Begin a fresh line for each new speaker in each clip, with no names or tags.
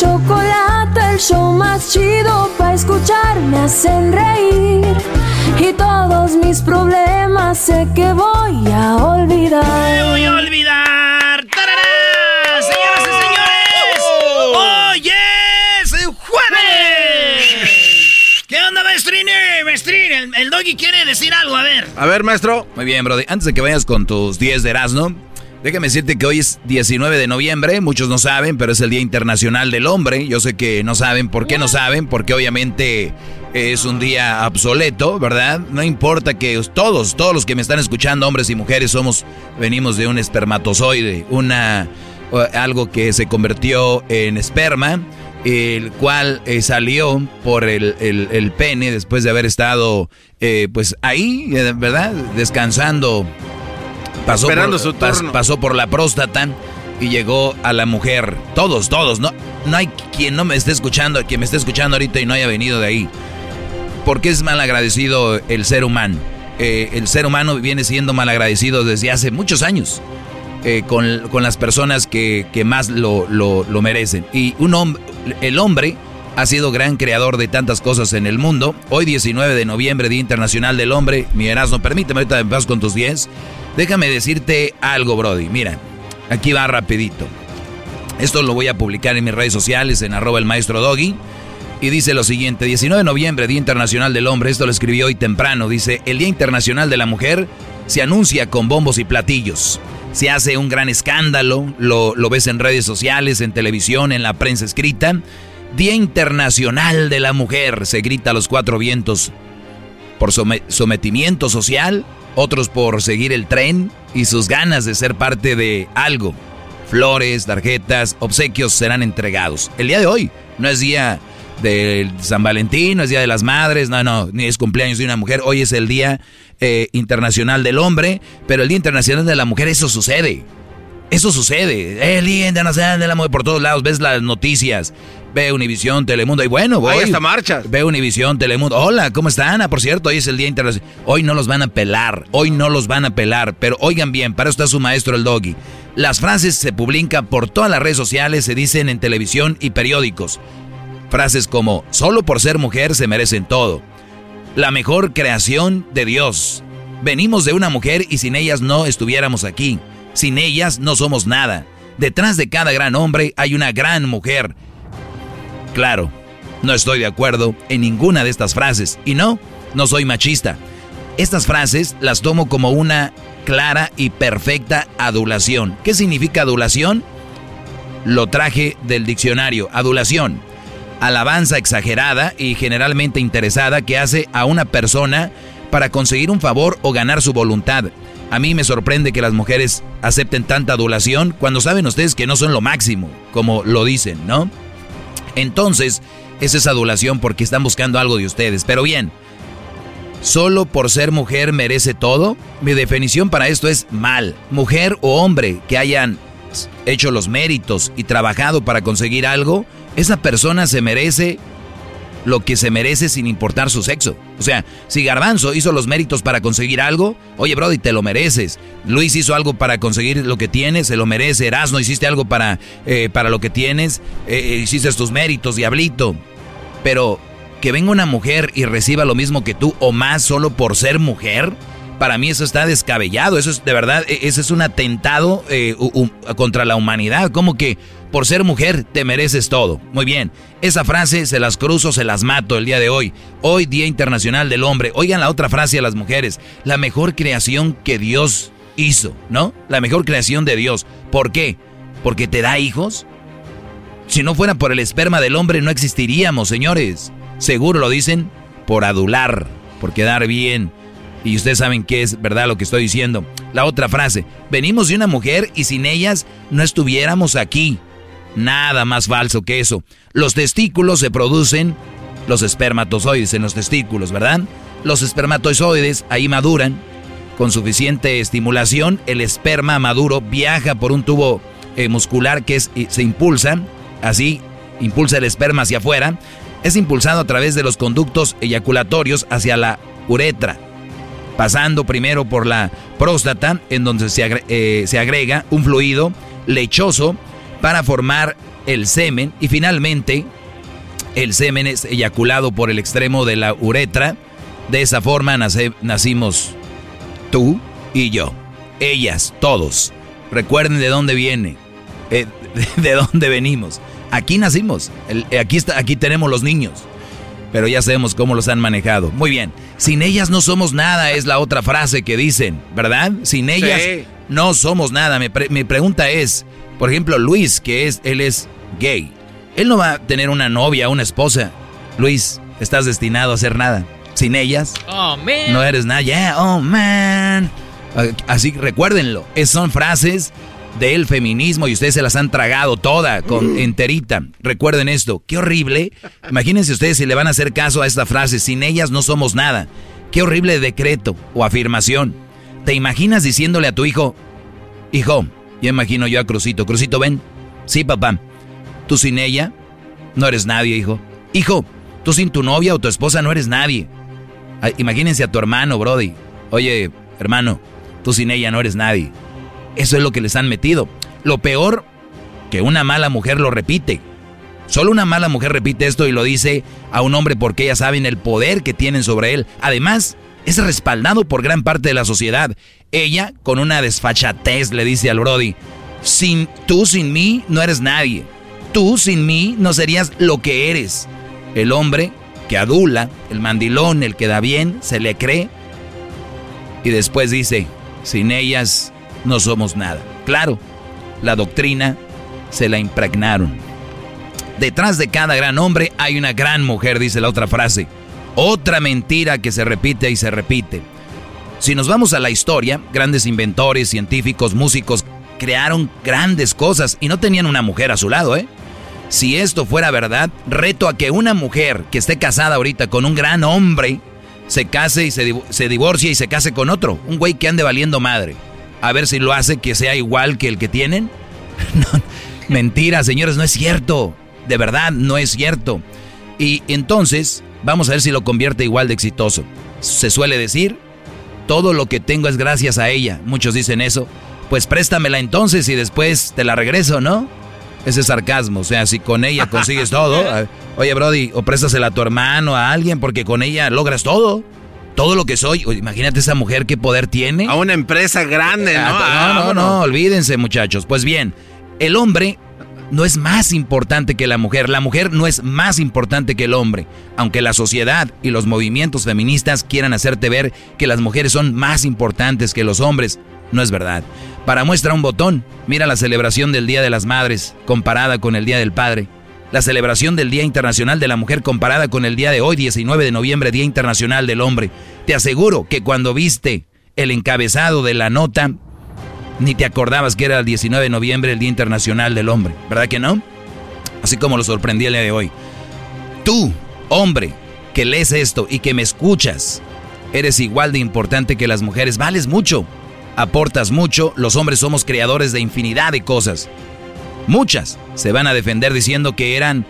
chocolate, el show más chido para escuchar. Me hacen reír y todos mis problemas sé que voy a olvidar.
¡Me voy a olvidar! ¡Tarará! ¡Señoras y señores! ¡Hoy es jueves! ¿Qué onda? Maestrín, el, el doggy quiere decir algo, a ver.
A ver, maestro.
Muy bien, Brody. Antes de que vayas con tus 10 de Erasmo, déjame decirte que hoy es 19 de noviembre. Muchos no saben, pero es el Día Internacional del Hombre. Yo sé que no saben. ¿Por qué no saben? Porque obviamente es un día obsoleto, ¿verdad? No importa que todos, todos los que me están escuchando, hombres y mujeres, somos, venimos de un espermatozoide, una, algo que se convirtió en esperma el cual eh, salió por el, el- el pene después de haber estado eh, pues ahí, eh, ¿verdad? Descansando. Pasó
Esperando
por,
su
pas-
turno.
pasó por la próstata y llegó a la mujer. Todos, todos. No, no hay quien no me esté escuchando, quien me esté escuchando ahorita y no haya venido de ahí. ¿Por qué es mal agradecido el ser humano? Eh, el ser humano viene siendo mal agradecido desde hace muchos años eh, con, con las personas que, que más lo, lo- lo merecen. Y un hombre, el hombre ha sido gran creador de tantas cosas en el mundo. Hoy 19 de noviembre, Día Internacional del Hombre. Mi Erasmo, permíteme ahorita vas con tus 10. Déjame decirte algo, Brody. Mira, aquí va rapidito. Esto lo voy a publicar en mis redes sociales, en arroba el maestro Doggy. Y dice lo siguiente, 19 de noviembre, Día Internacional del Hombre, esto lo escribió hoy temprano, dice, el Día Internacional de la Mujer se anuncia con bombos y platillos. Se hace un gran escándalo, lo, lo ves en redes sociales, en televisión, en la prensa escrita. Día Internacional de la Mujer, se grita a los cuatro vientos por some- sometimiento social, otros por seguir el tren y sus ganas de ser parte de algo. Flores, tarjetas, obsequios serán entregados. El día de hoy no es día de San Valentín, no es día de las madres, no, no, ni es cumpleaños de una mujer. Hoy es el día eh, internacional del hombre, pero el día internacional de la mujer, eso sucede. Eso sucede. El Día Internacional del Amor por todos lados. Ves las noticias. Ve Univisión, Telemundo. Y bueno, voy.
Hay hasta marchas.
Ve Univisión, Telemundo. Hola, ¿cómo están? Ah, por cierto, hoy es el Día Internacional. Hoy no los van a pelar. Hoy no los van a pelar. Pero oigan bien, para eso está su maestro el doggy. Las frases se publican por todas las redes sociales, se dicen en televisión y periódicos. Frases como, solo por ser mujer se merecen todo. La mejor creación de Dios. Venimos de una mujer y sin ellas no estuviéramos aquí. Sin ellas no somos nada. Detrás de cada gran hombre hay una gran mujer. Claro, no estoy de acuerdo en ninguna de estas frases. Y no, no soy machista. Estas frases las tomo como una clara y perfecta adulación. ¿Qué significa adulación? Lo traje del diccionario. Adulación. Alabanza exagerada y generalmente interesada que hace a una persona para conseguir un favor o ganar su voluntad. A mí me sorprende que las mujeres acepten tanta adulación cuando saben ustedes que no son lo máximo, como lo dicen, ¿no? Entonces, es esa adulación porque están buscando algo de ustedes. Pero bien, ¿Solo por ser mujer merece todo? Mi definición para esto es mal. Mujer o hombre que hayan hecho los méritos y trabajado para conseguir algo, esa persona se merece lo que se merece sin importar su sexo. O sea, si Garbanzo hizo los méritos para conseguir algo, oye, Brody, te lo mereces. Luis hizo algo para conseguir lo que tienes, se lo merece. Erasno, hiciste algo para, eh, para lo que tienes, eh, eh, hiciste tus méritos, diablito. Pero que venga una mujer y reciba lo mismo que tú o más solo por ser mujer, para mí eso está descabellado. Eso es de verdad, e, ese es un atentado contra la humanidad. Como que por ser mujer te mereces todo. Muy bien, esa frase se las cruzo, se las mato el día de hoy. Hoy, Día Internacional del Hombre. Oigan la otra frase a las mujeres. La mejor creación que Dios hizo, ¿no? La mejor creación de Dios. ¿Por qué? ¿Porque te da hijos? Si no fuera por el esperma del hombre no existiríamos, señores. Seguro lo dicen por adular, por quedar bien. Y ustedes saben que es verdad lo que estoy diciendo. La otra frase, venimos de una mujer y sin ellas no estuviéramos aquí. Nada más falso que eso. Los testículos se producen, los espermatozoides en los testículos, ¿verdad? Los espermatozoides ahí maduran. Con suficiente estimulación, el esperma maduro viaja por un tubo eh, muscular que se impulsa, así impulsa el esperma hacia afuera. Es impulsado a través de los conductos eyaculatorios hacia la uretra, pasando primero por la próstata, en donde se, eh, se agrega un fluido lechoso para formar el semen y finalmente el semen es eyaculado por el extremo de la uretra. De esa forma nacimos tú y yo. Ellas, todos. Recuerden de dónde viene, eh, de, dónde venimos. Aquí nacimos, aquí, está, aquí tenemos los niños. Pero ya sabemos cómo los han manejado. Muy bien, sin ellas no somos nada, es la otra frase que dicen, ¿verdad? Sin ellas no somos nada. mi pregunta es, por ejemplo, Luis, que es, él es gay. Él no va a tener una novia, una esposa. Luis, estás destinado a hacer nada. Sin ellas, oh, man. no eres nada. Yeah, oh man. Así recuérdenlo. Es, son frases del feminismo y ustedes se las han tragado toda, con enterita. Recuerden esto, qué horrible. Imagínense ustedes si le van a hacer caso a esta frase, sin ellas no somos nada. Qué horrible decreto o afirmación. ¿Te imaginas diciéndole a tu hijo, hijo, ya imagino yo a Crucito. Crucito, ven. Sí, papá. Tú sin ella no eres nadie, hijo. Hijo, tú sin tu novia o tu esposa no eres nadie. imagínense a tu hermano, Brody. Oye, hermano, tú sin ella no eres nadie. Eso es lo que les han metido. Lo peor, que una mala mujer lo repite. Solo una mala mujer repite esto y lo dice a un hombre porque ellas saben el poder que tienen sobre él. Además, es respaldado por gran parte de la sociedad. Ella, con una desfachatez, le dice al Brody, sin, tú sin mí no eres nadie. Tú sin mí no serías lo que eres. El hombre que adula, el mandilón, el que da bien, se le cree. Y después dice, sin ellas no somos nada. Claro, la doctrina se la impregnaron. Detrás de cada gran hombre hay una gran mujer, dice la otra frase. Otra mentira que se repite y se repite. Si nos vamos a la historia, grandes inventores, científicos, músicos crearon grandes cosas y no tenían una mujer a su lado, ¿eh? Si esto fuera verdad, reto a que una mujer que esté casada ahorita con un gran hombre se case y se, se divorcie y se case con otro, un güey que ande valiendo madre. A ver si lo hace que sea igual que el que tienen. mentira, señores, no es cierto. De verdad, no es cierto. Y entonces, Vamos a ver si lo convierte igual de exitoso. Se suele decir, todo lo que tengo es gracias a ella. Muchos dicen eso. Pues préstamela entonces y después te la regreso, ¿no? Ese es sarcasmo. O sea, si con ella consigues todo, oye, Brody, o préstasela a tu hermano, a alguien, porque con ella logras todo. Todo lo que soy. imagínate esa mujer qué poder tiene.
A una empresa grande, ¿no?
Ah, no, no, no, olvídense, muchachos. Pues bien, el hombre no es más importante que la mujer. La mujer no es más importante que el hombre. Aunque la sociedad y los movimientos feministas quieran hacerte ver que las mujeres son más importantes que los hombres, no es verdad. Para muestra un botón, mira la celebración del Día de las Madres comparada con el Día del Padre. La celebración del Día Internacional de la Mujer comparada con el día de hoy, 19 de noviembre, Día Internacional del Hombre. Te aseguro que cuando viste el encabezado de la nota, ni te acordabas que era el 19 de noviembre el Día Internacional del Hombre, ¿verdad que no? Así como lo sorprendí el día de hoy. Tú, hombre, que lees esto y que me escuchas, Eres igual de importante que las mujeres, vales mucho, aportas mucho, los hombres somos creadores de infinidad de cosas. Muchas se van a defender diciendo que eran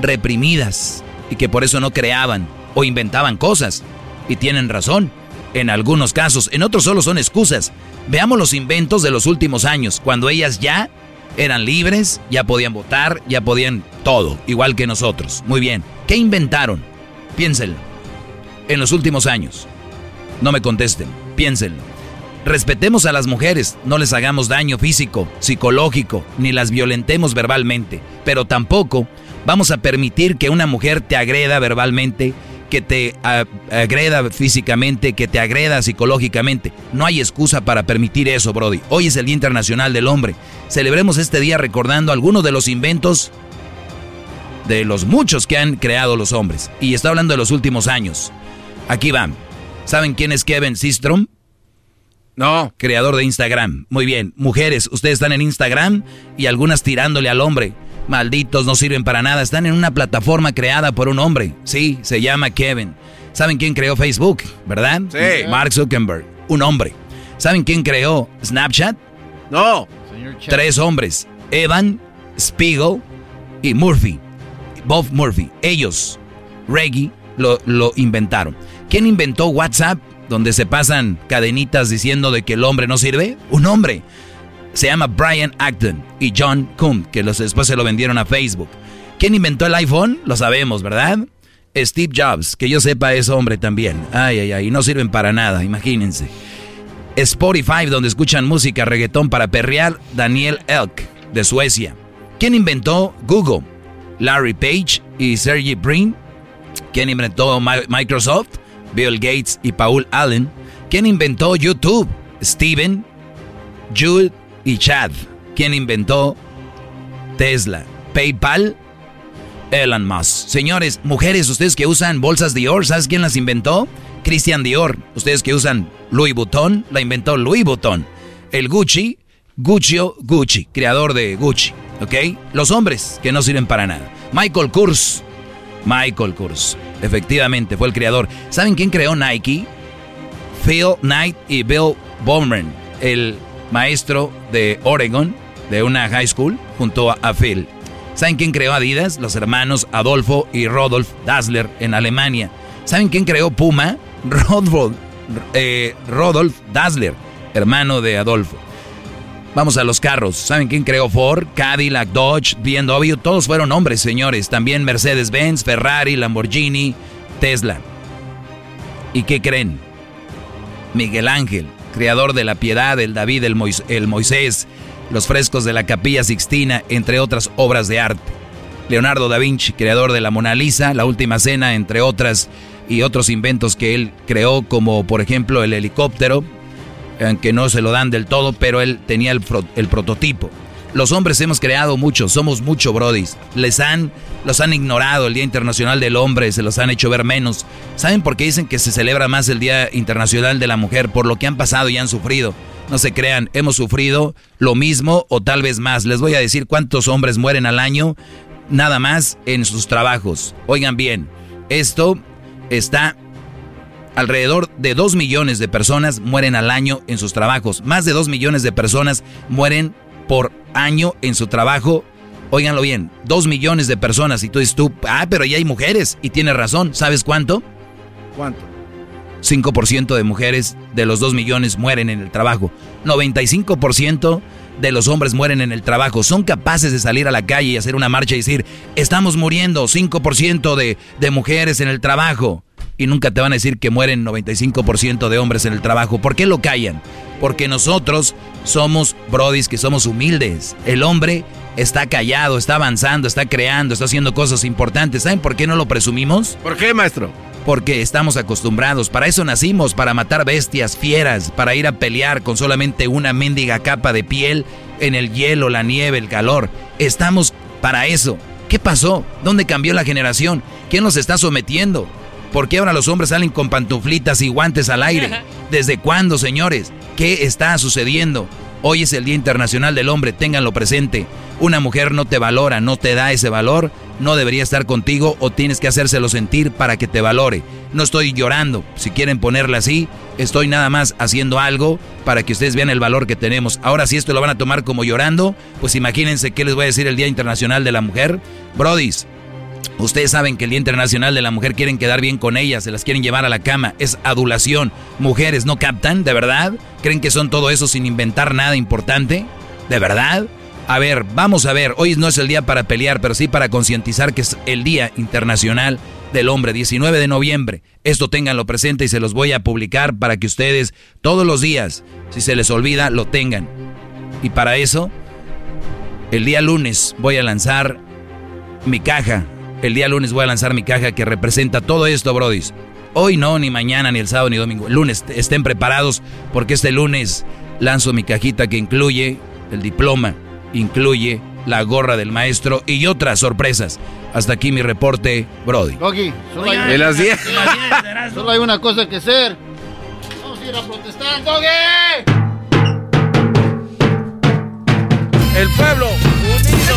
reprimidas y que por eso no creaban o inventaban cosas. Y tienen razón, en algunos casos, en otros solo son excusas. Veamos los inventos de los últimos años, cuando ellas ya eran libres, ya podían votar, ya podían todo, igual que nosotros. Muy bien, ¿qué inventaron? Piénsenlo. En los últimos años. No me contesten, piénsenlo. Respetemos a las mujeres, no les hagamos daño físico, psicológico, ni las violentemos verbalmente, pero tampoco vamos a permitir que una mujer te agreda verbalmente, que te agreda físicamente, que te agreda psicológicamente. No hay excusa para permitir eso, Brody. Hoy es el Día Internacional del Hombre. Celebremos este día recordando algunos de los inventos de los muchos que han creado los hombres. Y está hablando de los últimos años. Aquí van. ¿Saben quién es Kevin Systrom?
No.
Creador de Instagram. Muy bien. Mujeres, ustedes están en Instagram y algunas tirándole al hombre. Malditos, no sirven para nada. Están en una plataforma creada por un hombre. Sí, se llama Kevin. ¿Saben quién creó Facebook? ¿Verdad?
Sí.
Mark Zuckerberg. Un hombre. ¿Saben quién creó Snapchat?
No.
Tres hombres. Evan, Spiegel y Murphy. Bob Murphy. Ellos, Reggie, lo, lo inventaron. ¿Quién inventó WhatsApp? Donde se pasan cadenitas diciendo de que el hombre no sirve. Un hombre se llama Brian Acton y John Kuhn, que los, después se lo vendieron a Facebook. ¿Quién inventó el iPhone? Lo sabemos, ¿verdad? Steve Jobs, que yo sepa es hombre también. Ay, ay, ay, no sirven para nada, imagínense. Spotify, donde escuchan música reggaetón para perrear, Daniel Elk, de Suecia. ¿Quién inventó Google? Larry Page y Sergey Brin. ¿Quién inventó Microsoft? Bill Gates y Paul Allen. ¿Quién inventó YouTube? Steven, Jude y Chad. ¿Quién inventó Tesla? PayPal, Elon Musk. Señores, mujeres, ustedes que usan bolsas Dior, ¿sabes quién las inventó? Christian Dior. Ustedes que usan Louis Vuitton, la inventó Louis Vuitton. El Gucci, Guccio Gucci, creador de Gucci. ¿Ok? Los hombres que no sirven para nada. Michael Kors. Michael Kors. Efectivamente, fue el creador. ¿Saben quién creó Nike? Phil Knight y Bill Bowman. El maestro de Oregon, de una high school, junto a Phil. ¿Saben quién creó Adidas? Los hermanos Adolfo y Rodolf Dassler en Alemania. ¿Saben quién creó Puma? Rodolf, eh, Dassler, hermano de Adolfo. Vamos a los carros. ¿Saben quién creó Ford, Cadillac, Dodge, BMW? Todos fueron hombres, señores. También Mercedes-Benz, Ferrari, Lamborghini, Tesla. ¿Y qué creen? Miguel Ángel, creador de la piedad, el David, el, Moisés, los frescos de la capilla Sixtina, entre otras obras de arte. Leonardo da Vinci, creador de la Mona Lisa, la Última Cena, entre otras, y otros inventos que él creó, como por ejemplo el helicóptero, aunque no se lo dan del todo, pero él tenía el, el prototipo. Los hombres hemos creado mucho, somos mucho brodis. Les han, los han ignorado el Día Internacional del Hombre, se los han hecho ver menos. ¿Saben por qué dicen que se celebra más el Día Internacional de la Mujer? Por lo que han pasado y han sufrido. No se crean, hemos sufrido lo mismo o tal vez más. Les voy a decir cuántos hombres mueren al año nada más en sus trabajos. Oigan bien, esto está alrededor de 2 millones de personas mueren al año en sus trabajos. Más de 2 millones de personas mueren por año en su trabajo. Óiganlo bien, dos millones de personas y tú dices tú, ah, pero ya hay mujeres y tienes razón, ¿sabes cuánto?
¿Cuánto?
5% de mujeres de los 2 millones mueren en el trabajo. 95% de los hombres mueren en el trabajo. Son capaces de salir a la calle y hacer una marcha y decir, estamos muriendo, 5% de, de mujeres en el trabajo. Y nunca te van a decir que mueren 95% de hombres en el trabajo. ¿Por qué lo callan? Porque nosotros somos brodis que somos humildes. El hombre está callado, está avanzando, está creando, está haciendo cosas importantes. ¿Saben por qué no lo presumimos?
¿Por qué, maestro?
Porque estamos acostumbrados. Para eso nacimos, para matar bestias fieras, para ir a pelear con solamente una mendiga capa de piel en el hielo, la nieve, el calor. Estamos para eso. ¿Qué pasó? ¿Dónde cambió la generación? ¿Quién nos está sometiendo? ¿Por qué ahora los hombres salen con pantuflitas y guantes al aire? ¿Desde cuándo, señores? ¿Qué está sucediendo? Hoy es el Día Internacional del Hombre, ténganlo presente. Una mujer no te valora, no te da ese valor no debería estar contigo o tienes que hacérselo sentir para que te valore. No estoy llorando, si quieren ponerla así, estoy nada más haciendo algo para que ustedes vean el valor que tenemos. Ahora si esto lo van a tomar como llorando, pues imagínense qué les voy a decir el Día Internacional de la Mujer. Brodis, Ustedes saben que el Día Internacional de la Mujer quieren quedar bien con ellas, se las quieren llevar a la cama, es adulación. Mujeres, ¿no captan? ¿De verdad? ¿Creen que son todo eso sin inventar nada importante? ¿De verdad? A ver, vamos a ver, hoy no es el día para pelear, pero sí para concientizar que es el Día Internacional del Hombre, 19 de noviembre. Esto ténganlo presente y se los voy a publicar para que ustedes todos los días, si se les olvida, lo tengan. Y para eso, el día lunes voy a lanzar mi caja el día lunes voy a lanzar mi caja que representa todo esto, brodis. Hoy no, ni mañana, ni el sábado, ni domingo. El lunes estén preparados porque este lunes lanzo mi cajita que incluye el diploma, incluye la gorra del maestro y otras sorpresas. Hasta aquí mi reporte, Brody.
Doggy, solo, hay,
las 10.
solo hay una cosa que hacer. Vamos a ir a protestar, Doggy.
El pueblo unido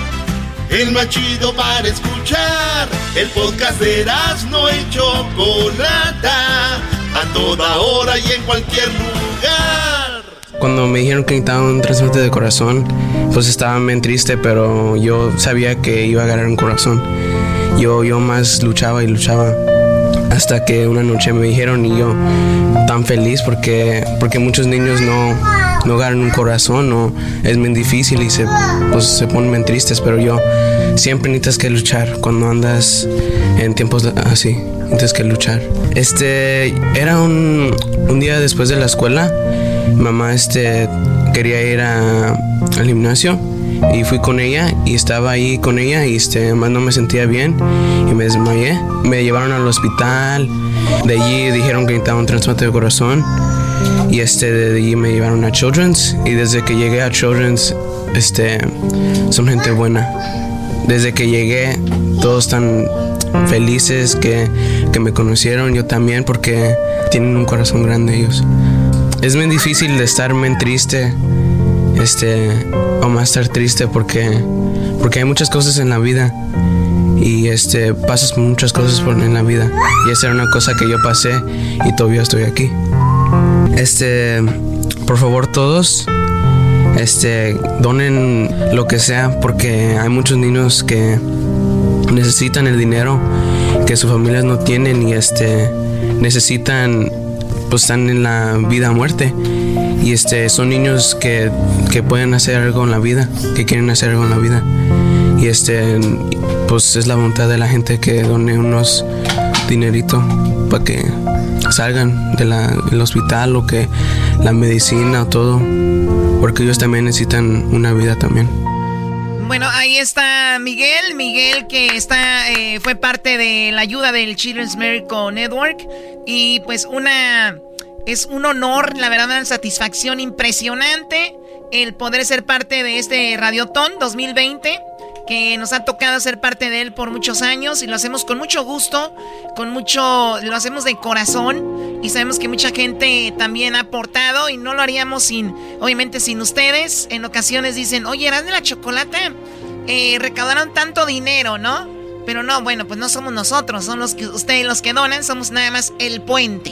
El más chido para escuchar. El podcast de no y Chocolata. A toda hora y en cualquier lugar.
Cuando me dijeron que necesitaba un trasplante de corazón, pues estaba bien triste, pero yo sabía que iba a ganar un corazón. Yo, yo más luchaba y luchaba hasta que una noche me dijeron y yo tan feliz porque, porque muchos niños no, no ganan un corazón, no, es muy difícil y se, pues, se ponen tristes, pero yo siempre necesitas que luchar cuando andas en tiempos así, necesitas que luchar. Este, era un, un día después de la escuela, mamá este, quería ir a, al gimnasio y fui con ella y estaba ahí con ella y este más no me sentía bien y me desmayé. Me llevaron al hospital de allí dijeron que necesitaba un trasplante de corazón y este de allí me llevaron a Children's. Y desde que llegué a Children's este son gente buena. Desde que llegué todos están felices que, que me conocieron yo también porque tienen un corazón grande ellos. Es muy difícil de estar muy triste este, vamos a estar triste porque, porque hay muchas cosas en la vida. Y este, pasas muchas cosas en la vida. Y esa era una cosa que yo pasé y todavía estoy aquí. Este, por favor todos, este, donen lo que sea porque hay muchos niños que necesitan el dinero que sus familias no tienen y este, necesitan, pues están en la vida a muerte y este son niños que, que, pueden hacer algo en la vida, que quieren hacer algo en la vida. Y este pues es la voluntad de la gente que done unos dinerito para que salgan de del hospital o que la medicina o todo, porque ellos también necesitan una vida también.
Bueno, ahí está Miguel. Miguel que está eh, fue parte de la ayuda del Children's Miracle Network. Y pues una... Es un honor, la verdad, una satisfacción impresionante el poder ser parte de este Radiotón 2020 nos ha tocado ser parte de él por muchos años y lo hacemos con mucho gusto, con mucho, lo hacemos de corazón y sabemos que mucha gente también ha aportado y no lo haríamos sin, obviamente sin ustedes. En ocasiones dicen, oye, eran de la chocolate, eh, recaudaron tanto dinero, ¿no? Pero no, bueno, pues no somos nosotros, son los que ustedes los que donan, somos nada más el puente.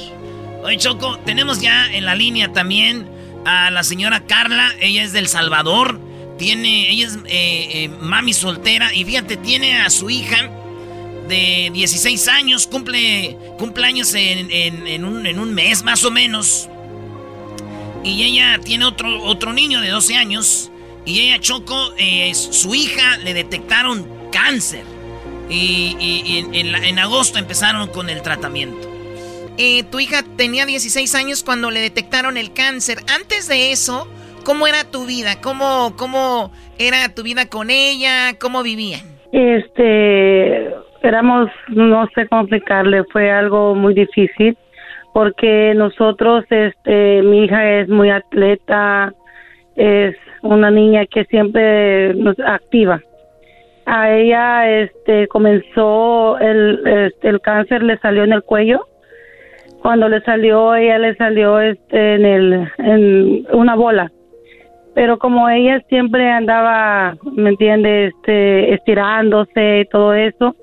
Oye, Choco, tenemos ya en la línea también a la señora Carla, ella es del Salvador tiene, ella es eh, eh, mami soltera y fíjate, tiene a su hija de 16 años, cumple cumpleaños en, en, un, en un mes más o menos. Y ella tiene otro, otro niño de 12 años. Y ella, Choco, eh, su hija le detectaron cáncer. Y, en, en, agosto empezaron con el tratamiento.
tu hija tenía 16 años cuando le detectaron el cáncer. Antes de eso, ¿Cómo era tu vida? ¿Cómo, cómo era tu vida con ella? ¿Cómo vivían?
Este, éramos, no sé cómo explicarle, fue algo muy difícil porque nosotros, este, mi hija es muy atleta, es una niña que siempre nos activa. A ella, este, comenzó el, este, el cáncer le salió en el cuello. Cuando le salió, ella le salió, este, en el, en una bola pero como ella siempre andaba, ¿me entiendes? Este, estirándose y todo eso,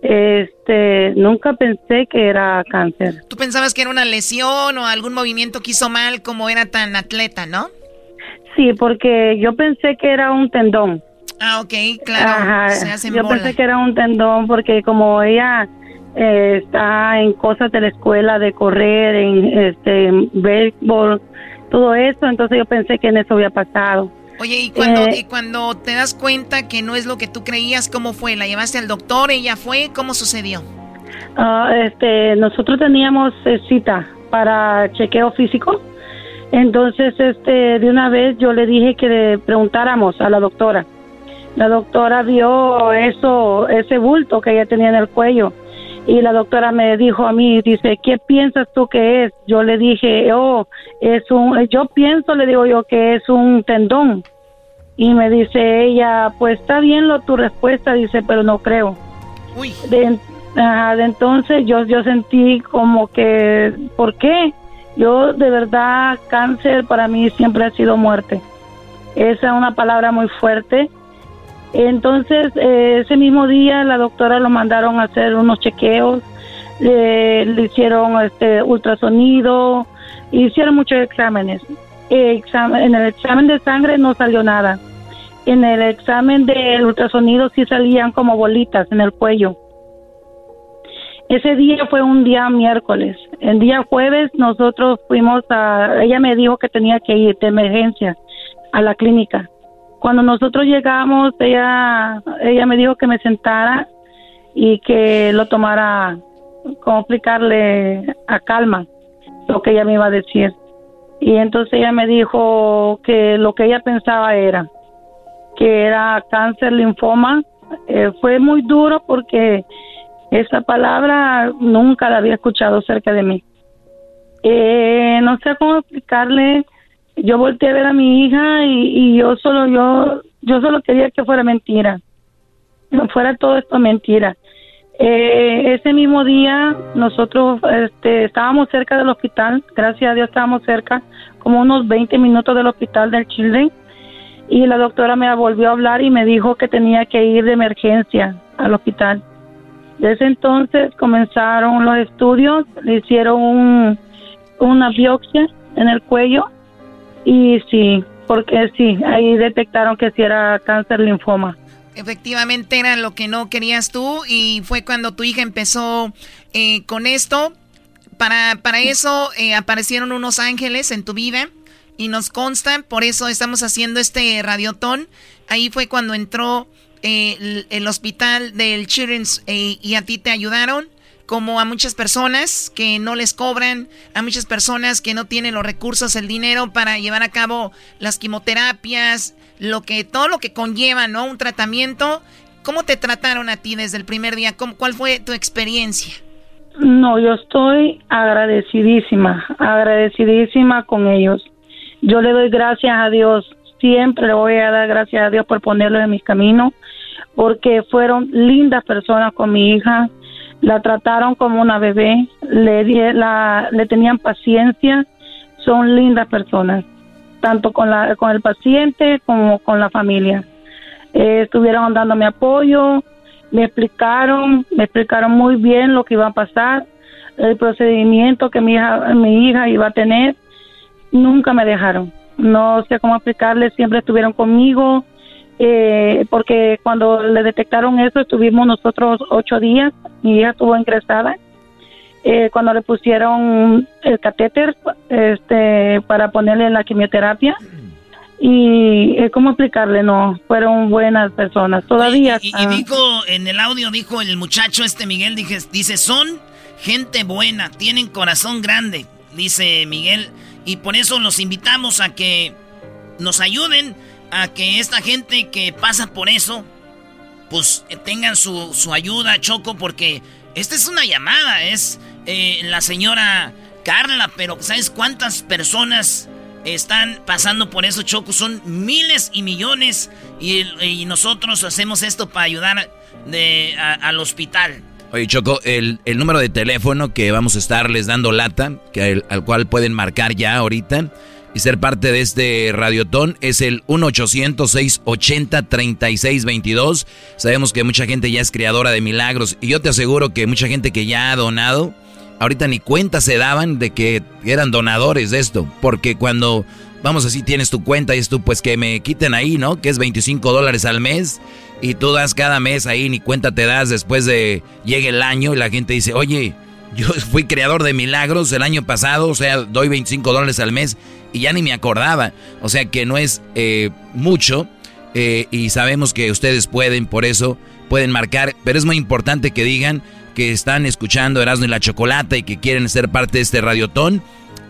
este, nunca pensé que era cáncer.
¿Tú pensabas que era una lesión o algún movimiento que hizo mal como era tan atleta, no?
Sí, porque yo pensé que era un tendón.
Ah, ok, claro.
yo pensé que era un tendón porque como ella eh, está en cosas de la escuela de correr, en este béisbol, todo eso, entonces yo pensé que en eso había pasado.
Oye, ¿y cuando, eh, cuando te das cuenta que no es lo que tú creías, cómo fue? ¿La llevaste al doctor? ¿Ella fue? ¿Cómo sucedió?
Ah, este, nosotros teníamos eh, cita para chequeo físico. Entonces, este, de una vez yo le dije que le preguntáramos a la doctora. La doctora vio eso, ese bulto que ella tenía en el cuello y la doctora me dijo a mí, dice, ¿qué piensas tú que es? Yo le dije, oh, es un, yo pienso, le digo yo, que es un tendón. Y me dice ella, pues está bien lo tu respuesta, dice, pero no creo. Uy. De, de entonces yo, yo sentí como que, ¿por qué? Yo de verdad, cáncer para mí siempre ha sido muerte. Esa es una palabra muy fuerte entonces, eh, ese mismo día la doctora lo mandaron a hacer unos chequeos, le hicieron este ultrasonido, hicieron muchos exámenes. en el examen de sangre no salió nada. En el examen del ultrasonido sí salían como bolitas en el cuello. Ese día fue un día miércoles. El día jueves nosotros fuimos a, ella me dijo que tenía que ir de emergencia a la clínica cuando nosotros llegamos, ella, ella me dijo que me sentara y que lo tomara, como explicarle a calma lo que ella me iba a decir. Y entonces ella me dijo que lo que ella pensaba era que era cáncer linfoma. Eh, fue muy duro porque esa palabra nunca la había escuchado cerca de mí. Eh, no sé cómo explicarle yo volteé a ver a mi hija y, yo solo yo yo solo quería que fuera mentira. No fuera todo esto mentira. Eh, ese mismo día nosotros este, estábamos cerca del hospital gracias a Dios estábamos cerca como unos 20 minutos del hospital del Children y la doctora me volvió a hablar y me dijo que tenía que ir de emergencia al hospital. Desde entonces comenzaron los estudios le hicieron una biopsia en el cuello y sí, porque sí, ahí detectaron que sí era cáncer linfoma.
Efectivamente era lo que no querías tú y fue cuando tu hija empezó eh, con esto. Para, para eso eh, aparecieron unos ángeles en tu vida y nos consta, por eso estamos haciendo este radiotón. Ahí fue cuando entró eh, el, hospital del Children's y a ti te ayudaron como a muchas personas que no les cobran, a muchas personas que no tienen los recursos, el dinero para llevar a cabo las quimioterapias, lo que todo lo que conlleva, ¿no? Un tratamiento. ¿Cómo te trataron a ti desde el primer día? ¿Cuál fue tu experiencia?
No, yo estoy agradecidísima, agradecidísima con ellos. Yo le doy gracias a Dios, siempre le voy a dar gracias a Dios por ponerlos en mi camino, porque fueron lindas personas con mi hija, la trataron como una bebé, le, la, le tenían paciencia, son lindas personas, tanto con, la, con el paciente como con la familia. Eh, estuvieron dándome apoyo, me explicaron, me explicaron muy bien lo que iba a pasar, el procedimiento que mi hija, mi hija iba a tener. Nunca me dejaron. No sé cómo explicarles, siempre estuvieron conmigo, eh, porque cuando le detectaron eso estuvimos nosotros ocho días, mi hija estuvo ingresada. Eh, cuando le pusieron el catéter este, para ponerle la quimioterapia, y eh, cómo explicarle no fueron buenas personas. Todavía
y, dijo en el audio dijo el muchacho este Miguel dije, dice son gente buena tienen corazón grande dice Miguel. Y por eso los invitamos a que nos ayuden a que esta gente que pasa por eso pues eh, tengan su, su ayuda Choco porque esta es una llamada es eh, la señora Carla pero sabes cuántas personas están pasando por eso, Choco. Son miles y millones. Y, nosotros hacemos esto para ayudar de, al hospital.
Oye, Choco, el, número de teléfono que vamos a estarles dando lata, que al, cual pueden marcar ya ahorita y ser parte de este radiotón, es el 1-800-680-3622. Sabemos que mucha gente ya es creadora de milagros y yo te aseguro que mucha gente que ya ha donado ahorita ni cuenta se daban de que eran donadores de esto. Porque cuando, vamos así, tienes tu cuenta y es tú, pues que me quiten ahí, ¿no? Que es 25 dólares al mes. Y tú das cada mes ahí, ni cuenta te das después de llegue el año y la gente dice, oye, yo fui creador de milagros el año pasado, o sea, doy 25 dólares al mes y ya ni me acordaba. O sea que no es eh, mucho eh, y sabemos que ustedes pueden, por eso pueden marcar, pero es muy importante que digan que están escuchando Erasmo y la Chocolata y que quieren ser parte de este radiotón,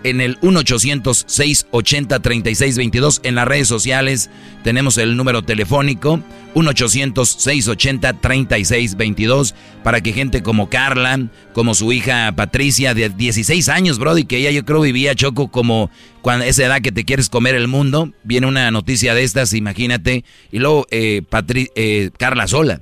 en el 1-800-680-3622. En las redes sociales tenemos el número telefónico 1-800-680-3622 para que gente como Carla, como su hija Patricia de 16 años, Brody, que ella yo creo vivía Choco como cuando esa edad que te quieres comer el mundo, viene una noticia de estas, imagínate, y luego eh, eh Carla sola.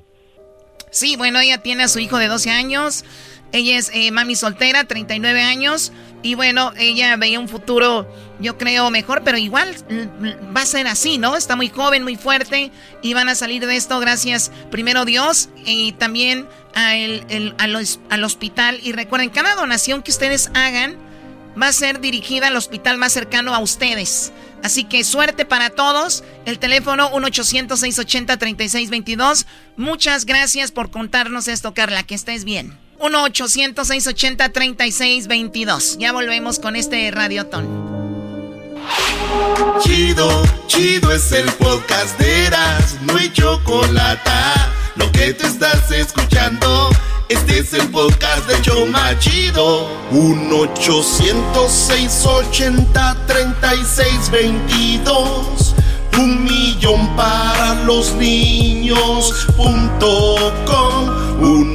Sí, bueno, ella tiene a su hijo de 12 años. Ella es eh, mami soltera, 39 años. Y bueno, ella veía un futuro, yo creo, mejor, pero igual mm, va a ser así, ¿no? Está muy joven, muy fuerte. Y van a salir de esto gracias, primero Dios, y también al hospital. Y recuerden, cada donación que ustedes hagan va a ser dirigida al hospital más cercano a ustedes. Así que suerte para todos. El teléfono 1-800-680-3622. Muchas gracias por contarnos esto, Carla. Que estés bien. 1-800-680-3622. Ya volvemos con este radiotón.
Chido, chido es el podcast de Eras. No hay chocolate. Lo que te estás escuchando. Este es el podcast de Choma Chido. 1-800-680-3622. Un millón para los niños. Punto com.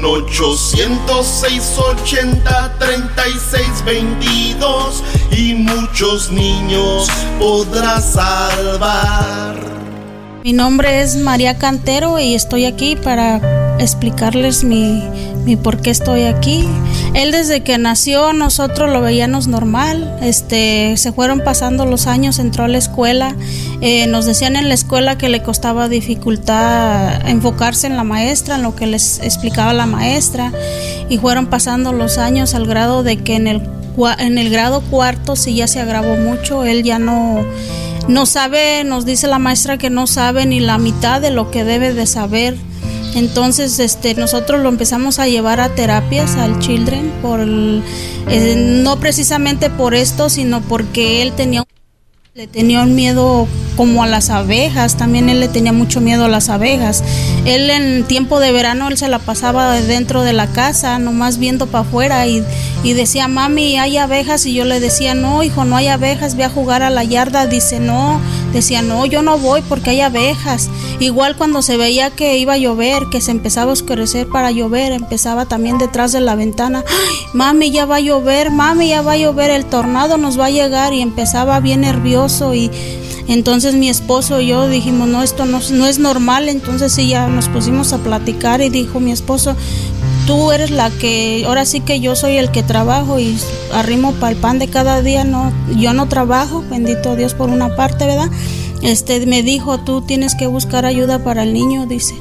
1-800-680-3622. Y muchos niños podrás salvar.
Mi nombre es María Cantero y estoy aquí para explicarles mi, mi por qué estoy aquí. Él desde que nació nosotros lo veíamos normal, este, se fueron pasando los años, entró a la escuela, eh, nos decían en la escuela que le costaba dificultad enfocarse en la maestra, en lo que les explicaba la maestra, y fueron pasando los años al grado de que en el, en el grado cuarto sí ya se agravó mucho, él ya no no sabe, nos dice la maestra que no sabe ni la mitad de lo que debe de saber. Entonces, este, nosotros lo empezamos a llevar a terapias al Children, por eh, no precisamente por esto, sino porque él tenía Le tenía un miedo como a las abejas, también él le tenía mucho miedo a las abejas. Él en tiempo de verano él se la pasaba dentro de la casa, nomás viendo para afuera y, y decía, mami, hay abejas y yo le decía, no, hijo, no hay abejas, ve a jugar a la yarda. Dice, no, decía, no, yo no voy porque hay abejas. Igual cuando se veía que iba a llover, que se empezaba a oscurecer para llover, empezaba también detrás de la ventana, mami, ya va a llover, mami, ya va a llover, el tornado nos va a llegar y empezaba bien nervioso y entonces mi esposo y yo dijimos, no, esto no, no es normal, entonces sí, ya nos pusimos a platicar y dijo mi esposo, tú eres la que, ahora sí que yo soy el que trabajo y arrimo para el pan de cada día, no, yo no trabajo, bendito Dios por una parte, ¿verdad? Este me dijo, tú tienes que buscar ayuda para el niño, dice.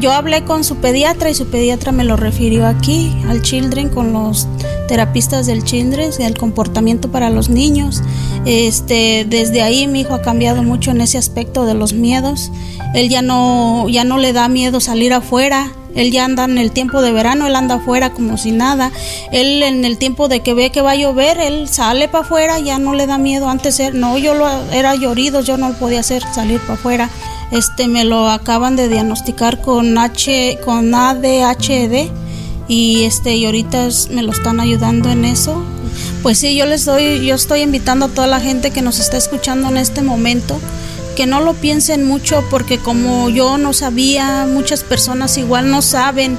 yo hablé con su pediatra y su pediatra me lo refirió aquí, al Children, con los terapistas del Children, el comportamiento para los niños. Este, desde ahí mi hijo ha cambiado mucho en ese aspecto de los miedos. Él ya no, ya no le da miedo salir afuera. Él ya anda en el tiempo de verano, él anda afuera como si nada. Él en el tiempo de que ve que va a llover, él sale para afuera, ya no le da miedo. Antes no, yo lo, era llorido, yo no podía hacer salir para afuera. Este me lo acaban de diagnosticar con H con ADHD y este y ahorita me lo están ayudando en eso pues sí, yo les doy, yo estoy invitando a toda la gente que nos está escuchando en este momento que no lo piensen mucho porque como yo no sabía, muchas personas igual no saben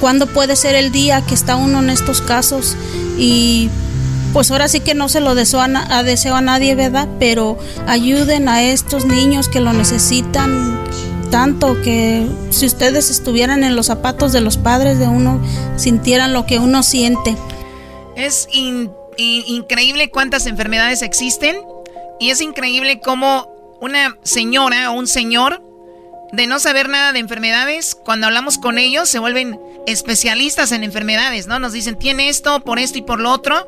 cuándo puede ser el día que está uno en estos casos y pues ahora sí que no se lo deseo a, a nadie, ¿verdad? Pero ayuden a estos niños que lo necesitan tanto que si ustedes estuvieran en los zapatos de los padres de uno, sintieran lo que uno siente.
Es increíble cuántas enfermedades existen y es increíble cómo una señora o un señor de no saber nada de enfermedades, cuando hablamos con ellos se vuelven especialistas en enfermedades, ¿no? Nos dicen, tiene esto, por esto y por lo otro,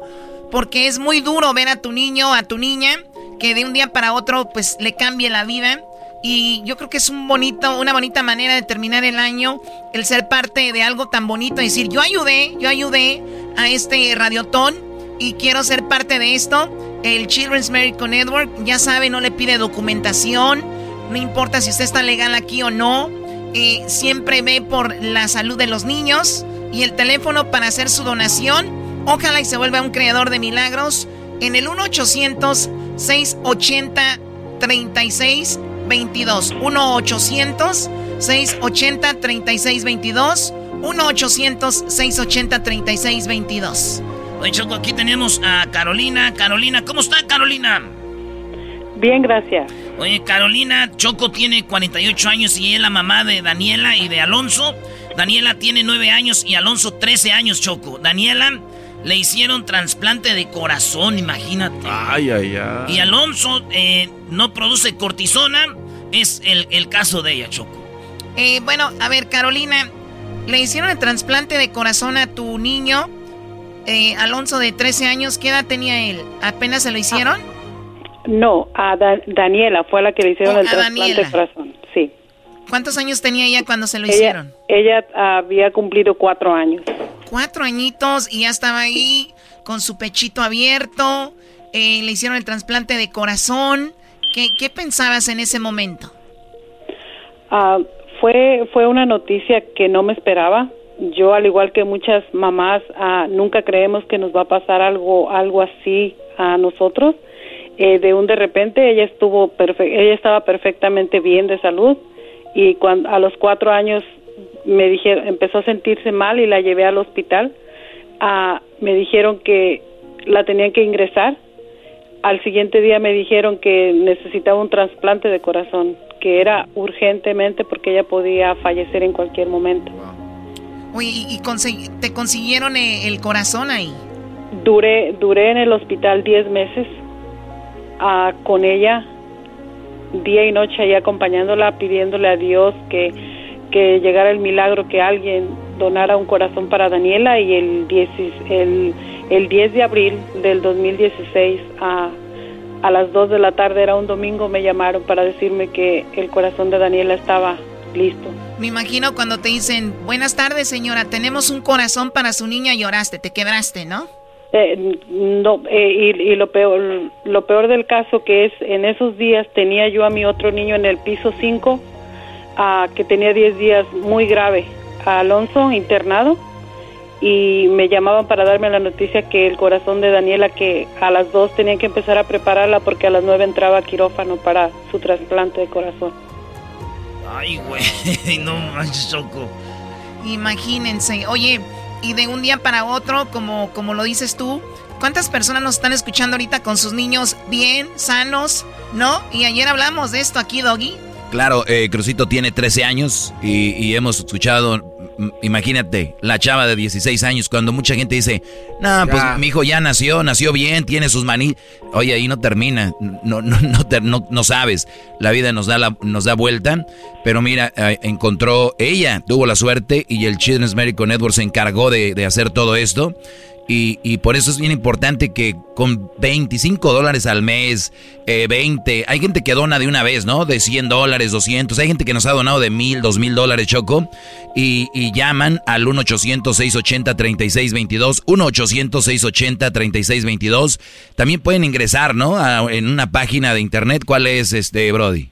porque es muy duro ver a tu niño, a tu niña, que de un día para otro pues le cambie la vida. Y yo creo que es un bonito, una bonita manera de terminar el año, el ser parte de algo tan bonito, decir, yo ayudé, yo ayudé a este radiotón y quiero ser parte de esto, el Children's Medical Network, ya sabe, no le pide documentación, no importa si usted está legal aquí o no, eh, siempre ve por la salud de los niños y el teléfono para hacer su donación, ojalá y se vuelva un creador de milagros en el 1-800-680-3622. 1-800-680-3622. 1-800-680-3622.
Oye, Choco, aquí tenemos a Carolina. Carolina, ¿cómo está Carolina?
Bien, gracias.
Oye, Carolina, Choco tiene 48 años y es la mamá de Daniela y de Alonso. Daniela tiene 9 años y Alonso 13 años, Choco. Daniela le hicieron trasplante de corazón, imagínate.
Ay, ay, ay.
Y Alonso eh, no produce cortisona. Es el, el caso de ella, Choco.
Eh, bueno, a ver, Carolina, le hicieron el trasplante de corazón a tu niño eh, Alonso de 13 años, ¿qué edad tenía él? ¿Apenas se lo hicieron?
no, a Daniela fue la que le hicieron oh, el trasplante de corazón, sí.
¿Cuántos años tenía ella cuando se lo hicieron?
Ella había cumplido cuatro años.
Cuatro añitos y ya estaba ahí con su pechito abierto, eh, le hicieron el trasplante de corazón. ¿Qué, qué pensabas en ese momento?
Ah, fue, fue una noticia que no me esperaba yo al igual que muchas mamás ah, nunca creemos que nos va a pasar algo algo así a nosotros. Eh, de un de repente ella estuvo ella estaba perfectamente bien de salud y cuando a los cuatro años me dijeron empezó a sentirse mal y la llevé al hospital. Ah, me dijeron que la tenían que ingresar. Al siguiente día me dijeron que necesitaba un trasplante de corazón que era urgentemente porque ella podía fallecer en cualquier momento
¿y te consiguieron eh, el corazón ahí?
Duré, duré en el hospital 10 meses ah, con ella, día y noche ahí acompañándola, pidiéndole a Dios que, que llegara el milagro, que alguien donara un corazón para Daniela y el 10, el, el 10 de abril del 2016 a, a las 2 de la tarde, era un domingo, me llamaron para decirme que el corazón de Daniela estaba listo.
Me imagino cuando te dicen, buenas tardes señora, tenemos un corazón para su niña, lloraste, te quebraste, ¿no?
Eh, no, eh, y, lo peor, lo peor del caso que es, en esos días tenía yo a mi otro niño en el piso 5, que tenía 10 días muy grave, a Alonso internado, y me llamaban para darme la noticia que el corazón de Daniela, que a las 2 tenían que empezar a prepararla porque a las 9 entraba a quirófano para su trasplante de corazón.
Ay, güey, no manches, Choco. Imagínense, oye, y de un día para otro, como, como lo dices tú, ¿cuántas personas nos están escuchando ahorita con sus niños bien, sanos, no? Y ayer hablamos de esto aquí, Doggy.
Claro, eh, Crucito tiene 13 años y, y hemos escuchado imagínate, la chava de 16 años, cuando mucha gente dice, no, pues mi hijo ya nació, nació bien, tiene sus maní. Oye, ahí no termina, no, no, no, no, sabes. La vida nos da, la, nos da vuelta, pero mira, eh, encontró ella, tuvo la suerte y el Children's Medical Network se encargó de, de hacer todo esto. Y, por eso es bien importante que con 25 dólares al mes, 20, eh, hay gente que dona de una vez, ¿no? De 100 dólares, 200, hay gente que nos ha donado de 1000, 2000 dólares, Choco, y, llaman al 1-800-680-3622, 1-800-680-3622. También pueden ingresar, ¿no? en una página de internet, ¿cuál es, este, Brody?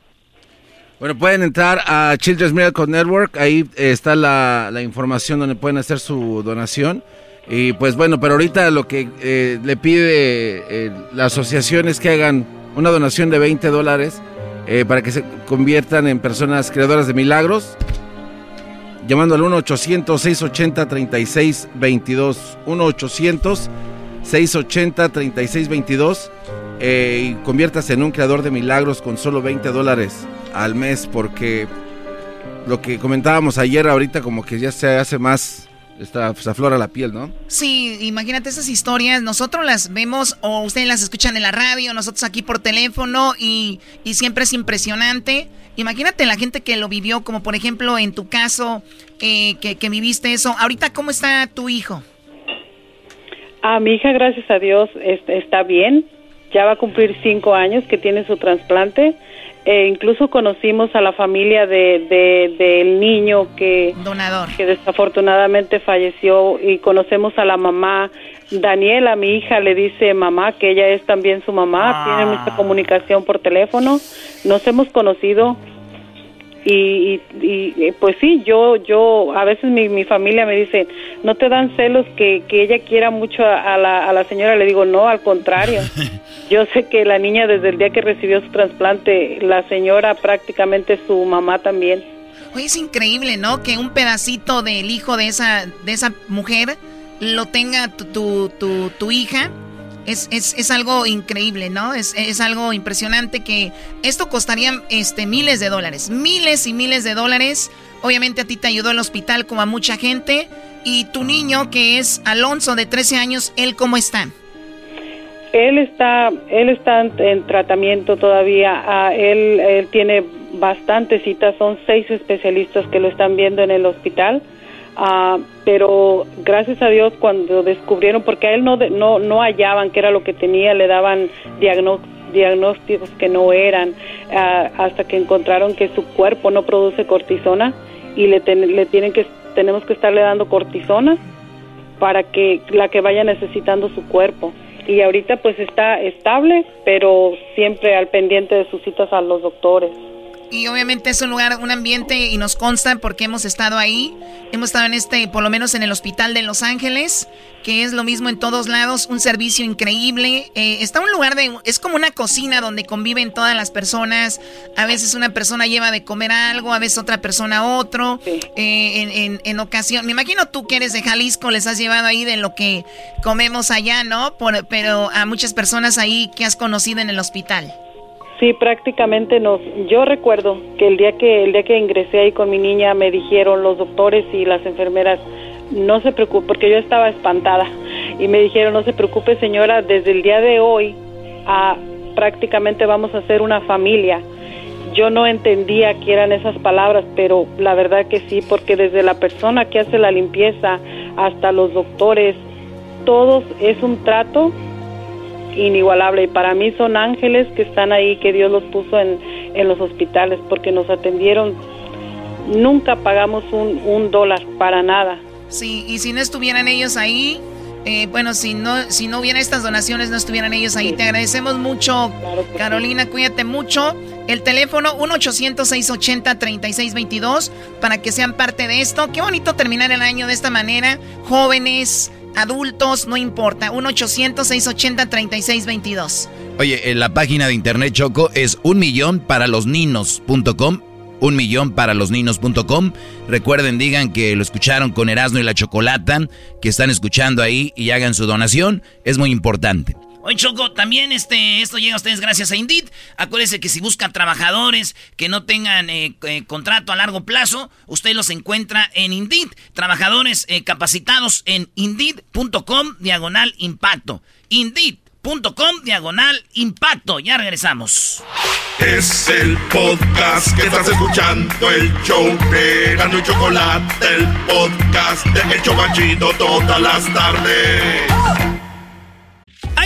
Bueno, pueden entrar a Children's Miracle Network, ahí está la, la información donde pueden hacer su donación. Y pues bueno, pero ahorita lo que eh, le pide eh, la asociación es que hagan una donación de 20 dólares eh, para que se conviertan en personas creadoras de milagros. Llamando al 1-800-680-3622. 1-800-680-3622. y conviértase en un creador de milagros con solo 20 dólares al mes porque lo que comentábamos ayer ahorita como que ya se hace más esta, se aflora la piel, ¿no?
Sí, imagínate esas historias, nosotros las vemos o ustedes las escuchan en la radio, nosotros aquí por teléfono y, siempre es impresionante. Imagínate la gente que lo vivió, como por ejemplo en tu caso, eh, que, viviste eso. Ahorita, ¿cómo está tu hijo?
Ah, mi hija, gracias a Dios, está bien. Ya va a cumplir cinco años que tiene su trasplante eh, incluso conocimos a la familia de, del niño que, que desafortunadamente falleció y conocemos a la mamá. Daniela, mi hija, le dice mamá que ella es también su mamá, tiene mucha comunicación por teléfono. Nos hemos conocido y, y, pues sí, yo, yo, a veces mi, mi familia me dice, ¿no te dan celos que, que ella quiera mucho a, la, a la señora? Le digo, no, al contrario. yo sé que la niña desde el día que recibió su trasplante, la señora prácticamente su mamá también.
Oye, es increíble, ¿no? Que un pedacito del hijo de esa, de esa mujer lo tenga tu, tu, tu hija es, es, es algo increíble, ¿no? Es, es, algo impresionante que esto costaría este, miles de dólares, miles y miles de dólares. Obviamente a ti te ayudó el hospital como a mucha gente. Y tu niño, que es Alonso de 13 años, ¿él cómo está?
Él está, él está en tratamiento todavía. Ah, él, él tiene bastantes citas, son seis especialistas que lo están viendo en el hospital. Ah, pero gracias a Dios cuando descubrieron, porque a él no, no, no hallaban qué era lo que tenía, le daban diagnósticos que no eran, ah, hasta que encontraron que su cuerpo no produce cortisona y le, le tienen que, tenemos que estarle dando cortisona para que la que vaya necesitando su cuerpo. Y ahorita pues está estable, pero siempre al pendiente de sus citas a los doctores.
Y obviamente es un lugar, un ambiente, y nos consta porque hemos estado ahí. Hemos estado en este, por lo menos en el hospital de Los Ángeles, que es lo mismo en todos lados, un servicio increíble. Eh, está un lugar de, es como una cocina donde conviven todas las personas. A veces una persona lleva de comer algo, a veces otra persona otro. Eh, en, ocasión, me imagino tú que eres de Jalisco, les has llevado ahí de lo que comemos allá, ¿no? pero a muchas personas ahí que has conocido en el hospital.
Sí, prácticamente nos. Yo recuerdo que el día que el día que ingresé ahí con mi niña me dijeron los doctores y las enfermeras no se preocupe porque yo estaba espantada y me dijeron no se preocupe señora desde el día de hoy a, prácticamente vamos a ser una familia. Yo no entendía qué eran esas palabras, pero la verdad que sí, porque desde la persona que hace la limpieza hasta los doctores, todos es un trato inigualable y para mí son ángeles que están ahí, que Dios los puso en, en los hospitales porque nos atendieron. Nunca pagamos un, un dólar para nada.
Sí, y si no estuvieran ellos ahí, Eh, bueno, si no, si no hubiera estas donaciones, no estuvieran ellos ahí. Te agradecemos mucho, Carolina, cuídate mucho. El teléfono 1-800-680-3622 para que sean parte de esto. Qué bonito terminar el año de esta manera. Jóvenes, adultos, no importa. 1-800-680-3622.
Oye, en la página de internet Choco es un millón para los ninos.com un millón para los niños.com. Recuerden, digan que lo escucharon con Erasmo y la Chocolata, que están escuchando ahí y hagan su donación. Es muy importante.
Oye, Choco, también este, esto llega a ustedes gracias a Indeed. Acuérdense que si buscan trabajadores que no tengan eh, eh, contrato a largo plazo, usted los encuentra en Indeed. Trabajadores eh, capacitados en Indeed.com diagonal impacto. Indeed com diagonal impacto. Ya regresamos.
Es el podcast que estás escuchando, el show de Gano Chocolate, el podcast de El Chocachito todas las tardes.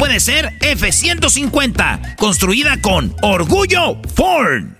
puede ser F-150, construida con orgullo Ford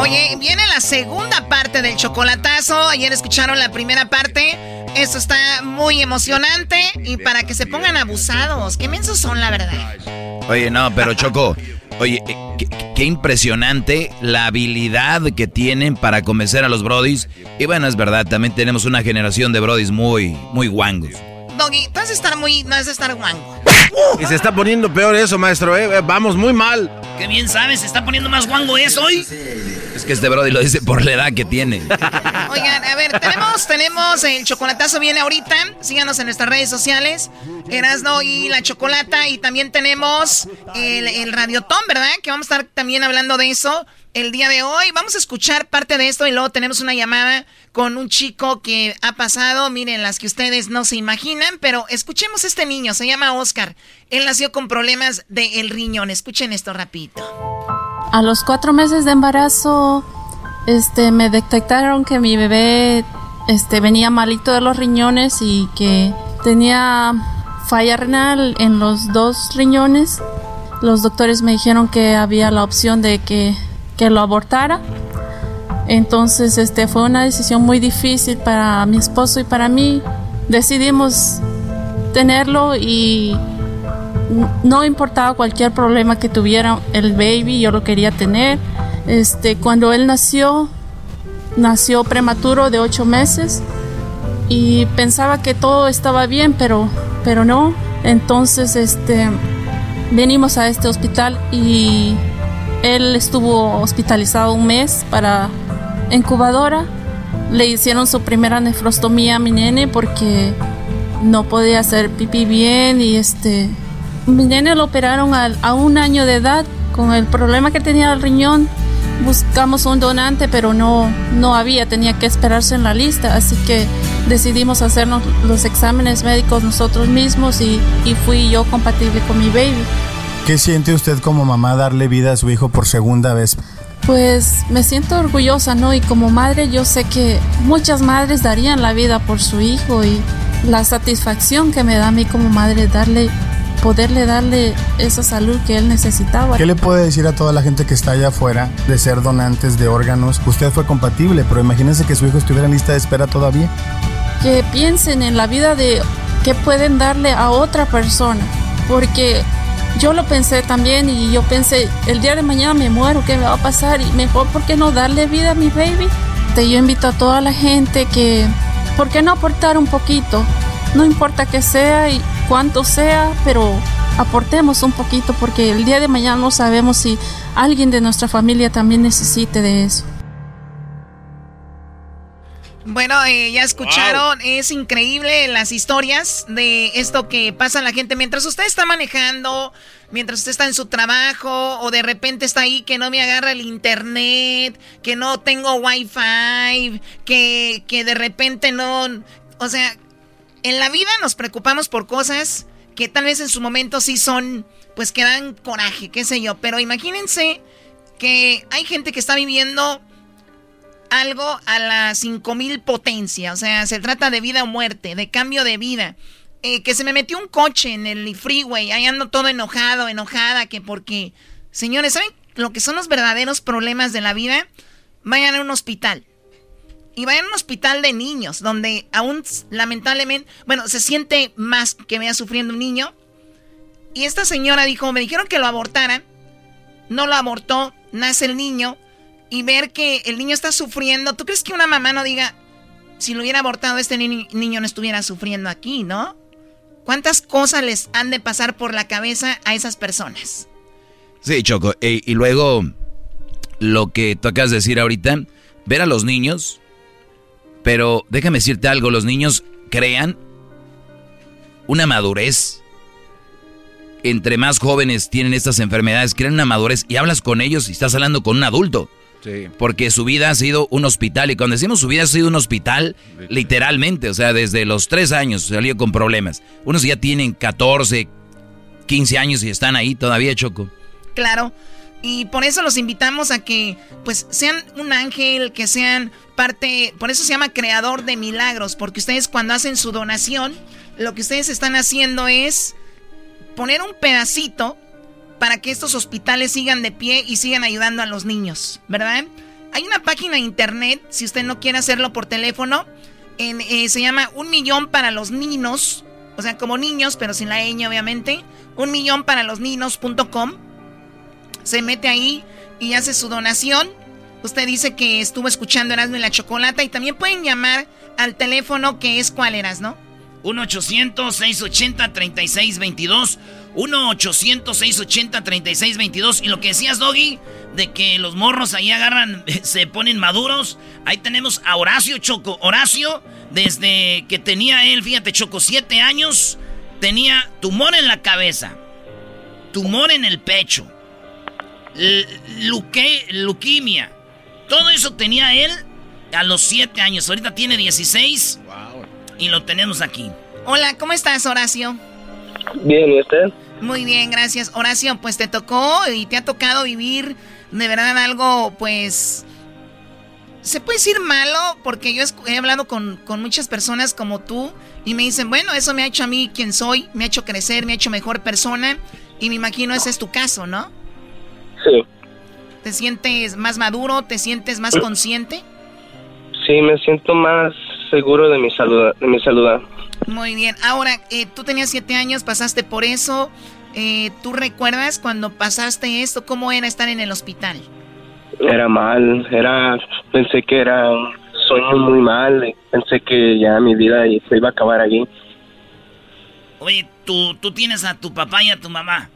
Oye, viene
la segunda parte del chocolatazo. Ayer escucharon la primera parte. Esto está muy emocionante y para que se pongan abusados. Qué mensos son, la verdad.
Oye, no, pero Choco, oye, eh, qué, qué impresionante la habilidad que tienen para convencer a los brodis. Y bueno, es verdad, también tenemos una generación de brodis muy, muy guangos.
Doggy, tú has de estar muy. No has de estar guango.
Y se está poniendo peor eso, maestro, ¿eh? Eh, Vamos muy mal.
Qué bien sabes, se está poniendo más guango eso hoy.
Es que este brody lo dice por la edad que tiene.
Oigan, a ver, tenemos, tenemos el chocolatazo viene ahorita. Síganos en nuestras redes sociales. Erasno y la chocolata. Y también tenemos el, el radiotón, ¿verdad? Que vamos a estar también hablando de eso el día de hoy. Vamos a escuchar parte de esto y luego tenemos una llamada con un chico que ha pasado, miren, las que ustedes no se imaginan, pero escuchemos a este niño, se llama Oscar. Él nació con problemas del riñón. Escuchen esto rapidito.
A los cuatro meses de embarazo, este, me detectaron que mi bebé, este, venía malito de los riñones y que tenía falla renal en los dos riñones. Los doctores me dijeron que había la opción de que, que lo abortara. Entonces, este, fue una decisión muy difícil para mi esposo y para mí. Decidimos tenerlo y no importaba cualquier problema que tuviera el baby, yo lo quería tener. Este, cuando él nació, nació prematuro de ocho meses y pensaba que todo estaba bien, pero, pero no. Entonces, este, venimos a este hospital y él estuvo hospitalizado un mes para incubadora. Le hicieron su primera nefrostomía a mi nene porque no podía hacer pipí bien y este mi nene lo operaron a, a un año de edad con el problema que tenía el riñón. Buscamos un donante, pero no, no había, tenía que esperarse en la lista, así que decidimos hacernos los exámenes médicos nosotros mismos y, y fui yo compatible con mi baby.
¿Qué siente usted como mamá darle vida a su hijo por segunda vez?
Pues me siento orgullosa, ¿no? Y como madre yo sé que muchas madres darían la vida por su hijo y la satisfacción que me da a mí como madre darle
poderle darle esa salud que él necesitaba.
¿Qué le puede decir a toda la gente que está allá afuera de ser donantes de órganos? Usted fue compatible, pero imagínense que su hijo estuviera en lista de espera todavía.
Que piensen en la vida de que pueden darle a otra persona, porque yo lo pensé también y yo pensé, el día de mañana me muero, ¿qué me va a pasar? Y mejor, ¿por qué no darle vida a mi baby? Te, yo invito a toda la gente que, ¿por qué no aportar un poquito? No importa que sea y cuánto sea, pero aportemos un poquito porque el día de mañana no sabemos si alguien de nuestra familia también necesite de eso.
Bueno, eh, ya escucharon, es increíble las historias de esto que pasa a la gente mientras usted está manejando, mientras usted está en su trabajo o de repente está ahí que no me agarra el internet, que no tengo wifi, que, que de repente no... O sea, en la vida nos preocupamos por cosas que tal vez en su momento sí son, pues que dan coraje, qué sé yo. Pero imagínense que hay gente que está viviendo algo a la 5000 potencia. O sea, se trata de vida o muerte, de cambio de vida. Eh, que se me metió un coche en el freeway, ahí ando todo enojado, enojada, que porque... Señores, ¿saben lo que son los verdaderos problemas de la vida? Vayan a un hospital y vayan a un hospital de niños, donde aún lamentablemente, bueno, se siente más que vea sufriendo un niño. Y esta señora dijo, me dijeron que lo abortaran, no lo abortó, nace el niño, y ver que el niño está sufriendo, ¿tú crees que una mamá no diga, si lo hubiera abortado este niño no estuviera sufriendo aquí, ¿no? ¿Cuántas cosas les han de pasar por la cabeza a esas personas?
Sí, Choco, y, y luego lo que tú acabas de decir ahorita, ver a los niños pero déjame decirte algo, los niños crean una madurez. Entre más jóvenes tienen estas enfermedades, crean una madurez y hablas con ellos y estás hablando con un adulto. Sí. Porque su vida ha sido un hospital. Y cuando decimos su vida ha sido un hospital, literalmente, o sea, desde los tres años salió con problemas. Unos ya tienen 14, 15 años y están ahí todavía, Choco.
Claro. Y por eso los invitamos a que pues sean un ángel, que sean parte, por eso se llama creador de milagros, porque ustedes cuando hacen su donación, lo que ustedes están haciendo es poner un pedacito para que estos hospitales sigan de pie y sigan ayudando a los niños, ¿verdad? Hay una página de internet, si usted no quiere hacerlo por teléfono, eh, se llama Un Millón para los Niños, o sea, como niños, pero sin la ñ, obviamente, un millón para los niños.com se mete ahí y hace su donación. Usted dice que estuvo escuchando Erasmo en la Chocolata y también pueden llamar al teléfono que es cuál eras, ¿no?
1-800-680-3622. 1-800-680-3622. Y lo que decías, Doggy, de que los morros ahí agarran, se ponen maduros. Ahí tenemos a Horacio Choco. Horacio, desde que tenía él, fíjate, Choco, siete años, tenía tumor en la cabeza, tumor en el pecho luque, leuquimia. Todo eso tenía él a los 7 años. Ahorita tiene 16. Y lo tenemos aquí.
Hola, ¿cómo estás, Horacio?
Bien, ¿y usted?
Muy bien, gracias. Horacio, pues te tocó y te ha tocado vivir de verdad algo, pues... Se puede decir malo, porque yo he hablado con, con muchas personas como tú y me dicen, bueno, eso me ha hecho a mí quien soy, me ha hecho crecer, me ha hecho mejor persona y me imagino ese es tu caso, ¿no?
Sí.
¿Te sientes más maduro? ¿Te sientes más consciente?
Sí, me siento más seguro de mi salud. De mi salud.
Muy bien. Ahora, eh, tú tenías siete años, pasaste por eso. Eh, ¿Tú recuerdas cuando pasaste esto? ¿Cómo era estar en el hospital?
Era mal. Era, pensé que era un sueño muy mal. Pensé que ya mi vida se iba a acabar allí.
Oye, ¿tú, tú tienes a tu papá y a tu mamá.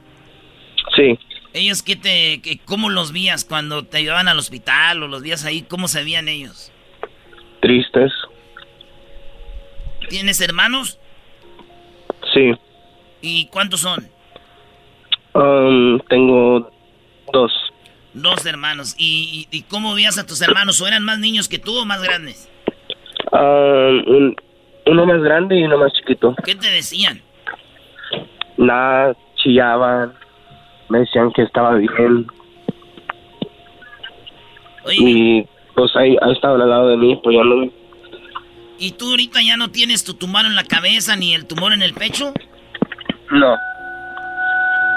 Sí.
¿Ellos qué te, que, cómo los vías cuando te llevaban al hospital o los vías ahí? ¿Cómo se veían ellos?
Tristes.
¿Tienes hermanos?
Sí.
¿Y cuántos son?
Um, tengo dos.
Dos hermanos. ¿Y, ¿Y, cómo veías a tus hermanos? ¿O eran más niños que tú o más grandes?
Um, uno más grande y uno más chiquito.
¿Qué te decían?
Nada, chillaban me decían que estaba bien. y pues ahí ha estado al lado de mí apoyándome.
¿Y tú ahorita ya no tienes tu tumor en la cabeza ni el tumor en el pecho?
No.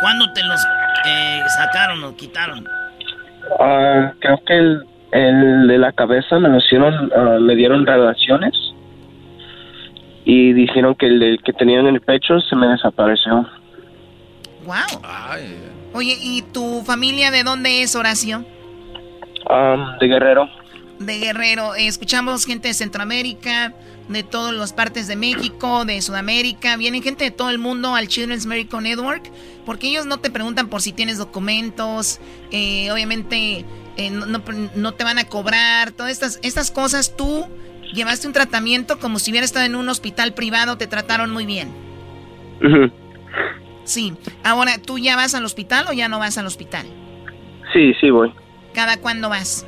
¿Cuándo te los eh, sacaron o quitaron?
Ah, creo que el, el de la cabeza me lo hicieron, ah, me dieron radiaciones y dijeron que el, el que tenía en el pecho se me desapareció.
Wow. Oye, ¿y tu familia de dónde es, Horacio?
De Guerrero.
De Guerrero. Escuchamos gente de Centroamérica, de todas las partes de México, de Sudamérica. Vienen gente de todo el mundo al Children's Medical Network porque ellos no te preguntan por si tienes documentos. eh, obviamente eh, no, no- no te van a cobrar. Todas estas, estas cosas tú llevaste un tratamiento como si hubieras estado en un hospital privado. Te trataron muy bien. Sí. Ahora, ¿tú ya vas al hospital o ya no vas al hospital?
Sí, sí voy.
¿Cada cuándo vas?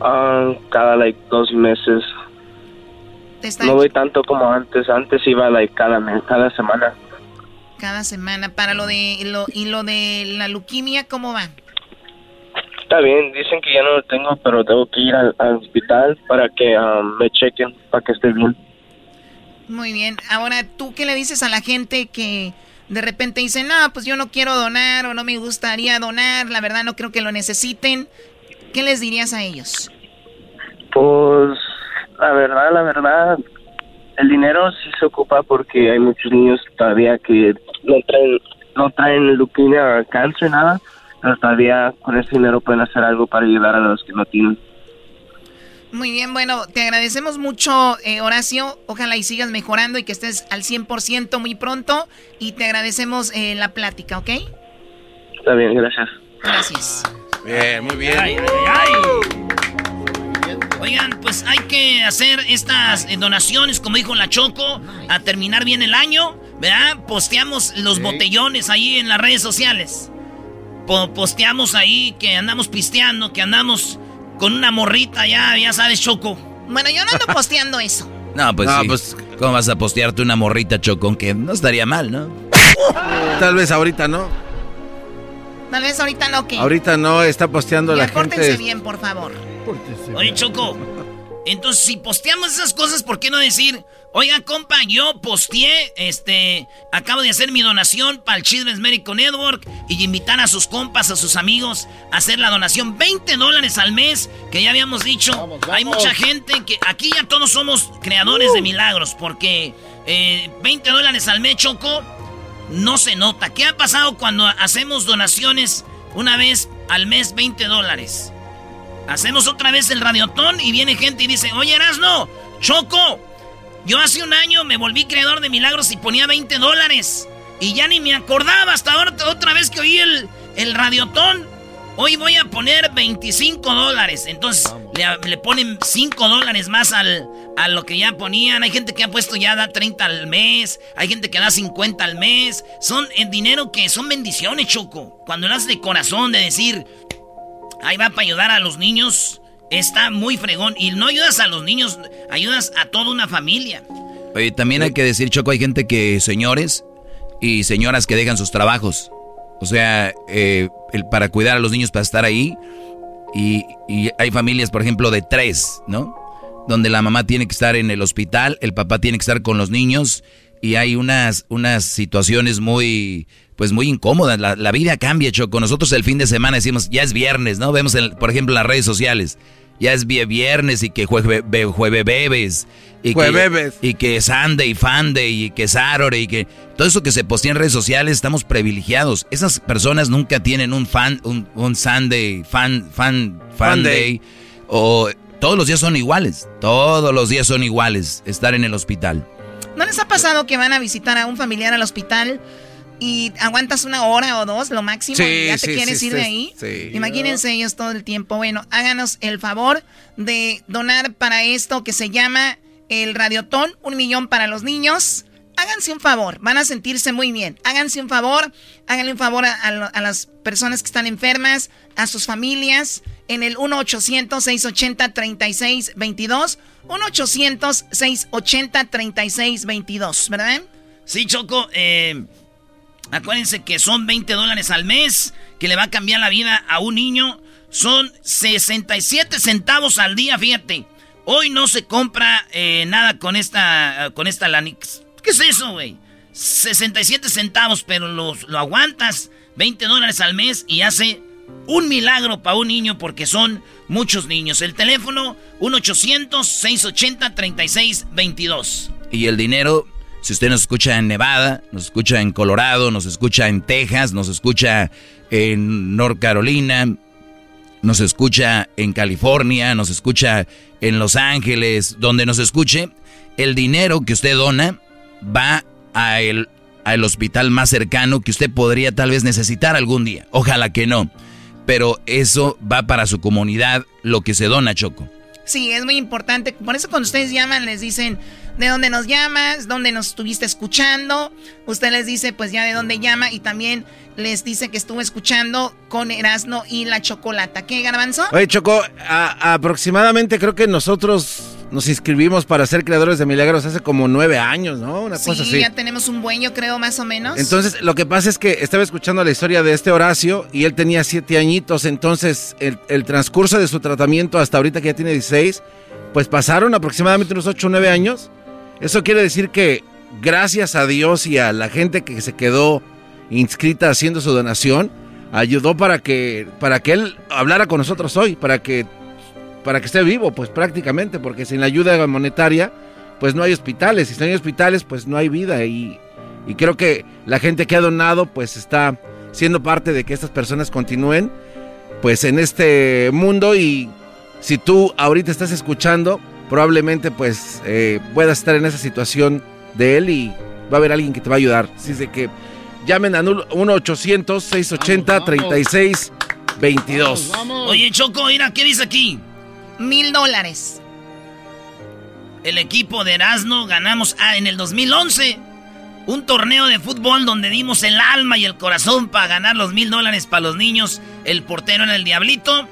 Ah, cada like dos meses. No voy tanto como antes. Antes iba like cada mes, cada semana.
cada semana para lo de lo y lo de la leuquimia, ¿cómo va?
Está bien, dicen que ya no lo tengo, pero tengo que ir al, al hospital para que ah, me chequen, para que esté bien.
Muy bien. Ahora, ¿tú qué le dices a la gente que de repente dice, no, pues yo no quiero donar o no me gustaría donar, la verdad no creo que lo necesiten? ¿Qué les dirías a ellos?
Pues la verdad, la verdad, el dinero sí se ocupa porque hay muchos niños todavía que no traen, no traen leucemia o cáncer, nada, pero todavía con ese dinero pueden hacer algo para ayudar a los que no tienen.
Muy bien, bueno, te agradecemos mucho, eh, Horacio. Ojalá y sigas mejorando y que estés al 100% muy pronto. Y te agradecemos eh, la plática, ¿ok?
Está bien, gracias.
Gracias.
Bien, muy bien.
Oigan, pues hay que hacer estas eh, donaciones, como dijo la Choco, a terminar bien el año, ¿verdad? Posteamos los botellones ahí en las redes sociales. Po- posteamos ahí que andamos pisteando, que andamos con una morrita ya, ya sabes, Choco.
Bueno, yo no ando posteando eso.
No, pues
No,
sí.
pues-
¿Cómo vas a postearte una morrita chocón? Que no estaría mal, ¿no?
Tal vez ahorita no.
Tal vez ahorita no, que.
Ahorita no está posteando
Ya
la
pórtense
gente.
bien, por favor.
Oye, Choco, entonces si posteamos esas cosas, ¿por qué no decir, oiga, compa, yo posteé, este, acabo de hacer mi donación para el Children's Medical Network y invitar a sus compas, a sus amigos a hacer la donación, 20 dólares al mes, que ya habíamos dicho, hay mucha gente que aquí ya todos somos creadores de milagros, porque eh, 20 dólares al mes, Choco, no se nota. ¿Qué ha pasado cuando hacemos donaciones una vez al mes 20 dólares? Hacemos otra vez el radiotón y viene gente y dice, oye Erasno, Choco, yo hace un año me volví creador de milagros y ponía 20 dólares. Y ya ni me acordaba hasta ahora, otra vez que oí el, el radiotón. Hoy voy a poner 25 dólares. Entonces le, le ponen 5 dólares más al, a lo que ya ponían. Hay gente que ha puesto ya da 30 al mes. Hay gente que da 50 al mes. Son en dinero que son bendiciones, Choco. Cuando lo haces de corazón, de decir, ahí va para ayudar a los niños. Está muy fregón. Y no ayudas a los niños, ayudas a toda una familia.
Oye, también hay que decir, Choco, hay gente que, señores y señoras que dejan sus trabajos. O sea, eh, el, para cuidar a los niños, para estar ahí. Y, y hay familias, por ejemplo, de tres, ¿no? Donde la mamá tiene que estar en el hospital, el papá tiene que estar con los niños. Y hay unas, unas situaciones muy, pues muy incómodas. La, la vida cambia, Choco. Nosotros el fin de semana decimos, ya es viernes, ¿no? Vemos, en- por ejemplo, en las redes sociales. Ya es vie- viernes y que jueves, jueves bebes. Y
Jueves.
que, y que Sunday, Funday, y que Saturday, y que todo eso que se postea en redes sociales, estamos privilegiados. Esas personas nunca tienen un fan, un, un Sunday, fan, fan, fan
day.
day. O todos los días son iguales. Todos los días son iguales. Estar en el hospital.
¿No les ha pasado que van a visitar a un familiar al hospital y aguantas una hora o dos, lo máximo,
Sí,
y ya te
sí,
quieres
sí,
ir
sí,
de ahí?
sí.
Imagínense ellos todo el tiempo. Bueno, háganos el favor de donar para esto que se llama el Radiotón, un millón para los niños. Háganse un favor, van a sentirse muy bien. Háganse un favor, háganle un favor a, a las personas que están enfermas, a sus familias, en el 1-800-680-3622. 1-800-680-3622, ¿verdad?
Sí, Choco, eh, acuérdense que son 20 dólares al mes, que le va a cambiar la vida a un niño. Son 67 centavos al día, fíjate. Hoy no se compra eh, nada con esta, con esta Lanix. ¿Qué es eso, güey? 67 centavos, pero los- lo aguantas 20 dólares al mes y hace un milagro para un niño porque son muchos niños. El teléfono 1-800-680-3622.
Y el dinero, si usted nos escucha en Nevada, nos escucha en Colorado, nos escucha en Texas, nos escucha en North Carolina, nos escucha en California, nos escucha en Los Ángeles, donde nos escuche, el dinero que usted dona va a el, al hospital más cercano que usted podría tal vez necesitar algún día. Ojalá que no. Pero eso va para su comunidad, lo que se dona, Choco.
Sí, es muy importante. Por eso cuando ustedes llaman les dicen de dónde nos llamas, dónde nos estuviste escuchando. Usted les dice pues ya de dónde llama y también les dice que estuvo escuchando con Erasno y la Chocolata. ¿Qué, Garbanzo?
Oye, Choco, aproximadamente creo que nosotros nos inscribimos para ser creadores de milagros hace como nueve años, ¿no?
Una cosa así. ya tenemos un buen, yo creo, más o menos.
Entonces, lo que pasa es que estaba escuchando la historia de este Horacio y él tenía siete añitos, entonces el, el transcurso de su tratamiento hasta ahorita que ya tiene 16, pues pasaron aproximadamente unos ocho o nueve años. Eso quiere decir que gracias a Dios y a la gente que se quedó inscrita haciendo su donación, ayudó para que, para que él hablara con nosotros hoy, para que, para que esté vivo, pues prácticamente, porque sin la ayuda monetaria, pues no hay hospitales, y si no hay hospitales, pues no hay vida, y, y creo que la gente que ha donado, pues está siendo parte de que estas personas continúen, pues en este mundo, y si tú ahorita estás escuchando, probablemente pues eh, puedas estar en esa situación de él y va a haber alguien que te va a ayudar. Así de que Llamen a 1-800-680-3622.
Oye, Choco, mira, ¿qué dice aquí?
Mil dólares.
El equipo de Erasmo ganamos ah, en el 2011 un torneo de fútbol donde dimos el alma y el corazón para ganar los mil dólares para los niños. El portero en el Diablito.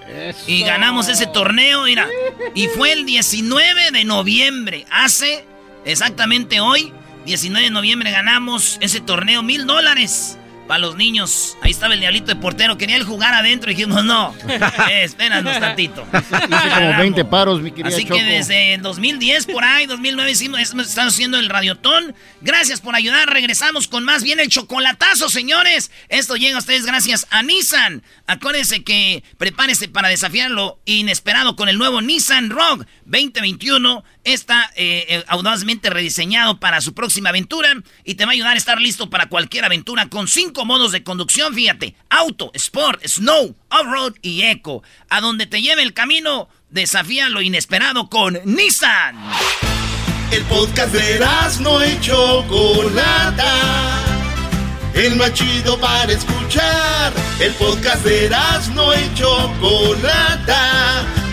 Y ganamos ese torneo, mira. Y fue el 19 de noviembre, hace exactamente hoy, 19 de noviembre ganamos ese torneo, mil dólares para los niños. Ahí estaba el diablito de portero. Quería él jugar adentro y dijimos, no, eh, espéranos tantito.
Hice como 20 paros, mi querida
Así que desde el 2010 por ahí, 2009 hicimos, estamos haciendo el radiotón. Gracias por ayudar. Regresamos con más bien el chocolatazo, señores. Esto llega a ustedes gracias a Nissan. Acuérdense que prepárese para desafiar lo inesperado con el nuevo Nissan Rogue 2021 está eh, eh, audazmente rediseñado para su próxima aventura y te va a ayudar a estar listo para cualquier aventura con cinco modos de conducción, fíjate, auto, sport, snow, off-road y eco. A donde te lleve el camino, desafía lo inesperado con Nissan.
El podcast de no hecho Chocolata. El más chido para escuchar. El podcast de no hecho Chocolata.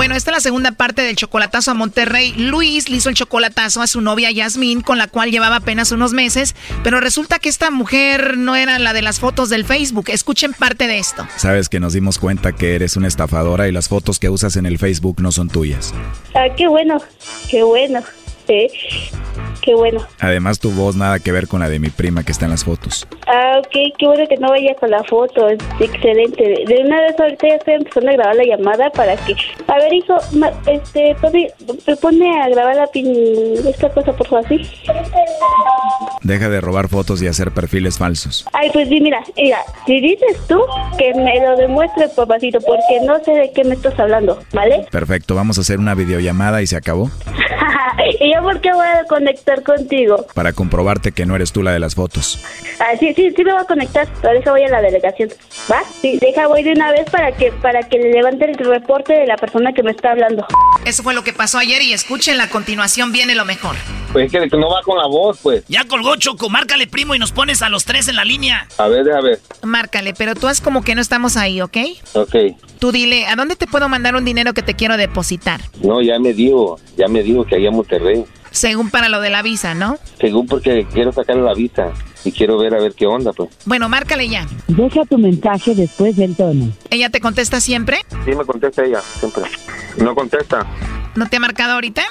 Bueno, esta es la segunda parte del chocolatazo a Monterrey. Luis le hizo el chocolatazo a su novia Yasmín, con la cual llevaba apenas unos meses, pero resulta que esta mujer no era la de las fotos del Facebook. Escuchen parte de esto.
Sabes que nos dimos cuenta que eres una estafadora y las fotos que usas en el Facebook no son tuyas.
Ah, qué bueno, qué bueno. Qué bueno.
Además, tu voz nada que ver con la de mi prima que está en las fotos.
Ah, ok, qué bueno que no vaya con la foto. Es excelente. De una vez ahorita ya estoy empezando a grabar la llamada para que. A ver, hijo, este, me pone a grabar la pin... esta cosa, por favor, ¿sí?
Deja de robar fotos y hacer perfiles falsos.
Ay, pues sí, mira, mira, si dices tú que me lo demuestre, papacito, porque no sé de qué me estás hablando, ¿vale?
Perfecto, vamos a hacer una videollamada y se acabó.
¿Y yo por qué voy a conectar contigo?
Para comprobarte que no eres tú la de las fotos.
Ah, sí, sí, sí me voy a conectar. Por eso voy a la delegación. ¿Va? Sí, deja, voy de una vez para que para que le levante el reporte de la persona que me está hablando.
Eso fue lo que pasó ayer y escuchen, a continuación viene lo mejor.
Pues es que no va con la voz, pues.
Ya colgó Choco, márcale primo y nos pones a los tres en la línea.
A ver, déjame ver.
Márcale, pero tú haz como que no estamos ahí, ¿ok?
Ok.
Tú dile, ¿a dónde te puedo mandar un dinero que te quiero depositar?
No, ya me dijo, ya me dijo que allá en Monterrey.
Según para lo de la visa, ¿no?
Según porque quiero sacarle la visa y quiero ver a ver qué onda, pues.
Bueno, márcale ya.
Deja tu mensaje después del tono.
¿Ella te contesta siempre?
Sí, me contesta ella, siempre. No contesta.
¿No te ha marcado ahorita?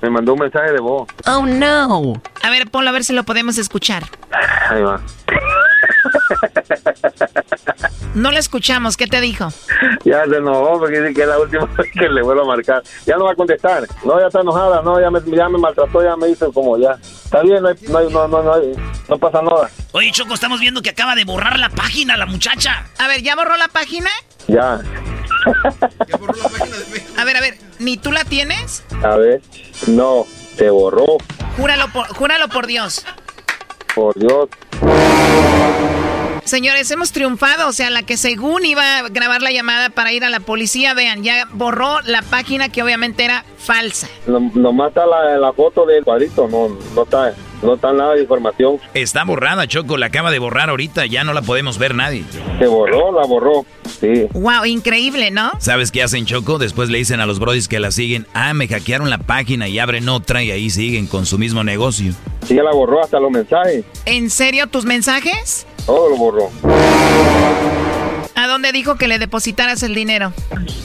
Me mandó un mensaje de voz.
Oh, no. A ver, ponlo a ver si lo podemos escuchar.
Ahí va.
No la escuchamos, ¿qué te dijo?
Ya se enojó porque dice que es la última vez que le vuelvo a marcar. Ya no va a contestar. No, ya está enojada. No, ya me, ya me maltrató, ya me hizo como ya. Está bien, no, hay, no, hay- no, no, no, hay- no pasa nada.
Oye, Choco, estamos viendo que acaba de borrar la página la muchacha.
A ver, ¿ya borró la página?
Ya.
A ver, a ver, ¿ni tú la tienes?
A ver. No, se borró.
Júralo por, júralo por Dios.
Por Dios.
Señores, hemos triunfado. O sea, la que según iba a grabar la llamada para ir a la policía, vean, ya borró la página que obviamente era falsa.
No, nomás está la, la foto del cuadrito. No, no está, no está nada de información.
Está borrada, Choco, la acaba de borrar ahorita, ya no la podemos ver nadie.
Se borró, la borró. Sí.
Wow, increíble, ¿no?
¿Sabes qué hacen, Choco? Después le dicen a los brodis que la siguen, ah, me hackearon la página y abren otra y ahí siguen con su mismo negocio.
Sí, ya la borró hasta los mensajes.
¿En serio tus mensajes?
Todo lo borró.
¿A dónde dijo que le depositaras el dinero?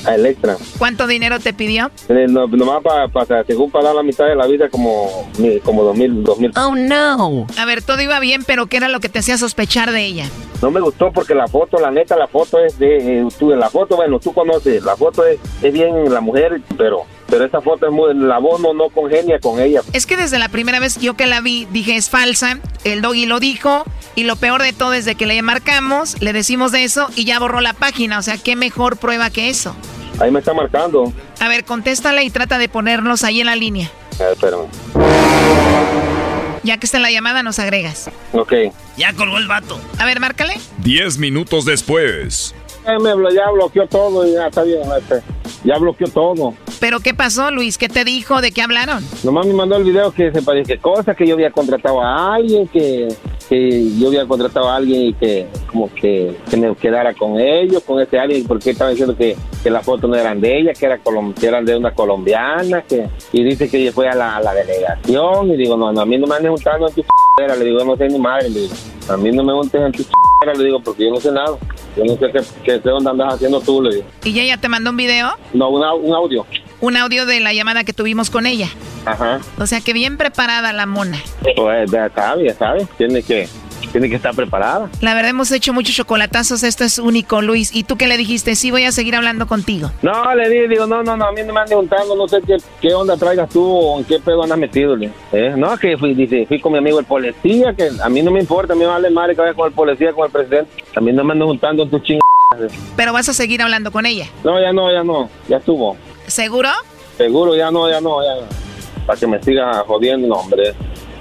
A Electra.
¿Cuánto dinero te pidió?
Eh, no- nomás para, según para dar la mitad de la vida, como, como dos mil, dos mil.
Oh, no. A ver, todo iba bien, pero ¿qué era lo que te hacía sospechar de ella?
No me gustó porque la foto, la neta, la foto es de, eh, tú, la foto, bueno, tú conoces, la foto es, es bien la mujer, pero, pero esa foto es muy, la voz no, no congenia con ella.
Es que desde la primera vez yo que la vi dije es falsa, el doggy lo dijo y lo peor de todo es de que le marcamos, le decimos de eso y ya borró la página, o sea, qué mejor prueba que eso.
Ahí me está marcando.
A ver, contéstale y trata de ponernos ahí en la línea.
A ver, espérame.
Ya que está en la llamada nos agregas.
Ok.
Ya colgó el vato.
A ver, márcale.
Diez minutos después.
Eh, me ya bloqueó todo y ya está bien. este, Ya bloqueó todo.
Pero ¿qué pasó, Luis? ¿Qué te dijo? ¿De qué hablaron?
Nomás me mandó el video que se parece que cosas que yo había contratado a alguien, que, que yo había contratado a alguien y que como que, que me quedara con ellos, con ese alguien, porque estaba diciendo que, que las fotos no eran de ella, que, era colom- que eran de una colombiana, que y dice que ella fue a la, a la delegación y digo, no, no, a mí no me andes juntando en tu ch***era, le digo, no sé ni madre, le digo, a mí no me juntes en tu ch***era, le digo, porque yo no sé nada, yo no sé qué, qué, qué onda andas haciendo tú, le digo.
¿Y ella te mandó un video?
No, un au- un audio.
Un audio de la llamada que tuvimos con ella.
Ajá.
O sea que bien preparada la mona.
Pues ya sabe, ya sabe, tiene que, tiene que estar preparada.
La verdad hemos hecho muchos chocolatazos, esto es único, Luis. ¿Y tú qué le dijiste? Sí, voy a seguir hablando contigo.
No, le dije, digo, no, no, no, a mí no me andes juntando, no sé qué, qué onda traigas tú o en qué pedo andas metido. ¿Eh? No, que fui, dice, fui con mi amigo el policía, que a mí no me importa, a mí me vale madre que vaya con el policía, con el presidente. A mí no me ando juntando en tu ching...
Pero vas a seguir hablando con ella.
No, ya no, ya no, ya estuvo.
¿Seguro?
Seguro, ya no, ya no, ya. Para que me siga jodiendo, no, hombre.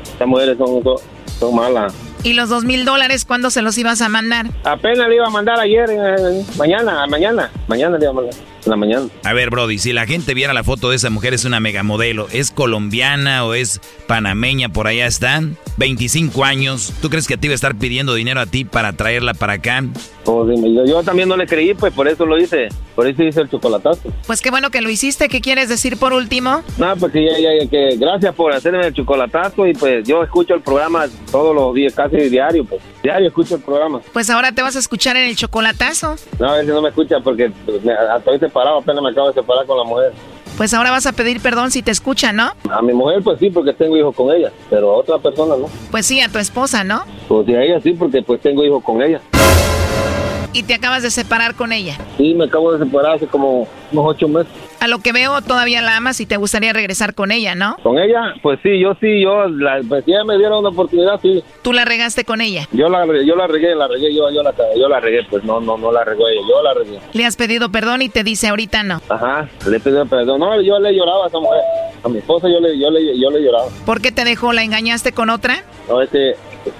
Estas mujeres son, son, son malas.
¿Y los dos mil dólares cuándo se los ibas a mandar?
Apenas le iba a mandar ayer, eh, mañana, mañana, mañana le iba a mandar, en la mañana.
A ver, Brody, si la gente viera la foto de esa mujer, es una megamodelo. ¿Es colombiana o es panameña? Por allá están. 25 años. ¿Tú crees que te iba a estar pidiendo dinero a ti para traerla para acá?
Pues, yo, yo también no le creí, pues por eso lo hice. Por eso hice el chocolatazo.
Pues qué bueno que lo hiciste. ¿Qué quieres decir por último?
No, pues que, ya, ya, que gracias por hacerme el chocolatazo y pues yo escucho el programa todos los días, casi diario, pues. Diario escucho el programa.
Pues ahora te vas a escuchar en el chocolatazo.
No, a ver si no me escucha porque pues, me, estoy separado, apenas me acabo de separar con la mujer.
Pues ahora vas a pedir perdón si te escucha, ¿no?
A mi mujer pues sí, porque tengo hijos con ella, pero a otra persona no.
Pues sí, a tu esposa, ¿no?
Pues sí, a ella sí, porque pues tengo hijos con ella.
Y te acabas de separar con ella.
Sí, me acabo de separar hace como unos ocho meses.
A lo que veo, todavía la amas y te gustaría regresar con ella, ¿no?
¿Con ella? Pues sí, yo sí, yo, la, pues ella me dieron una oportunidad, sí.
Tú la regaste con ella.
Yo la, yo la regué, la regué, yo, yo, la, yo la regué, pues no, no, no la regó ella, yo la regué.
Le has pedido perdón y te dice ahorita no.
Ajá, le pedí perdón. No, yo le lloraba a esa mujer. A mi esposa yo le, yo le, yo le lloraba.
¿Por qué te dejó? ¿La engañaste con otra?
No, es que,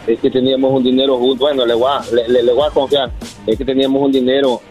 es que teníamos un dinero juntos. Bueno, le voy, a, le, le, le voy a confiar. Es que teníamos un dinero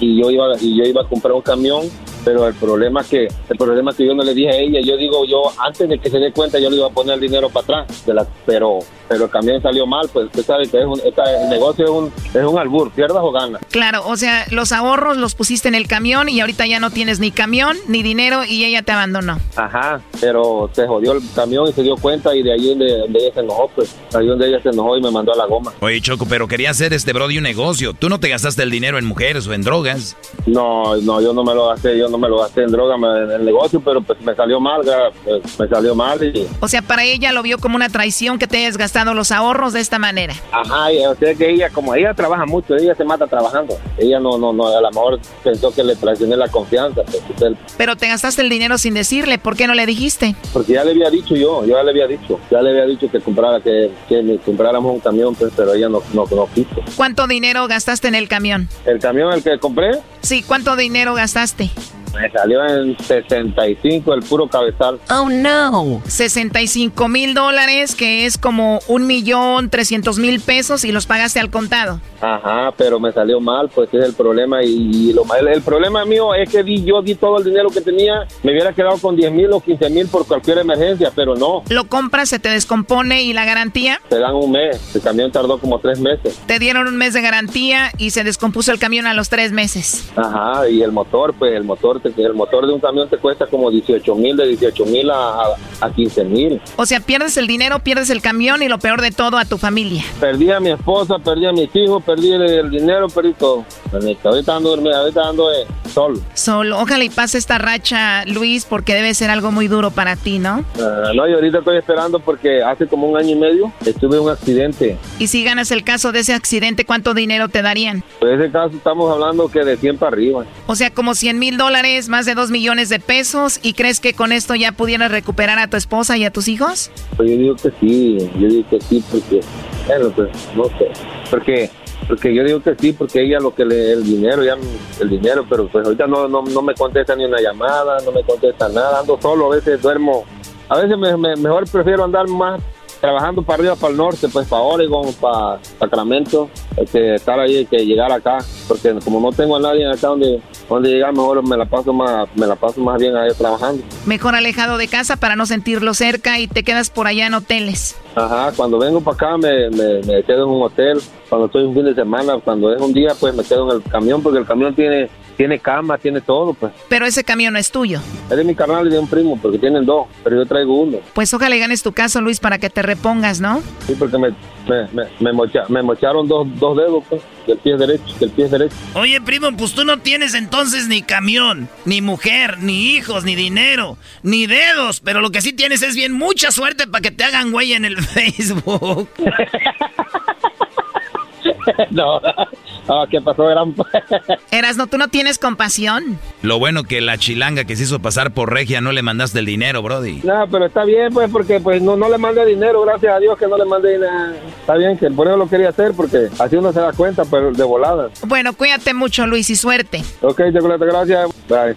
y yo iba y yo iba a comprar un camión, pero el problema que el problema que yo no le dije a ella, yo digo, yo antes de que se dé cuenta yo le iba a poner el dinero para atrás, de la, pero pero el camión salió mal, pues usted sabe que es un, esta- el negocio es un, es un albur, pierdas o ganas.
Claro, o sea, los ahorros los pusiste en el camión y ahorita ya no tienes ni camión ni dinero y ella te abandonó.
Ajá, pero se jodió el camión y se dio cuenta y de ahí donde, donde ella se enojó, pues ahí donde ella se enojó y me mandó a la goma.
Oye, Choco, pero quería hacer este Brody un negocio. Tú no te gastaste el dinero en mujeres o en drogas.
No, no, yo no me lo gasté, yo no me lo gasté en droga, me- en el negocio, pero pues me salió mal, pues, me salió mal y...
O sea, para ella lo vio como una traición que te hayas gastado los ahorros de esta manera.
Ajá, y, o sea que ella, como ella trabaja mucho, ella se mata trabajando. Ella no, no, no, a lo mejor pensó que le traicioné la confianza, pues, usted-
Pero te gastaste el dinero sin decirle, ¿por qué no le dijiste?
porque ya le había dicho yo, yo ya le había dicho, ya le había dicho que comprara, que, compráramos un camión, pues, pero ella no, no, no quiso.
¿Cuánto dinero gastaste en el camión?
El camión el que compré
Sí, ¿cuánto dinero gastaste?
Me salió en 65 el puro cabezal.
Oh no. 65 mil dólares, que es como un millón trescientos mil pesos y los pagaste al contado.
Ajá, pero me salió mal, pues ese es el problema. Y, y lo mal, el problema mío es que di, yo di todo el dinero que tenía, me hubiera quedado con 10 mil o 15 mil por cualquier emergencia, pero no.
Lo compras, se te descompone y la garantía,
Te dan un mes, el camión tardó como tres meses.
te dieron un mes de garantía y se descompuso el camión a los tres meses.
Ajá, y el motor, pues el motor, te- el motor de un camión te cuesta como 18 mil, de 18 mil a, a, a 15 mil.
O sea, pierdes el dinero, pierdes el camión y lo peor de todo a tu familia.
Perdí a mi esposa, perdí a mis hijos, perdí el, el dinero, perdí todo. Ahorita ahorita ando, dormido, ahorita ando eh, solo.
Solo, ojalá y pase esta racha, Luis, porque debe ser algo muy duro para ti, ¿no?
Ah, no, y ahorita estoy esperando porque hace como un año y medio estuve en un accidente.
Y si ganas el caso de ese accidente, ¿cuánto dinero te darían?
Pues en ese caso estamos hablando que de 100 para arriba.
O sea, como 100 mil dólares, más de 2 millones de pesos. ¿Y crees que con esto ya pudieras recuperar a tu esposa y a tus hijos?
Pues yo digo que sí, yo digo que sí porque, bueno, pues no sé, porque porque yo digo que sí porque ella lo que le el dinero ya el dinero, pero pues ahorita no no, no me contesta ni una llamada, no me contesta nada, ando solo, a veces duermo, a veces me, me- mejor prefiero andar más trabajando para arriba, para el norte, pues para Oregon, para Sacramento, que estar ahí, que llegar acá, porque como no tengo a nadie acá donde donde llegar, mejor me la paso más me la paso más bien ahí trabajando.
Mejor alejado de casa para no sentirlo cerca y te quedas por allá en hoteles.
Ajá, cuando vengo para acá me, me, me quedo en un hotel. Cuando estoy un fin de semana, cuando es un día, pues me quedo en el camión porque el camión tiene tiene cama, tiene todo, pues.
Pero ese camión no es tuyo.
Es de mi carnal y de un primo porque tienen dos, pero yo traigo uno.
Pues ojalá y ganes tu caso, Luis, para que te repongas, ¿no?
Sí, porque me, me, me, me, mocha- me mocharon dos, dos dedos, pues, del pie derecho, del pie derecho.
Oye, primo, pues tú no tienes entonces ni camión, ni mujer, ni hijos, ni dinero, ni dedos, pero lo que sí tienes es bien mucha suerte para que te hagan güey en el Facebook.
no, ah, ¿qué pasó? Eran...
Eras, no, tú no tienes compasión.
Lo bueno que la chilanga que se hizo pasar por regia no le mandaste el dinero, Brody.
No, pero está bien, pues, porque pues no, no le mandé dinero, gracias a Dios que no le mandé nada. Está bien que por eso lo quería hacer, porque así uno se da cuenta, pero de volada.
Bueno, cuídate mucho, Luis, y suerte.
Ok, chocolate, gracias. Bye.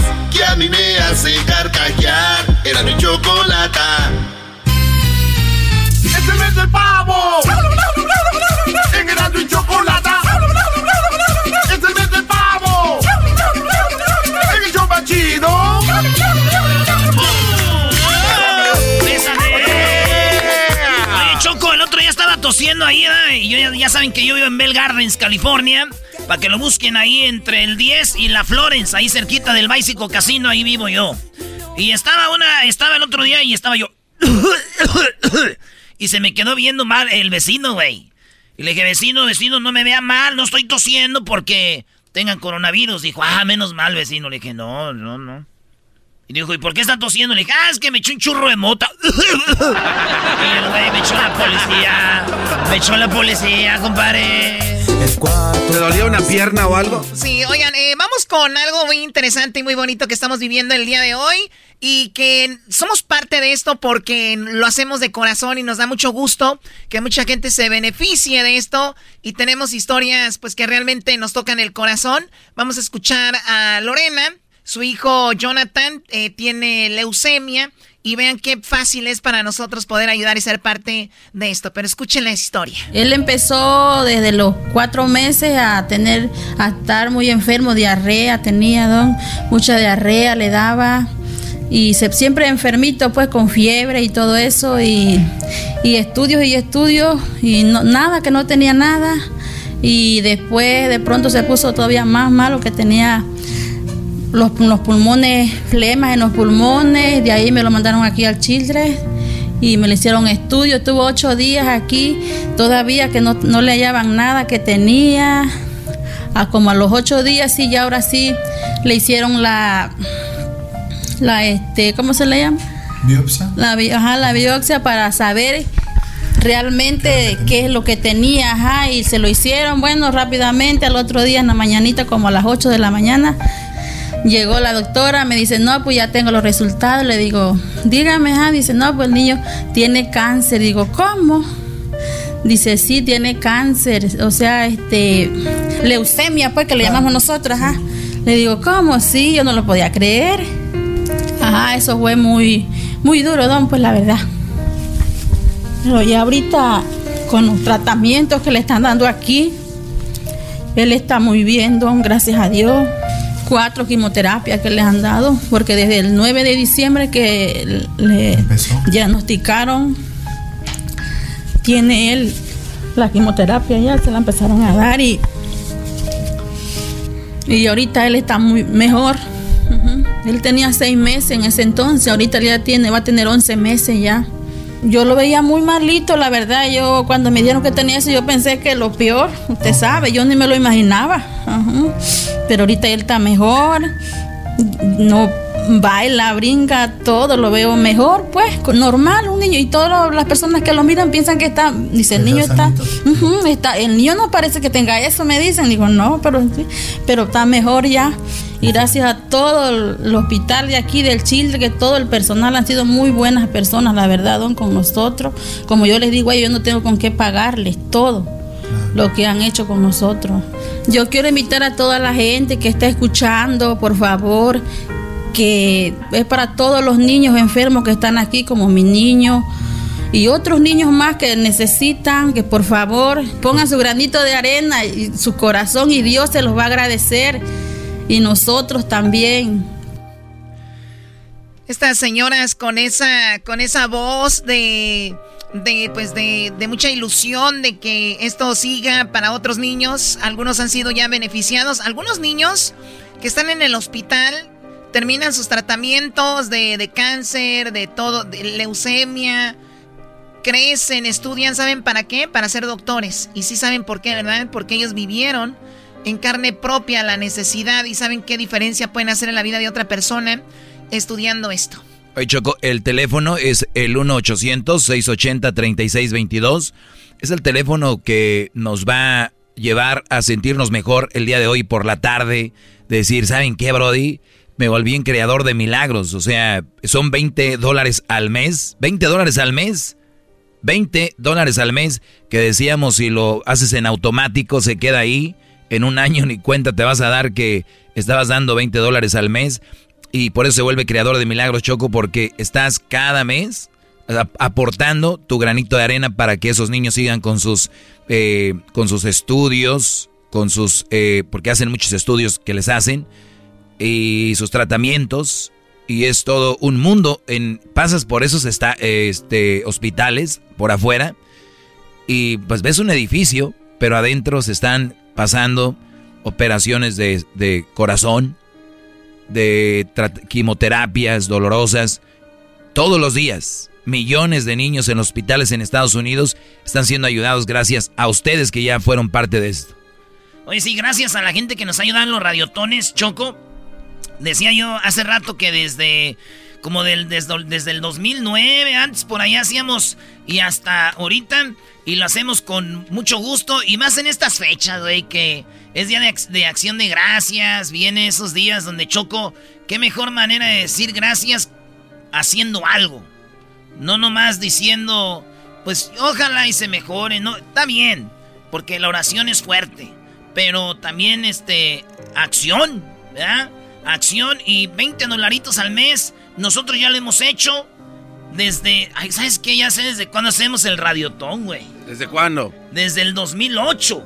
a mí me hace carcajear. Era mi chocolata.
¡Este mes del pavo! ¡En Erasmo y Chocolata! ¡Es el mes del pavo! ¡En el show chido!
Oye, Choco, el otro día estaba tosiendo ahí, ¿verdad? Y yo, ya, ya saben que yo vivo en Bell Gardens, California. Para que lo busquen ahí entre el 10 y la Florence, ahí cerquita del Bicycle Casino, ahí vivo yo. Y estaba una, estaba el otro día y estaba yo. y se me quedó viendo mal el vecino, güey. Y le dije, vecino, vecino, no me vea mal, no estoy tosiendo porque tengan coronavirus. Dijo, ah, menos mal, vecino. Le dije, no, no, no. Y dijo, ¿y por qué está tosiendo? Le dije, ah, es que me echó un churro de mota. y el güey me echó la policía. Me echó la policía, compadre.
¿Te dolía una pierna o algo?
Sí, oigan, eh, vamos con algo muy interesante y muy bonito que estamos viviendo el día de hoy y que somos parte de esto porque lo hacemos de corazón y nos da mucho gusto que mucha gente se beneficie de esto y tenemos historias pues que realmente nos tocan el corazón. Vamos a escuchar a Lorena, su hijo Jonathan eh, tiene leucemia y vean qué fácil es para nosotros poder ayudar y ser parte de esto. Pero escuchen la historia.
Él empezó desde los cuatro meses a tener, a estar muy enfermo, diarrea, tenía don, mucha diarrea le daba. Y se, siempre enfermito pues con fiebre y todo eso. Y, y estudios y estudios. Y no, nada, que no tenía nada. Y después de pronto se puso todavía más malo que tenía los, pulmones, flemas en los pulmones, de ahí me lo mandaron aquí al Children y me le hicieron estudio, estuvo ocho días aquí, todavía que no, le hallaban nada que tenía, a como a los ocho días sí, ya ahora sí le hicieron la, la este, ¿cómo se le llama?
Biopsia.
La, ajá, la biopsia para saber realmente qué es lo que tenía, ajá, y se lo hicieron, bueno, rápidamente, al otro día en la mañanita, como a las 8 de la mañana, Llegó la doctora, me dice, no, pues ya tengo los resultados. Le digo, dígame, ah, dice, no, pues el niño tiene cáncer. Digo, ¿cómo? Dice, sí, tiene cáncer, o sea, este, leucemia, pues que le llamamos nosotros, ajá. Le digo, ¿cómo? Sí, yo no lo podía creer. Ajá, eso fue muy, muy duro, don, pues la verdad. Pero ya ahorita, con los tratamientos que le están dando aquí, él está muy bien, don, gracias a Dios cuatro quimioterapias que le han dado, porque desde el 9 de diciembre que le diagnosticaron, tiene él la quimioterapia, ya se la empezaron a dar y, y ahorita él está muy mejor. Él tenía seis meses en ese entonces, ahorita ya tiene, va a tener 11 meses ya. Yo lo veía muy malito, la verdad. Yo cuando me dijeron que tenía eso, yo pensé que lo peor, usted sabe, yo ni me lo imaginaba. Pero ahorita él está mejor, no baila, brinca, todo lo veo mejor, pues, normal, un niño. Y todas las personas que lo miran piensan que está, dice, el niño está, está, el niño no parece que tenga eso, me dicen. Digo, no, pero, pero está mejor ya. Y gracias a todo el hospital de aquí del Chile, que todo el personal han sido muy buenas personas, la verdad, don, con nosotros. Como yo les digo, yo no tengo con qué pagarles todo lo que han hecho con nosotros. Yo quiero invitar a toda la gente que está escuchando, por favor, que es para todos los niños enfermos que están aquí, como mi niño y otros niños más que necesitan, que por favor pongan su granito de arena y su corazón y Dios se los va a agradecer y nosotros también.
Estas señoras con esa, con esa voz de, de, pues de, de mucha ilusión de que esto siga para otros niños. Algunos han sido ya beneficiados. Algunos niños que están en el hospital terminan sus tratamientos de, de cáncer, de todo, de leucemia. Crecen, estudian, ¿saben para qué? Para ser doctores. Y sí saben por qué, ¿verdad? Porque ellos vivieron en carne propia la necesidad y saben qué diferencia pueden hacer en la vida de otra persona estudiando esto.
Oye, Choco, el teléfono es el 1-800-680-3622. Es el teléfono que nos va a llevar a sentirnos mejor el día de hoy por la tarde. Decir, ¿saben qué, Brody? Me volví en creador de milagros. O sea, son 20 dólares al mes. 20 dólares al mes. 20 dólares al mes que decíamos si lo haces en automático se queda ahí en un año ni cuenta te vas a dar que estabas dando 20 dólares al mes y por eso se vuelve creador de milagros Choco porque estás cada mes aportando tu granito de arena para que esos niños sigan con sus eh, con sus estudios con sus eh, porque hacen muchos estudios que les hacen y sus tratamientos y es todo un mundo en pasas por esos está, este, hospitales por afuera y pues ves un edificio pero adentro se están pasando operaciones de, corazón, de quimioterapias dolorosas, todos los días. Millones de niños en hospitales en Estados Unidos están siendo ayudados gracias a ustedes que ya fueron parte de esto.
Oye, sí, gracias a la gente que nos ayuda en los radiotones, Choco. Decía yo hace rato que desde como del, desde, desde el 2009, antes por ahí hacíamos y hasta ahorita y lo hacemos con mucho gusto y más en estas fechas, güey, que es día de, acción de gracias, viene esos días donde Choco, qué mejor manera de decir gracias haciendo algo. No nomás diciendo, pues ojalá y se mejore, no, está bien, porque la oración es fuerte, pero también este acción, ¿verdad? Acción y 20 dolaritos al mes, nosotros ya lo hemos hecho desde, ay, ¿sabes qué? Ya sé desde cuándo hacemos el radiotón, güey.
¿Desde cuándo?
Desde el 2008.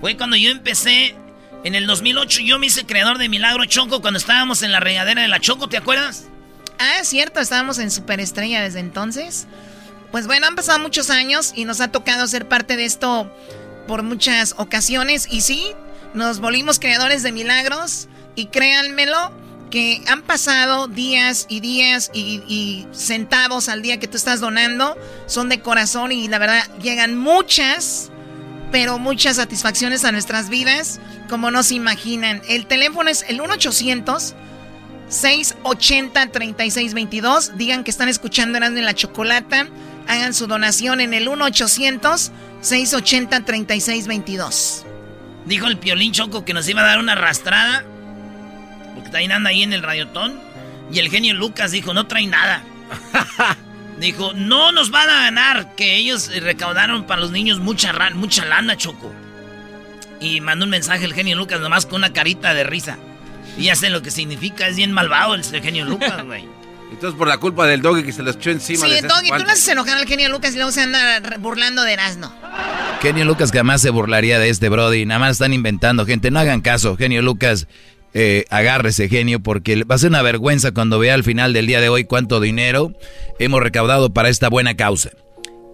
Fue cuando yo empecé. En el 2008 yo me hice creador de Milagro Choco cuando estábamos en la regadera de la Choco, ¿te acuerdas?
Ah, es cierto, estábamos en Superestrella desde entonces. Pues bueno, han pasado muchos años y nos ha tocado ser parte de esto por muchas ocasiones. Y sí, nos volvimos creadores de milagros. Y créanmelo, que han pasado días y días y, centavos al día que tú estás donando son de corazón y la verdad llegan muchas pero muchas satisfacciones a nuestras vidas, como no se imaginan. El teléfono es el 1-800. 680-3622. Digan que están escuchando Erasmo en la Chocolata. Hagan su donación en el 1-800-680-3622.
Dijo el Piolín Choco que nos iba a dar una arrastrada. También anda ahí en el radiotón. Y el genio Lucas dijo, no trae nada. Dijo, no nos van a ganar, que ellos recaudaron para los niños mucha, mucha lana, Choco. Y mandó un mensaje el genio Lucas nomás con una carita de risa. Y ya sé lo que significa, es bien malvado el genio Lucas, güey.
Entonces por la culpa del doggy que se los echó encima.
Sí, doggy, tú no haces enojar al genio Lucas y luego se anda burlando de Erasmo.
Genio Lucas jamás se burlaría de este Brody, nada más están inventando, gente, no hagan caso, genio Lucas eh, agárrese, genio, porque va a ser una vergüenza cuando vea al final del día de hoy cuánto dinero hemos recaudado para esta buena causa.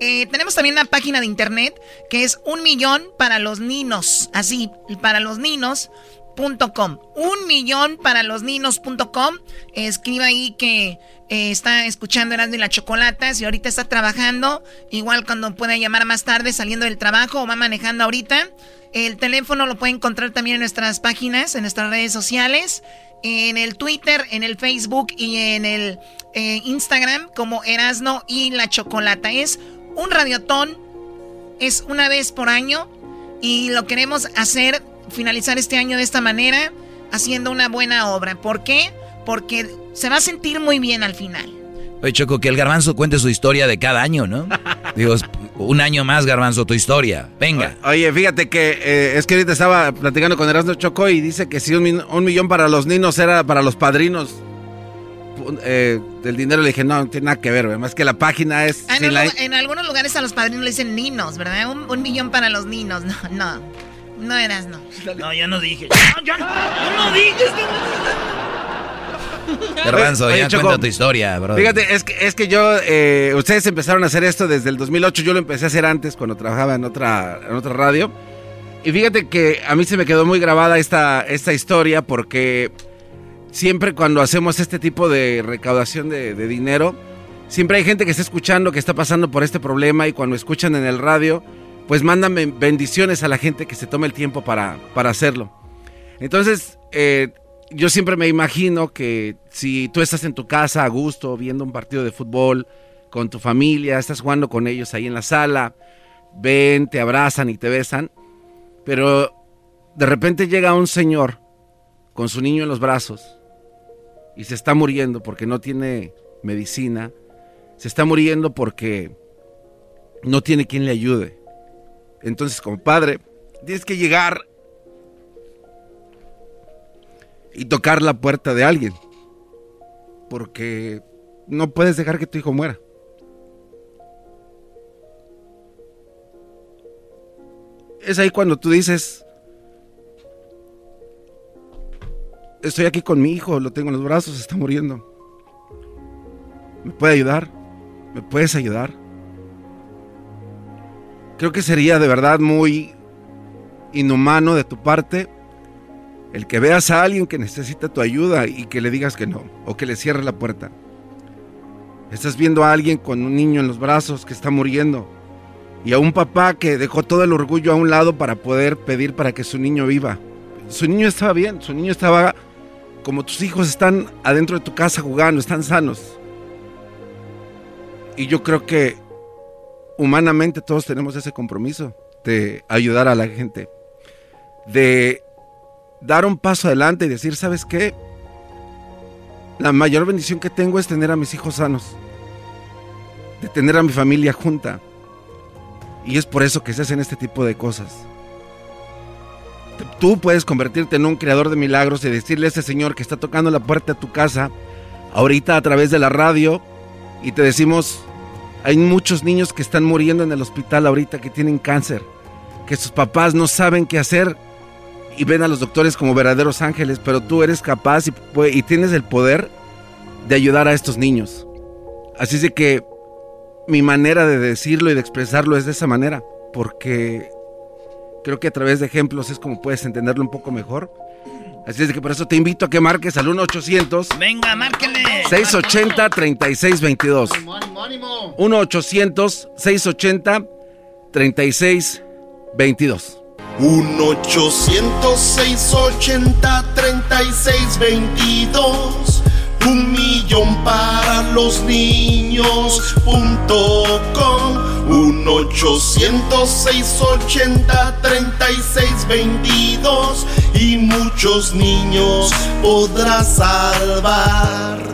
Eh, tenemos también una página de internet que es un millón para los ninos, así, para los ninos. Un millón para los ninos.com. Escriba ahí que eh, está escuchando Erasmo y la Chocolata. Si ahorita está trabajando, igual cuando pueda llamar más tarde saliendo del trabajo o va manejando ahorita. El teléfono lo puede encontrar también en nuestras páginas, en nuestras redes sociales, en el Twitter, en el Facebook y en el eh, Instagram como Erasno y la Chocolata. Es un radiotón, es una vez por año y lo queremos hacer, finalizar este año de esta manera, haciendo una buena obra. ¿Por qué? Porque se va a sentir muy bien al final.
Oye, Choco, que el garbanzo cuente su historia de cada año, ¿no? Digo, un año más, garbanzo, tu historia. Venga.
Oye, fíjate que eh, es que ahorita estaba platicando con Erasmo Choco y dice que si un, millón para los niños era para los padrinos eh, del dinero, le dije, no, no tiene nada que ver, más que la página es...
Ah, en, algunos lugares a los padrinos le dicen ninos, ¿verdad? Un, millón para los niños, no, no. No eras, no.
No, ya no dije. No, ya, no dije.
Garbanzo, ya cuenta tu historia, bro.
Fíjate, es que, es que yo, eh, ustedes empezaron a hacer esto desde el 2008, yo lo empecé a hacer antes cuando trabajaba en otra, en otra radio. Y fíjate que a mí se me quedó muy grabada esta, esta historia porque siempre cuando hacemos este tipo de recaudación de, dinero, siempre hay gente que está escuchando que está pasando por este problema y cuando escuchan en el radio, pues mandan bendiciones a la gente que se tome el tiempo para, para hacerlo. Entonces, eh, yo siempre me imagino que si tú estás en tu casa a gusto viendo un partido de fútbol con tu familia, estás jugando con ellos ahí en la sala, ven, te abrazan y te besan, pero de repente llega un señor con su niño en los brazos y se está muriendo porque no tiene medicina, se está muriendo porque no tiene quien le ayude. Entonces, como padre, tienes que llegar y tocar la puerta de alguien. Porque no puedes dejar que tu hijo muera. Es ahí cuando tú dices, estoy aquí con mi hijo, lo tengo en los brazos, está muriendo. ¿Me puede ayudar? ¿Me puedes ayudar? Creo que sería de verdad muy inhumano de tu parte el que veas a alguien que necesita tu ayuda y que le digas que no, o que le cierre la puerta. Estás viendo a alguien con un niño en los brazos que está muriendo, y a un papá que dejó todo el orgullo a un lado para poder pedir para que su niño viva. Su niño estaba bien, su niño estaba como tus hijos están adentro de tu casa jugando, están sanos. Y yo creo que humanamente todos tenemos ese compromiso de ayudar a la gente, de dar un paso adelante y decir, ¿sabes qué? La mayor bendición que tengo es tener a mis hijos sanos, de tener a mi familia junta. Y es por eso que se hacen este tipo de cosas. Tú puedes convertirte en un creador de milagros y decirle a ese señor que está tocando la puerta de tu casa, ahorita a través de la radio, y te decimos, hay muchos niños que están muriendo en el hospital ahorita que tienen cáncer, que sus papás no saben qué hacer y ven a los doctores como verdaderos ángeles, pero tú eres capaz y, y tienes el poder de ayudar a estos niños. Así es de que mi manera de decirlo y de expresarlo es de esa manera, porque creo que a través de ejemplos es como puedes entenderlo un poco mejor. Así es que por eso te invito a que marques al 1-800.
Venga, márquenle.
680-3622. 1-800-680-3622.
1-800-680-3622. Un millón para los niños punto com. 1-800-680-3622. Y muchos niños podrás salvar.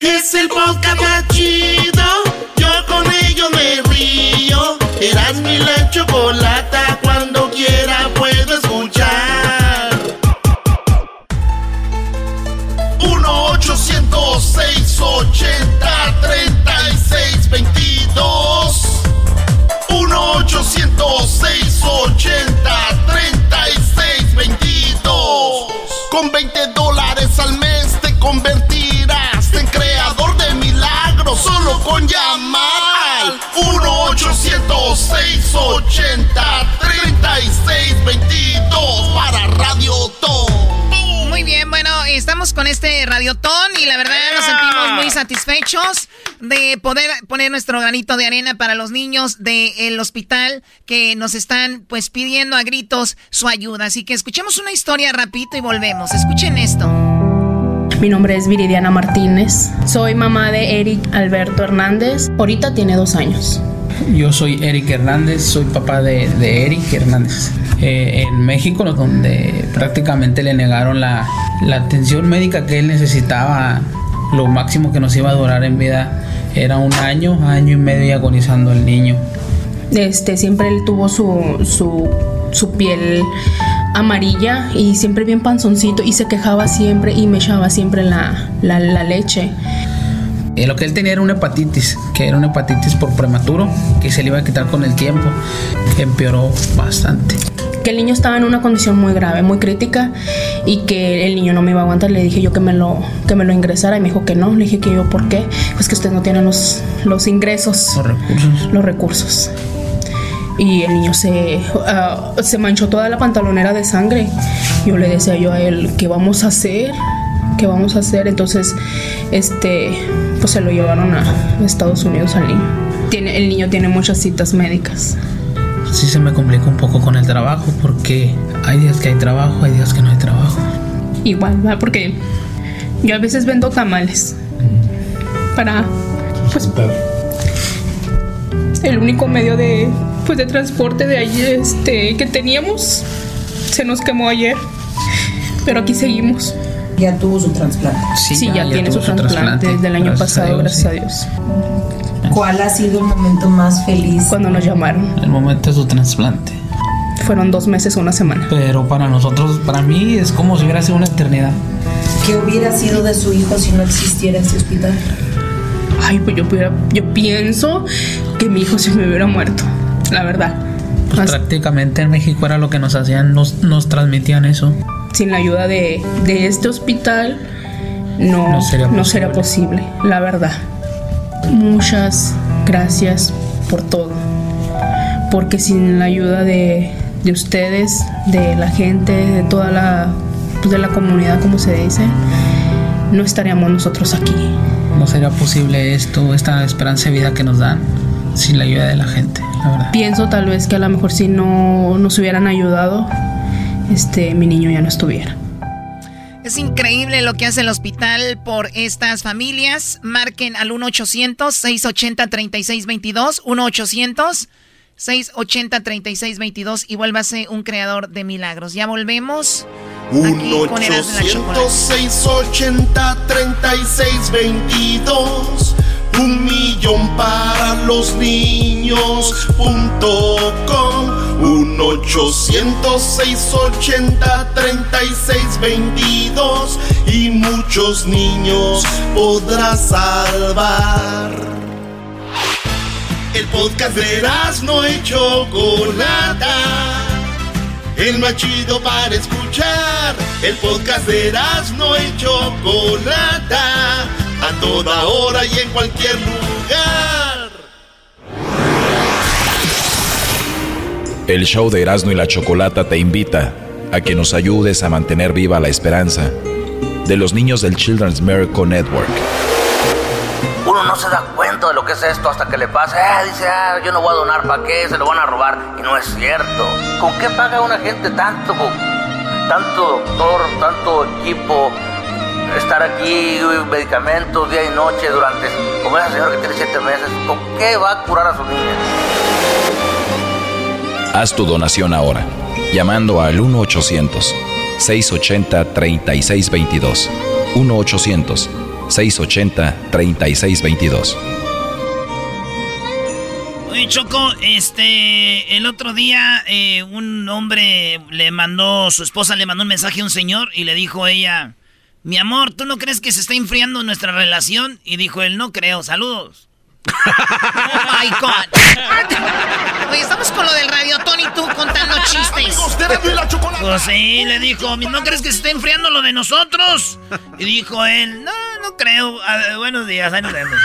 Es el podcast más chido. Yo con ello me río. Eras mi la chocolata. Cuando solo con llamar al 1-800-680-3622 para Radio Ton.
Muy bien, bueno, estamos con este radiotón y la verdad nos sentimos muy satisfechos de poder poner nuestro granito de arena para los niños del hospital que nos están pues pidiendo a gritos su ayuda. Así que escuchemos una historia rapidito y volvemos. Escuchen esto.
Mi nombre es Viridiana Martínez. Soy mamá de Eric Alberto Hernández. Ahorita tiene dos años.
Yo soy Eric Hernández, soy papá de, de Eric Hernández. Eh, en México, donde prácticamente le negaron la, la atención médica que él necesitaba, lo máximo que nos iba a durar en vida era un año, año y medio y agonizando el niño.
Este, siempre él tuvo su, su, su piel amarilla y siempre bien panzoncito y se quejaba siempre y me echaba siempre la, la, la leche.
Eh, lo que él tenía era una hepatitis, que era una hepatitis por prematuro, que se le iba a quitar con el tiempo. Empeoró bastante.
Que el niño estaba en una condición muy grave, muy crítica y que el niño no me iba a aguantar. Le dije yo que me lo, que me lo ingresara y me dijo que no. Le dije que yo, ¿por qué? Pues que usted no tiene los, los ingresos,
Los recursos.
los recursos. Y el niño se, ah, se manchó toda la pantalonera de sangre. Yo le decía yo a él, ¿qué vamos a hacer? ¿Qué vamos a hacer? Entonces, este, pues se lo llevaron a Estados Unidos al niño. Tiene, el niño tiene muchas citas médicas.
Sí se me complica un poco con el trabajo porque hay días que hay trabajo, hay días que no hay trabajo.
Igual, ¿verdad? Porque yo a veces vendo tamales para, pues, el único medio de, pues, de transporte de allí, este, que teníamos se nos quemó ayer, pero aquí seguimos.
Ya tuvo su trasplante.
Sí, ya, tiene su trasplante desde el año pasado, gracias a Dios.
¿Cuál ha sido el momento más feliz?
Cuando nos llamaron.
El momento de su trasplante.
Fueron dos meses, una semana.
Pero para nosotros, para mí es como si hubiera sido una eternidad.
¿Qué hubiera sido de su hijo si no existiera ese hospital?
Ay, pues yo, yo pienso que mi hijo se me hubiera muerto, la verdad.
Pues prácticamente en México era lo que nos hacían, nos, nos transmitían eso.
sin la ayuda de, de este hospital no,
No sería
no sería posible, la verdad. Muchas gracias por todo. Porque sin la ayuda de, de ustedes, de la gente, de toda la, pues, de la comunidad, como se dice, no estaríamos nosotros aquí.
No sería posible esto, esta esperanza de vida que nos dan sin la ayuda de la gente, la verdad.
Pienso tal vez que a lo mejor si no nos hubieran ayudado, este, mi niño ya no estuviera.
Es increíble lo que hace el hospital por estas familias. Marquen al 1-800-680-3622. 1-800-680-3622 y vuélvase un creador de milagros. Ya volvemos. Aquí con Erasmo y la Chocolata.
1-800-680-3622. Un millón para los niños punto com. 1-800-680-3622. Y muchos niños podrás salvar. El podcast de no y Chocolata. El más chido para escuchar. El podcast de no y Chocolata. A toda hora y en cualquier lugar.
El show de Erasmo y la Chocolata te invita a que nos ayudes a mantener viva la esperanza de los niños del Children's Miracle Network.
Uno no se da de lo que es esto hasta que le pasa. Ah, dice, ah, yo no voy a donar, ¿para qué? Se lo van a robar. Y no es cierto. ¿Con qué paga una gente tanto? Tanto doctor, tanto equipo, estar aquí, medicamentos día y noche durante, como esa señora que tiene siete meses, ¿con qué va a curar a su niña?
Haz tu donación ahora, llamando al 1-800-680-3622. 1-800-680-3622.
Oye, Choco, este, el otro día eh, un hombre le mandó, su esposa le mandó un mensaje a un señor y le dijo ella, mi amor, ¿tú no crees que se está enfriando nuestra relación? Y dijo él, no creo, saludos.
Oh my God. Oye, estamos con lo del radio Tony, tú contando chistes.
Pues sí, le dijo, ¿no crees que se está enfriando lo de nosotros? Y dijo él, no, no creo. Buenos días, ahí nos vemos.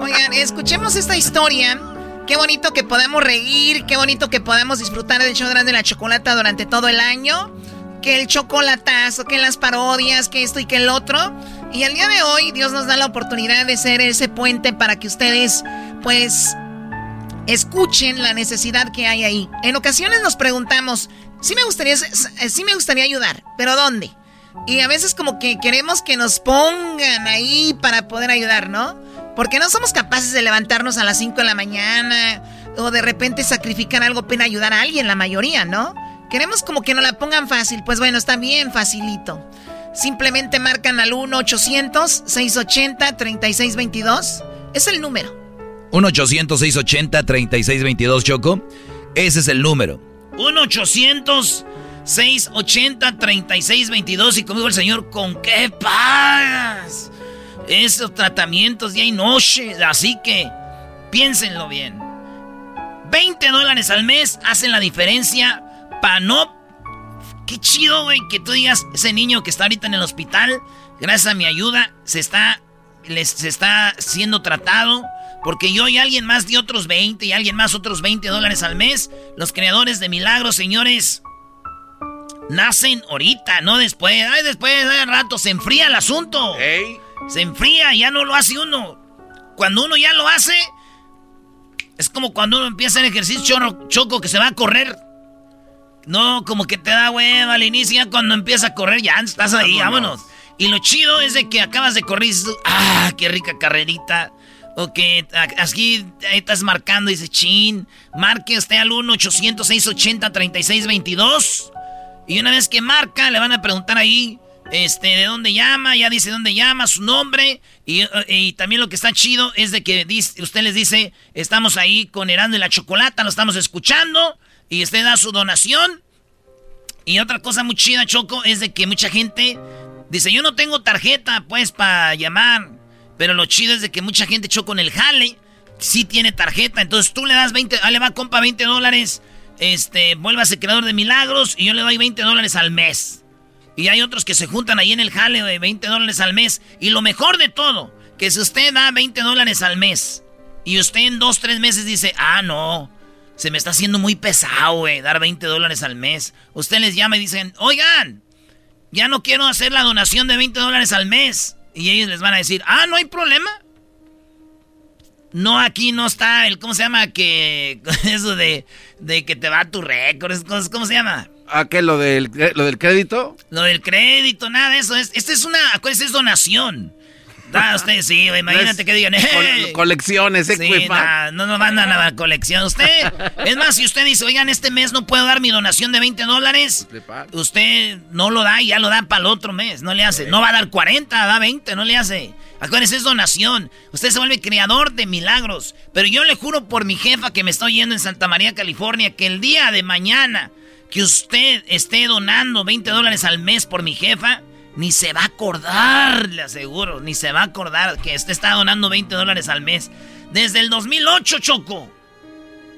Oigan, escuchemos esta historia. Qué bonito que podemos reír, qué bonito que podemos disfrutar del show de la chocolata durante todo el año. Que el chocolatazo, que las parodias, que esto y que el otro. Y el día de hoy Dios nos da la oportunidad de ser ese puente para que ustedes, pues, escuchen la necesidad que hay ahí. En ocasiones nos preguntamos, sí me gustaría, sí me gustaría ayudar, pero ¿dónde? Y a veces como que queremos que nos pongan ahí para poder ayudar, ¿no? Porque no somos capaces de levantarnos a las 5 de la mañana o de repente sacrificar algo para ayudar a alguien, la mayoría, ¿no? Queremos como que nos la pongan fácil. Pues bueno, está bien facilito. Simplemente marcan al 1-800-680-3622. Es el número.
1-800-680-3622, Choco. Ese es el número.
1-800-680-3622. Y como dijo el señor, ¿con qué pagas? Esos tratamientos día y noche. Así que piénsenlo bien. 20 dólares al mes hacen la diferencia para no... Qué chido, güey, que tú digas, ese niño que está ahorita en el hospital, gracias a mi ayuda, se está, les, se está siendo tratado. Porque yo y alguien más de otros 20 y alguien más otros 20 dólares al mes. Los creadores de milagros, señores, nacen ahorita, no después. Ay, después, de rato, se enfría el asunto. Se enfría, ya no lo hace uno. Cuando uno ya lo hace, es como cuando uno empieza el ejercicio choco que se va a correr. No, como que te da hueva al inicio, ya cuando empieza a correr, ya estás ahí, vámonos. Y lo chido es de que acabas de correr y dices, ah, qué rica carrerita. O que a- aquí estás marcando y dices, chin, marque usted al 1-800-680-3622. Y una vez que marca, le van a preguntar ahí, este, de dónde llama, ya dice dónde llama, su nombre. Y, eh, también lo que está chido es de que usted les dice, estamos ahí con Herando y la Chocolata, lo estamos escuchando. Y usted da su donación. Y otra cosa muy chida, Choco, es de que mucha gente dice, yo no tengo tarjeta, pues, para llamar. Pero lo chido es de que mucha gente, Choco, en el jale, sí tiene tarjeta. Entonces tú le das 20, ah, le va, compa, 20 dólares. este, vuélvase creador de milagros y yo le doy 20 dólares al mes. Y hay otros que se juntan ahí en el jale de 20 dólares al mes. Y lo mejor de todo, que si usted da 20 dólares al mes y usted en dos, tres meses dice, ah, no, se me está haciendo muy pesado, güey, dar 20 dólares al mes. Usted les llama y dicen, oigan, ya no quiero hacer la donación de 20 dólares al mes. Y ellos les van a decir, ah, no hay problema. No, aquí no está el, ¿cómo se llama? Que eso de, de que te va tu récord, ¿cómo se llama?
¿A qué? ¿Lo del, ¿Lo del crédito?
Lo del crédito, nada de eso. Es, esta es una, acuérdense, es donación. Da usted, sí, imagínate que digan, hey.
colecciones, sí,
no nos mandan a la colección. Usted, es más, si usted dice, oigan, este mes no puedo dar mi donación de 20 dólares, usted no lo da y ya lo da para el otro mes, no le hace. No va a dar 40, da 20, no le hace. Acuérdense, es donación. Usted se vuelve creador de milagros. Pero yo le juro por mi jefa que me estoy yendo en Santa María, California, que el día de mañana que usted esté donando 20 dólares al mes por mi jefa, ni se va a acordar, le aseguro, ni se va a acordar que usted está donando 20 dólares al mes. Desde el 2008, Choco.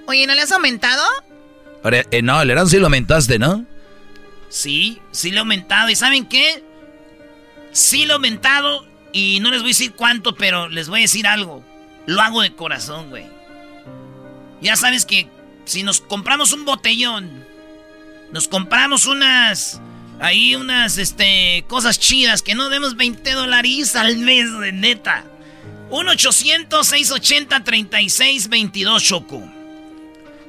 Oye, ¿no le has aumentado?
Eh, no, el sí lo aumentaste, ¿no?
Sí, sí lo he aumentado. ¿Y saben qué? Sí lo he aumentado y no les voy a decir cuánto, pero les voy a decir algo. Lo hago de corazón, güey. Ya sabes que si nos compramos un botellón nos compramos unas. Ahí unas este, cosas chidas que no demos 20 dólares al mes, de neta. 1-800-680-3622 Choco.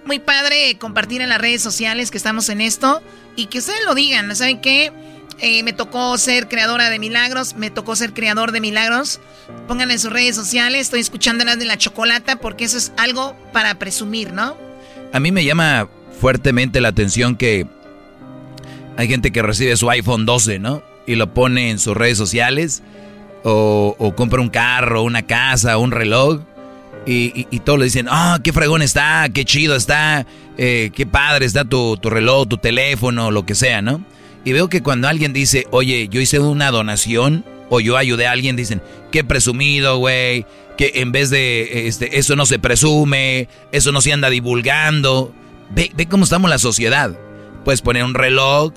Muy padre compartir en las redes sociales que estamos en esto y que ustedes lo digan. ¿Saben qué? Eh, me tocó ser creadora de milagros, me tocó ser creador de milagros. Pónganlo en sus redes sociales. Estoy escuchando las de la chocolata porque eso es algo para presumir, ¿no?
A mí me llama fuertemente la atención que hay gente que recibe su iPhone 12, ¿no? Y lo pone en sus redes sociales. O, compra un carro, una casa, un reloj. Y, todos le dicen, ah, qué fregón está, qué chido está, eh, qué padre está tu, tu reloj, tu teléfono, lo que sea, ¿no? Y veo que cuando alguien dice, oye, yo hice una donación o yo ayudé a alguien, dicen, qué presumido, güey, que en vez de este, eso no se presume, eso no se anda divulgando. Ve, ve cómo estamos la sociedad. Puedes poner un reloj,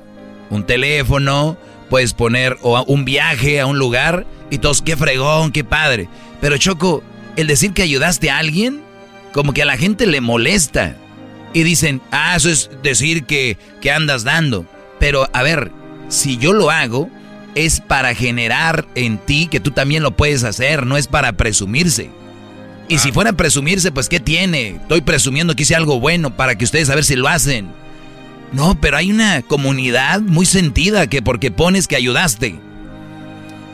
un teléfono, puedes poner o un viaje a un lugar y todos, qué fregón, qué padre. Pero Choco, el decir que ayudaste a alguien, como que a la gente le molesta. Y dicen, ah, eso es decir que, que andas dando. Pero a ver, si yo lo hago, es para generar en ti que tú también lo puedes hacer, no es para presumirse. Y si fuera a presumirse, pues ¿qué tiene? Estoy presumiendo que hice algo bueno para que ustedes a ver si lo hacen. No, pero hay una comunidad muy sentida que porque pones que ayudaste.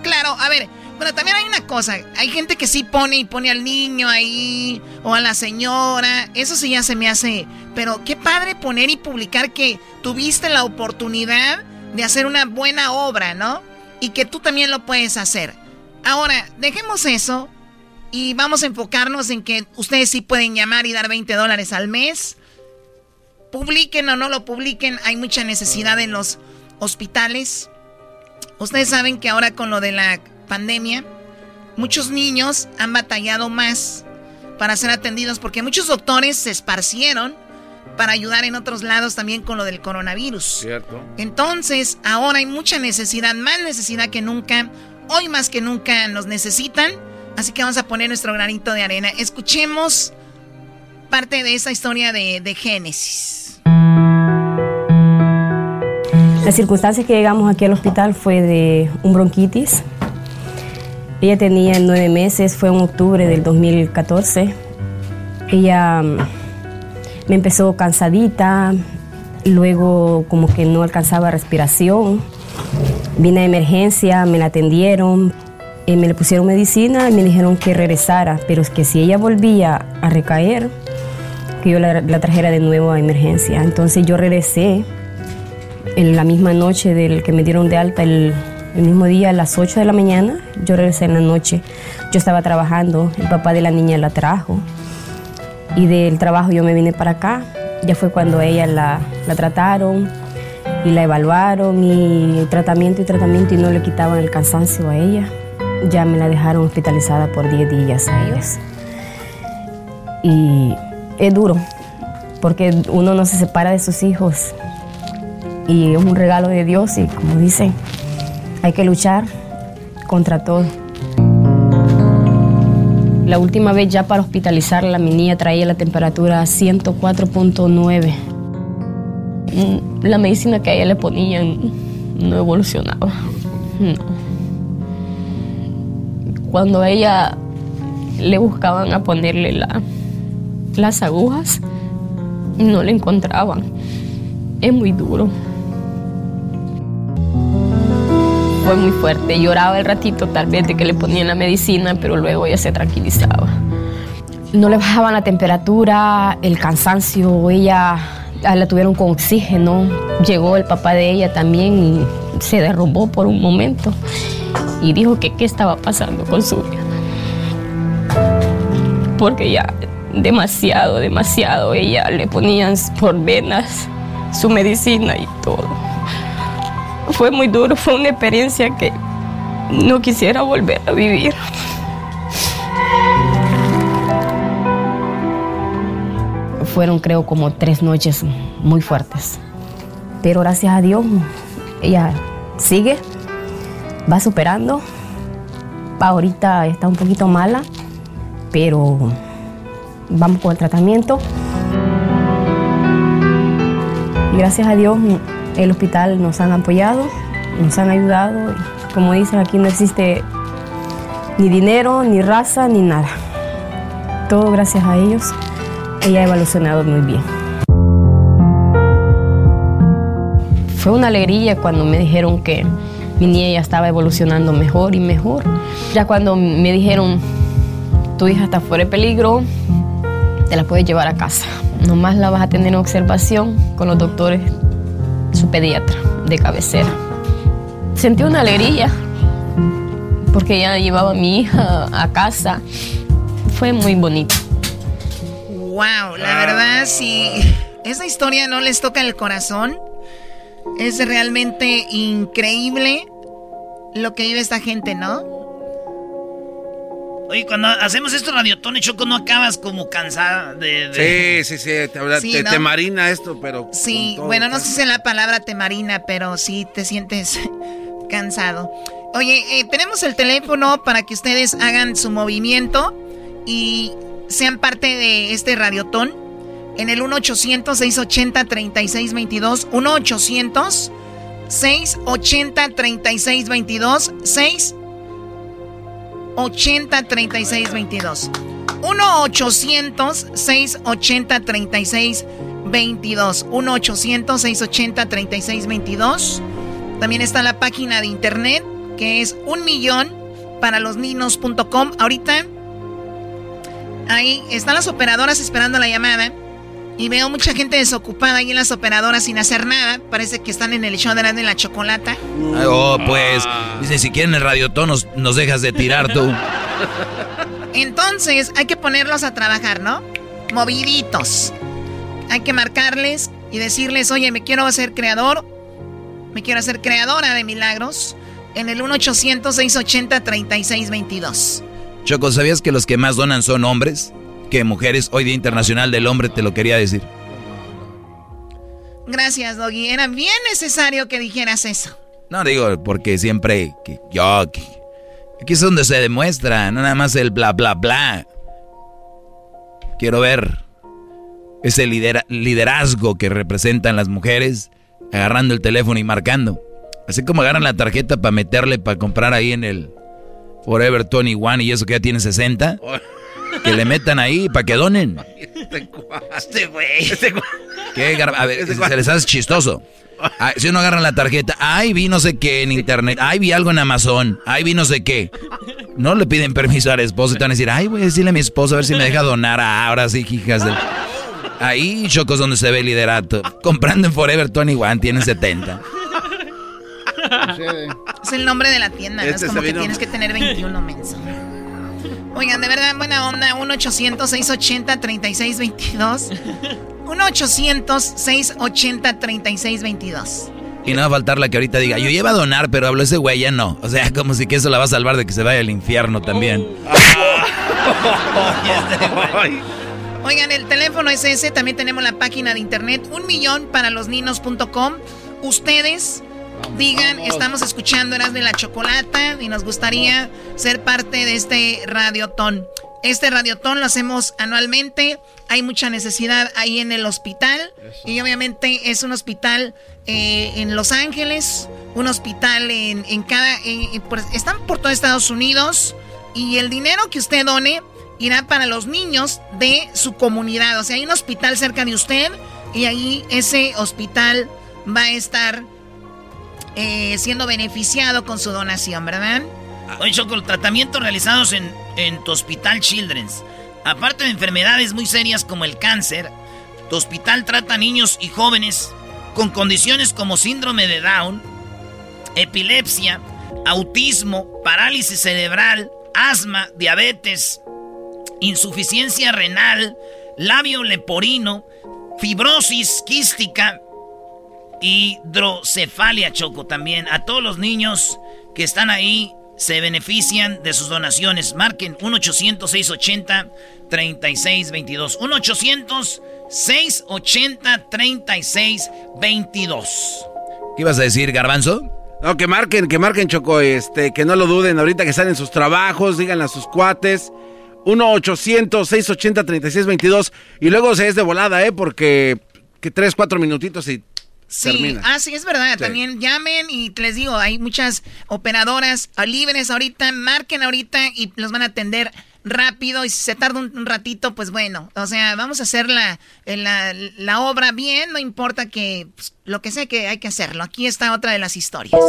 Claro, a ver, pero también hay una cosa, hay gente que sí pone y pone al niño ahí o a la señora, eso sí ya se me hace, pero qué padre poner y publicar que tuviste la oportunidad de hacer una buena obra, ¿no? Y que tú también lo puedes hacer. Ahora, dejemos eso y vamos a enfocarnos en que ustedes sí pueden llamar y dar 20 dólares al mes publiquen o no lo publiquen, hay mucha necesidad en los hospitales. Ustedes saben que ahora con lo de la pandemia, muchos niños han batallado más para ser atendidos porque muchos doctores se esparcieron para ayudar en otros lados también con lo del coronavirus.
Cierto.
Entonces, ahora hay mucha necesidad, más necesidad que nunca. Hoy más que nunca nos necesitan. Así que vamos a poner nuestro granito de arena. Escuchemos parte de esa historia de, de Génesis.
La circunstancia que llegamos aquí al hospital fue de un bronquitis. Ella tenía nueve meses, fue en octubre del 2014. Ella mm, me empezó cansadita, luego como que no alcanzaba respiración. Vine a emergencia, me la atendieron, eh, me le pusieron medicina y me dijeron que regresara, pero es que si ella volvía a recaer, que yo la, la trajera de nuevo a emergencia. Entonces yo regresé en la misma noche del que me dieron de alta, el, mismo día a las 8 de la mañana, yo regresé en la noche. Yo estaba trabajando, el papá de la niña la trajo y del trabajo yo me vine para acá. Ya fue cuando ella la, la trataron y la evaluaron y tratamiento y tratamiento y no le quitaban el cansancio a ella. Ya me la dejaron hospitalizada por 10 días a ellos. Y es duro, porque uno no se separa de sus hijos y es un regalo de Dios y como dicen, hay que luchar contra todo. La última vez ya para hospitalizarla, mi niña traía la temperatura a 104.9. Mm, La medicina que a ella le ponían no evolucionaba. No. Cuando ella le buscaban a ponerle la- las agujas, no le encontraban. Es muy duro. Fue muy fuerte. Lloraba el ratito tal vez de que le ponían la medicina, pero luego ella se tranquilizaba. No le bajaban la temperatura, el cansancio, ella ah, la tuvieron con oxígeno. Llegó el papá de ella también y se derrumbó por un momento y dijo que qué estaba pasando con su vida. Porque ya demasiado, demasiado, ella le ponían por venas su medicina y todo. Fue muy duro, fue una experiencia que no quisiera volver a vivir. Fueron creo como tres noches muy fuertes. Pero gracias a Dios ella sigue, va superando. Ahorita está un poquito mala, pero vamos con el tratamiento. Gracias a Dios el hospital nos han apoyado, nos han ayudado. Como dicen aquí no existe ni dinero, ni raza, ni nada. Todo gracias a ellos. Ella ha evolucionado muy bien. Fue una alegría cuando me dijeron que mi niña estaba evolucionando mejor y mejor. Ya cuando me dijeron, tu hija está fuera de peligro, te la puedes llevar a casa. Nomás la vas a tener en observación con los doctores, su pediatra de cabecera. Sentí una alegría porque ya llevaba a mi hija a casa. Fue muy bonito.
Wow, la verdad, si esa historia no les toca el corazón, es realmente increíble lo que vive esta gente, ¿no?
Oye, cuando hacemos estos radiotones, Choco, no acabas como cansada de... de-
Sí, sí, sí, te, habla-
Sí,
te-
¿no?
te marina esto, pero...
Sí, bueno, no sé si es la palabra te marina, pero sí te sientes cansado. Oye, eh, tenemos el teléfono para que ustedes hagan su movimiento y sean parte de este radiotón en el 1-800-680-3622. 1-800-680-3622. 6 80 36 22 1 800 680 36 22 1 800 680 36 22 También está la página de internet que es un millón para los niños.com. Ahorita ahí están las operadoras esperando la llamada y veo mucha gente desocupada ahí en las operadoras sin hacer nada. Parece que están en el show de la, de la chocolata.
Ay, Oh, pues, dice, si quieren el radiotón nos, nos dejas de tirar tú.
Entonces hay que ponerlos a trabajar, ¿no? Moviditos. Hay que marcarles y decirles, oye, me quiero hacer creador, me quiero hacer creadora de milagros en el 1-800-680-3622.
Choco, ¿sabías que los que más donan son hombres? Que mujeres, hoy Día Internacional del Hombre, te lo quería decir.
Gracias, Doggy. Era bien necesario que dijeras eso.
No digo, porque siempre que yo... que- aquí es donde se demuestra, no nada más el bla, bla, bla. Quiero ver ese lidera- liderazgo que representan las mujeres agarrando el teléfono y marcando. Así como agarran la tarjeta para meterle, para comprar ahí en el Forever 21 y eso que ya tiene 60. Que le metan ahí para que donen.
Este güey.
¿Qué? gar- A ver, se les hace chistoso. Si uno agarra la tarjeta, ay, vi no sé qué en internet, ay, vi algo en Amazon, ay, vi no sé qué. No le piden permiso al esposo y te van a decir, ay, voy a decirle a mi esposo a ver si me deja donar. Ah, ahora sí, hijas de... Ahí, chocos, donde se ve el liderato. Comprando en Forever 21, tienen 70.
Es el nombre de la tienda, ¿no?
Este
es como
se
que
vino-
tienes que tener 21 menso. Oigan, de verdad, buena onda. 1-800-680-3622. 1-800-680-3622.
Y no va a faltar la que ahorita diga, yo iba a donar, pero habló ese güey, ya no. O sea, como si que eso la va a salvar de que se vaya al infierno también.
Oigan, el teléfono es ese, también tenemos la página de internet, un millón para los niños.com. Ustedes digan, estamos escuchando Eras de la Chocolata y nos gustaría ser parte de este radiotón. Este radiotón lo hacemos anualmente. Hay mucha necesidad ahí en el hospital. Y obviamente es un hospital eh, en Los Ángeles, un hospital en, cada... están por todo Estados Unidos. Y el dinero que usted done irá para los niños de su comunidad. O sea, hay un hospital cerca de usted y ahí ese hospital va a estar eh, siendo beneficiado con su donación, ¿verdad?
Oye, Choco, tratamientos realizados en, en tu hospital Children's. Aparte de enfermedades muy serias como el cáncer, tu hospital trata niños y jóvenes con condiciones como síndrome de Down, epilepsia, autismo, parálisis cerebral, asma, diabetes, insuficiencia renal, labio leporino, fibrosis quística, hidrocefalia, Choco, también. A todos los niños que están ahí se benefician de sus donaciones. Marquen 1-800-680-3622. 1-800-680-3622.
¿Qué ibas a decir, Garbanzo?
No, que marquen, que marquen, Choco, este, que no lo duden ahorita que están en sus trabajos, digan a sus cuates. 1-800-680-3622. Y luego se es de volada, ¿eh? Porque que 3, 4 minutitos y
Sí, ah, sí, es verdad. También llamen y les digo, hay muchas operadoras libres ahorita, marquen ahorita y los van a atender rápido y si se tarda un, ratito, pues bueno, o sea, vamos a hacer la, la, obra bien, no importa que pues, lo que sea que hay que hacerlo. Aquí está otra de las historias.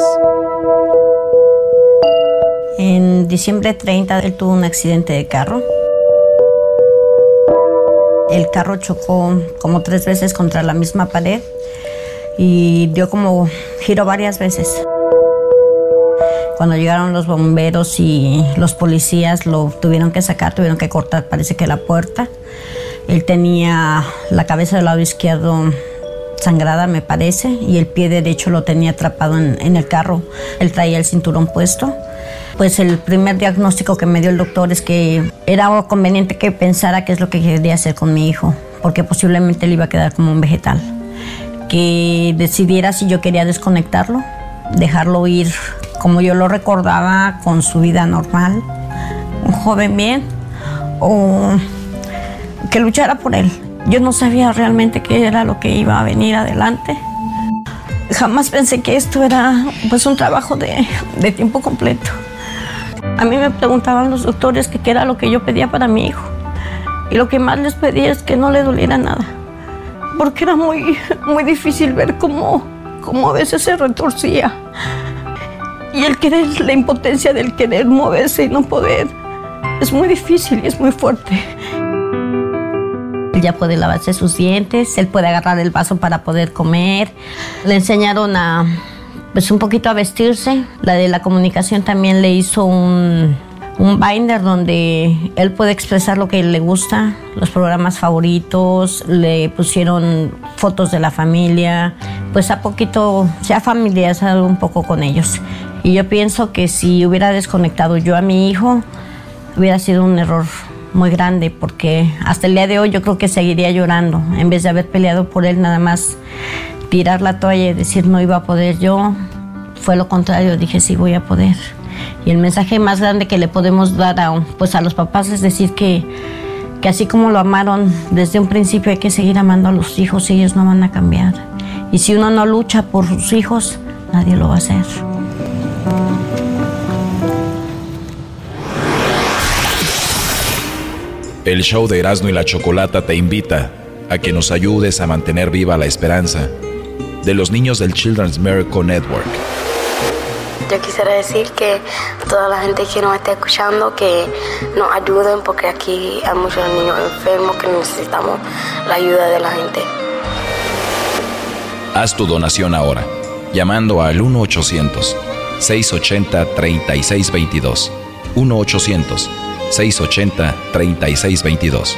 En diciembre 30 él tuvo un accidente de carro. El carro chocó como tres veces contra la misma pared y dio como giro varias veces. Cuando llegaron los bomberos y los policías lo tuvieron que sacar, tuvieron que cortar, parece que la puerta. Él tenía la cabeza del lado izquierdo sangrada, me parece, y el pie derecho lo tenía atrapado en, el carro. Él traía el cinturón puesto. Pues el primer diagnóstico que me dio el doctor es que era conveniente que pensara qué es lo que quería hacer con mi hijo, porque posiblemente él iba a quedar como un vegetal que decidiera si yo quería desconectarlo, dejarlo ir como yo lo recordaba con su vida normal, un joven bien, o que luchara por él. Yo no sabía realmente qué era lo que iba a venir adelante. Jamás pensé que esto era pues un trabajo de, de tiempo completo. A mí me preguntaban los doctores qué era lo que yo pedía para mi hijo. Y lo que más les pedía es que no le doliera nada porque era muy, muy difícil ver cómo, cómo a veces se retorcía. Y el querer, la impotencia del querer moverse y no poder, es muy difícil y es muy fuerte. Él ya puede lavarse sus dientes, él puede agarrar el vaso para poder comer. Le enseñaron a, pues un poquito a vestirse. La de la comunicación también le hizo un, un binder donde él puede expresar lo que le gusta, los programas favoritos, le pusieron fotos de la familia, pues a poquito se ha familiarizado un poco con ellos. Y yo pienso que si hubiera desconectado yo a mi hijo, hubiera sido un error muy grande porque hasta el día de hoy yo creo que seguiría llorando en vez de haber peleado por él nada más tirar la toalla y decir no iba a poder yo fue lo contrario dije sí voy a poder y el mensaje más grande que le podemos dar a, pues a los papás es decir que, que así como lo amaron desde un principio hay que seguir amando a los hijos y ellos no van a cambiar. Y si uno no lucha por sus hijos, nadie lo va a hacer.
El show de Erasmo y la Chocolata te invita a que nos ayudes a mantener viva la esperanza de los niños del Children's Miracle Network.
Yo quisiera decir que toda la gente que nos está escuchando que nos ayuden porque aquí hay muchos niños enfermos que necesitamos la ayuda de la gente.
Haz tu donación ahora, llamando al 1-800-680-3622. 1-800-680-3622.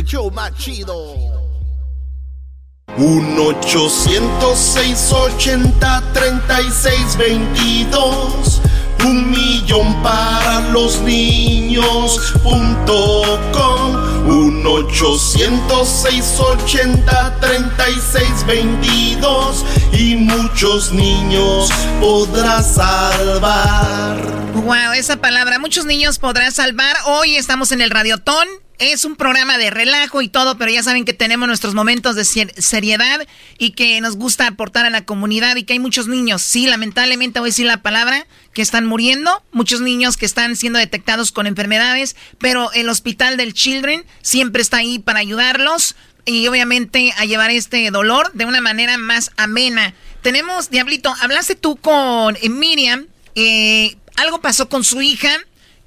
El show más chido. 1-800-680-3622 Un millón para los niños punto com 1-800-680-3622 Y muchos niños podrás salvar
Wow, esa palabra, muchos niños podrás salvar. Hoy estamos en el Radiotón. Es un programa de relajo y todo, pero ya saben que tenemos nuestros momentos de seriedad y que nos gusta aportar a la comunidad y que hay muchos niños, sí, lamentablemente voy a decir la palabra, que están muriendo, muchos niños que están siendo detectados con enfermedades, pero el Hospital del Children siempre está ahí para ayudarlos y obviamente a llevar este dolor de una manera más amena. Tenemos, Diablito, hablaste tú con Miriam, eh, algo pasó con su hija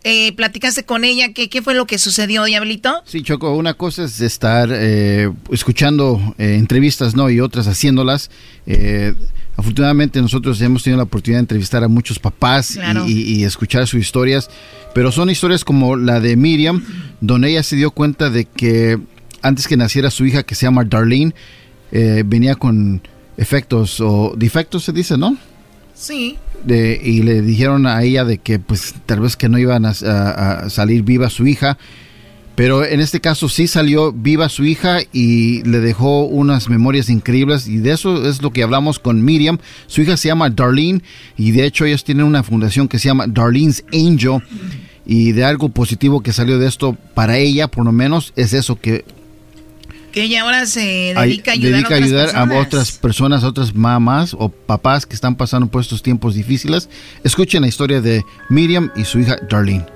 eh, platicaste con ella, ¿qué, ¿qué fue lo que sucedió, Diablito?
Sí, Choco, una cosa es estar eh, escuchando eh, entrevistas, ¿no? Y otras haciéndolas. Eh, afortunadamente nosotros hemos tenido la oportunidad de entrevistar a muchos papás y, y, escuchar sus historias, pero son historias como la de Miriam, donde ella se dio cuenta de que antes que naciera su hija, que se llama Darlene, venía con efectos o defectos, se dice, ¿no?
Sí.
Y le dijeron a ella de que pues tal vez que no iban a, a, salir viva su hija. Pero en este caso sí salió viva su hija y le dejó unas memorias increíbles. Y de eso es lo que hablamos con Miriam. Su hija se llama Darlene y de hecho ellos tienen una fundación que se llama Darlene's Angel. Y de algo positivo que salió de esto para ella por lo menos es eso que
que ella ahora se dedica a ayudar,
dedica
a,
otras ayudar a otras personas, a otras mamás o papás que están pasando por estos tiempos difíciles. Escuchen la historia de Miriam y su hija Darlene.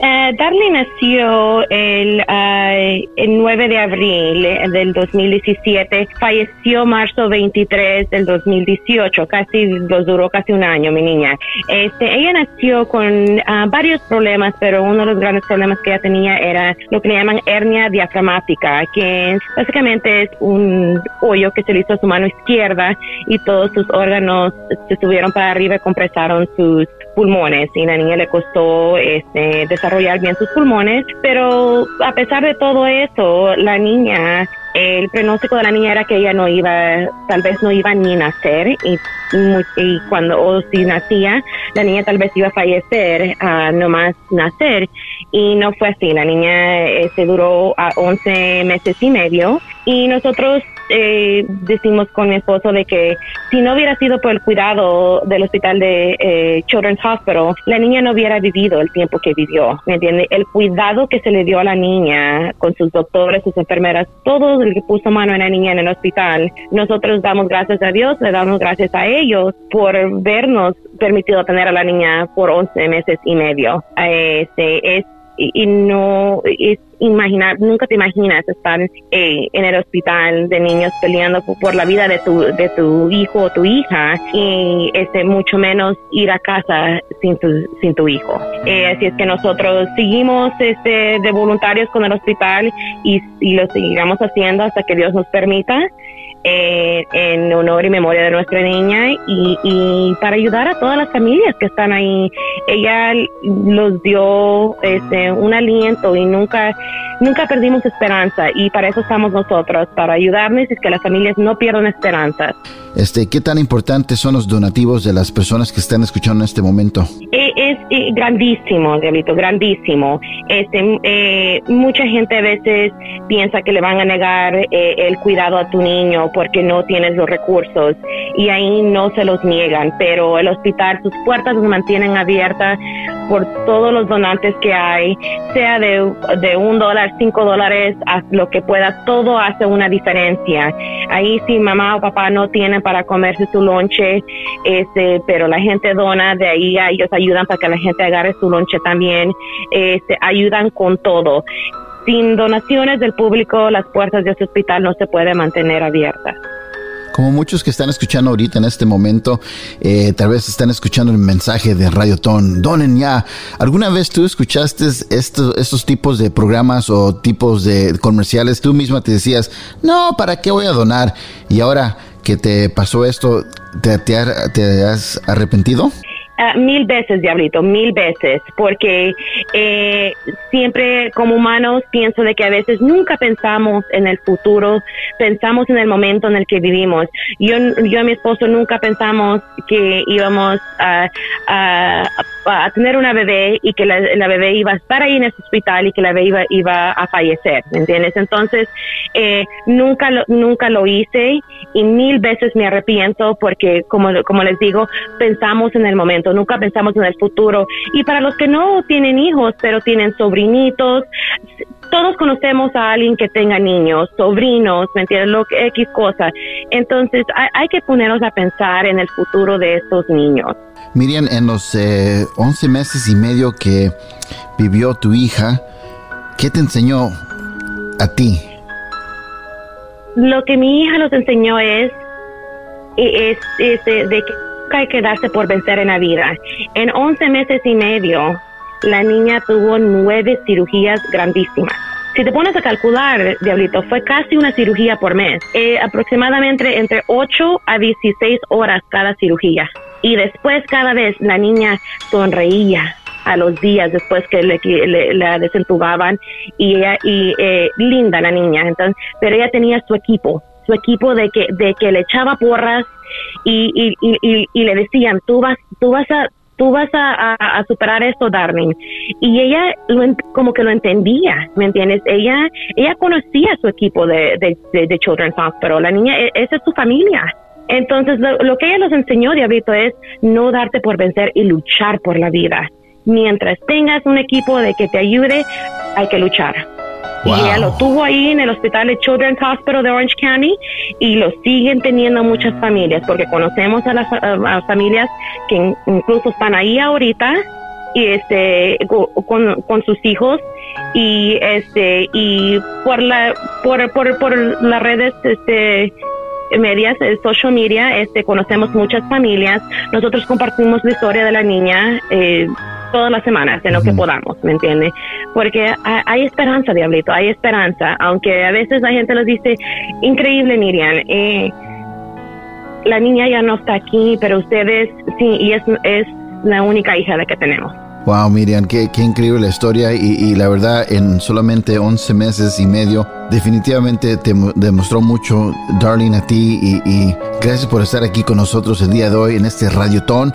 Uh, Darlene nació el, uh, el 9 de abril del 2017, falleció marzo 23 del 2018, casi los duró casi un año, mi niña. Este, ella nació con uh, varios problemas, pero uno de los grandes problemas que ella tenía era lo que le llaman hernia diafragmática, que básicamente es un hoyo que se le hizo a su mano izquierda y todos sus órganos se subieron para arriba y compresaron sus pulmones y la niña le costó este, desarrollar bien sus pulmones, pero a pesar de todo eso, la niña, el pronóstico de la niña era que ella no iba, tal vez no iba ni nacer y, y cuando, o si nacía, la niña tal vez iba a fallecer uh, nomás nacer y no fue así, la niña eh, se duró a 11 meses y medio y nosotros eh, decimos con mi esposo de que si no hubiera sido por el cuidado del hospital de eh, Children's Hospital, la niña no hubiera vivido el tiempo que vivió, ¿me entiende? El cuidado que se le dio a la niña con sus doctores, sus enfermeras, todo el que puso mano en la niña en el hospital, nosotros damos gracias a Dios, le damos gracias a ellos por vernos permitido tener a la niña por 11 meses y medio. Este, es y, no es imaginar, nunca te imaginas estar eh, en el hospital de niños peleando por, la vida de tu, de tu hijo o tu hija y este, mucho menos ir a casa sin tu, sin tu hijo. Eh, así es que nosotros seguimos este, de voluntarios con el hospital y, y lo seguiremos haciendo hasta que Dios nos permita. Eh, en honor y memoria de nuestra niña y, y, para ayudar a todas las familias que están ahí. Ella los dio este, un aliento y nunca, nunca perdimos esperanza y para eso estamos nosotros, para ayudarnos y que las familias no pierdan esperanza.
Este, ¿Qué tan importantes son los donativos de las personas que están escuchando en este momento?
Es, es grandísimo, Diablito, grandísimo. Este, eh, mucha gente a veces piensa que le van a negar eh, el cuidado a tu niño porque no tienes los recursos y ahí no se los niegan, pero el hospital, sus puertas se mantienen abiertas por todos los donantes que hay, sea de, de un dólar, cinco dólares, a lo que pueda, todo hace una diferencia. Ahí si mamá o papá no tienen para comerse su lonche, este, pero la gente dona, de ahí ellos ayudan para que la gente agarre su lonche también, este, ayudan con todo. Sin donaciones del público, las puertas de ese hospital no se pueden mantener abiertas
como muchos que están escuchando ahorita en este momento, eh, tal vez están escuchando el mensaje de Radio Ton. Donen ya. ¿Alguna vez tú escuchaste estos, estos tipos de programas o tipos de comerciales? Tú misma te decías, no, ¿para qué voy a donar? Y ahora que te pasó esto, ¿te, te has arrepentido?
Ah, mil veces, Diablito, mil veces, porque eh, siempre como humanos pienso de que a veces nunca pensamos en el futuro, pensamos en el momento en el que vivimos. Yo, yo y mi esposo nunca pensamos que íbamos a, a, tener una bebé y que la, bebé iba a estar ahí en ese hospital y que la bebé iba, iba a fallecer, ¿me entiendes? Entonces, eh, nunca, lo, nunca lo hice y mil veces me arrepiento porque, como, como les digo, pensamos en el momento nunca pensamos en el futuro. Y para los que no tienen hijos, pero tienen sobrinitos, todos conocemos a alguien que tenga niños, sobrinos, ¿me entiendes? Lo que, X cosa. Entonces, hay, que ponernos a pensar en el futuro de estos niños.
Miriam, en los eh, 11 meses y medio que vivió tu hija, ¿qué te enseñó a ti?
Lo que mi hija nos enseñó es, es, es de que hay que darse por vencer en la vida. En 11 meses y medio, la niña tuvo nueve cirugías grandísimas. Si te pones a calcular, Diablito, fue casi una cirugía por mes. Eh, aproximadamente entre 8 a 16 horas cada cirugía. Y después cada vez la niña sonreía a los días después que le, la desentubaban y ella y eh, linda la niña entonces pero ella tenía su equipo su equipo de que de que le echaba porras y, y, y, le decían, tú vas, tú vas a, tú vas a, superar esto, Darling. Y ella como que lo entendía, ¿me entiendes? Ella, ella conocía su equipo de, de, de, Children's Hospital, la niña, e, esa es su familia. Entonces, lo, que ella nos enseñó, Diablito, es no darte por vencer y luchar por la vida. Mientras tengas un equipo de que te ayude, hay que luchar. Y ella lo tuvo ahí en el hospital de Children's Hospital de Orange County y lo siguen teniendo muchas familias porque conocemos a las, familias que incluso están ahí ahorita y este con, con, sus hijos y este y por la por, por, por las redes este medias, social media, este, conocemos muchas familias. Nosotros compartimos la historia de la niña eh, todas las semanas en lo que podamos, ¿me entiende? Porque hay esperanza, Diablito, hay esperanza, aunque a veces la gente nos dice, increíble, Miriam, eh, la niña ya no está aquí, pero ustedes sí, y es, es la única hija de que tenemos.
Wow, Miriam, qué, qué increíble la historia y, la verdad en solamente 11 meses y medio definitivamente te demostró mucho, Darling, a ti y, y gracias por estar aquí con nosotros el día de hoy en este Radiotón.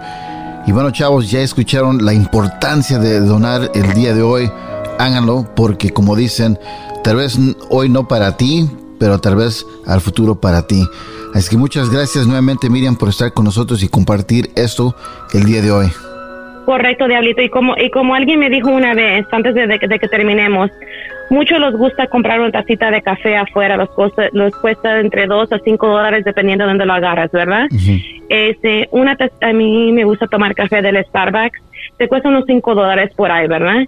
Y bueno, chavos, ya escucharon la importancia de donar el día de hoy. Háganlo porque como dicen, tal vez hoy no para ti, pero tal vez al futuro para ti. Así que muchas gracias nuevamente Miriam por estar con nosotros y compartir esto el día de hoy.
Correcto, Diablito. Y como, y como alguien me dijo una vez, antes de, que terminemos, mucho les gusta comprar una tacita de café afuera, los, cuesta, los cuesta entre 2 a 5 dólares dependiendo de dónde lo agarras, ¿verdad? este, una a mí me gusta tomar café del Starbucks, te cuesta unos 5 dólares por ahí, ¿verdad?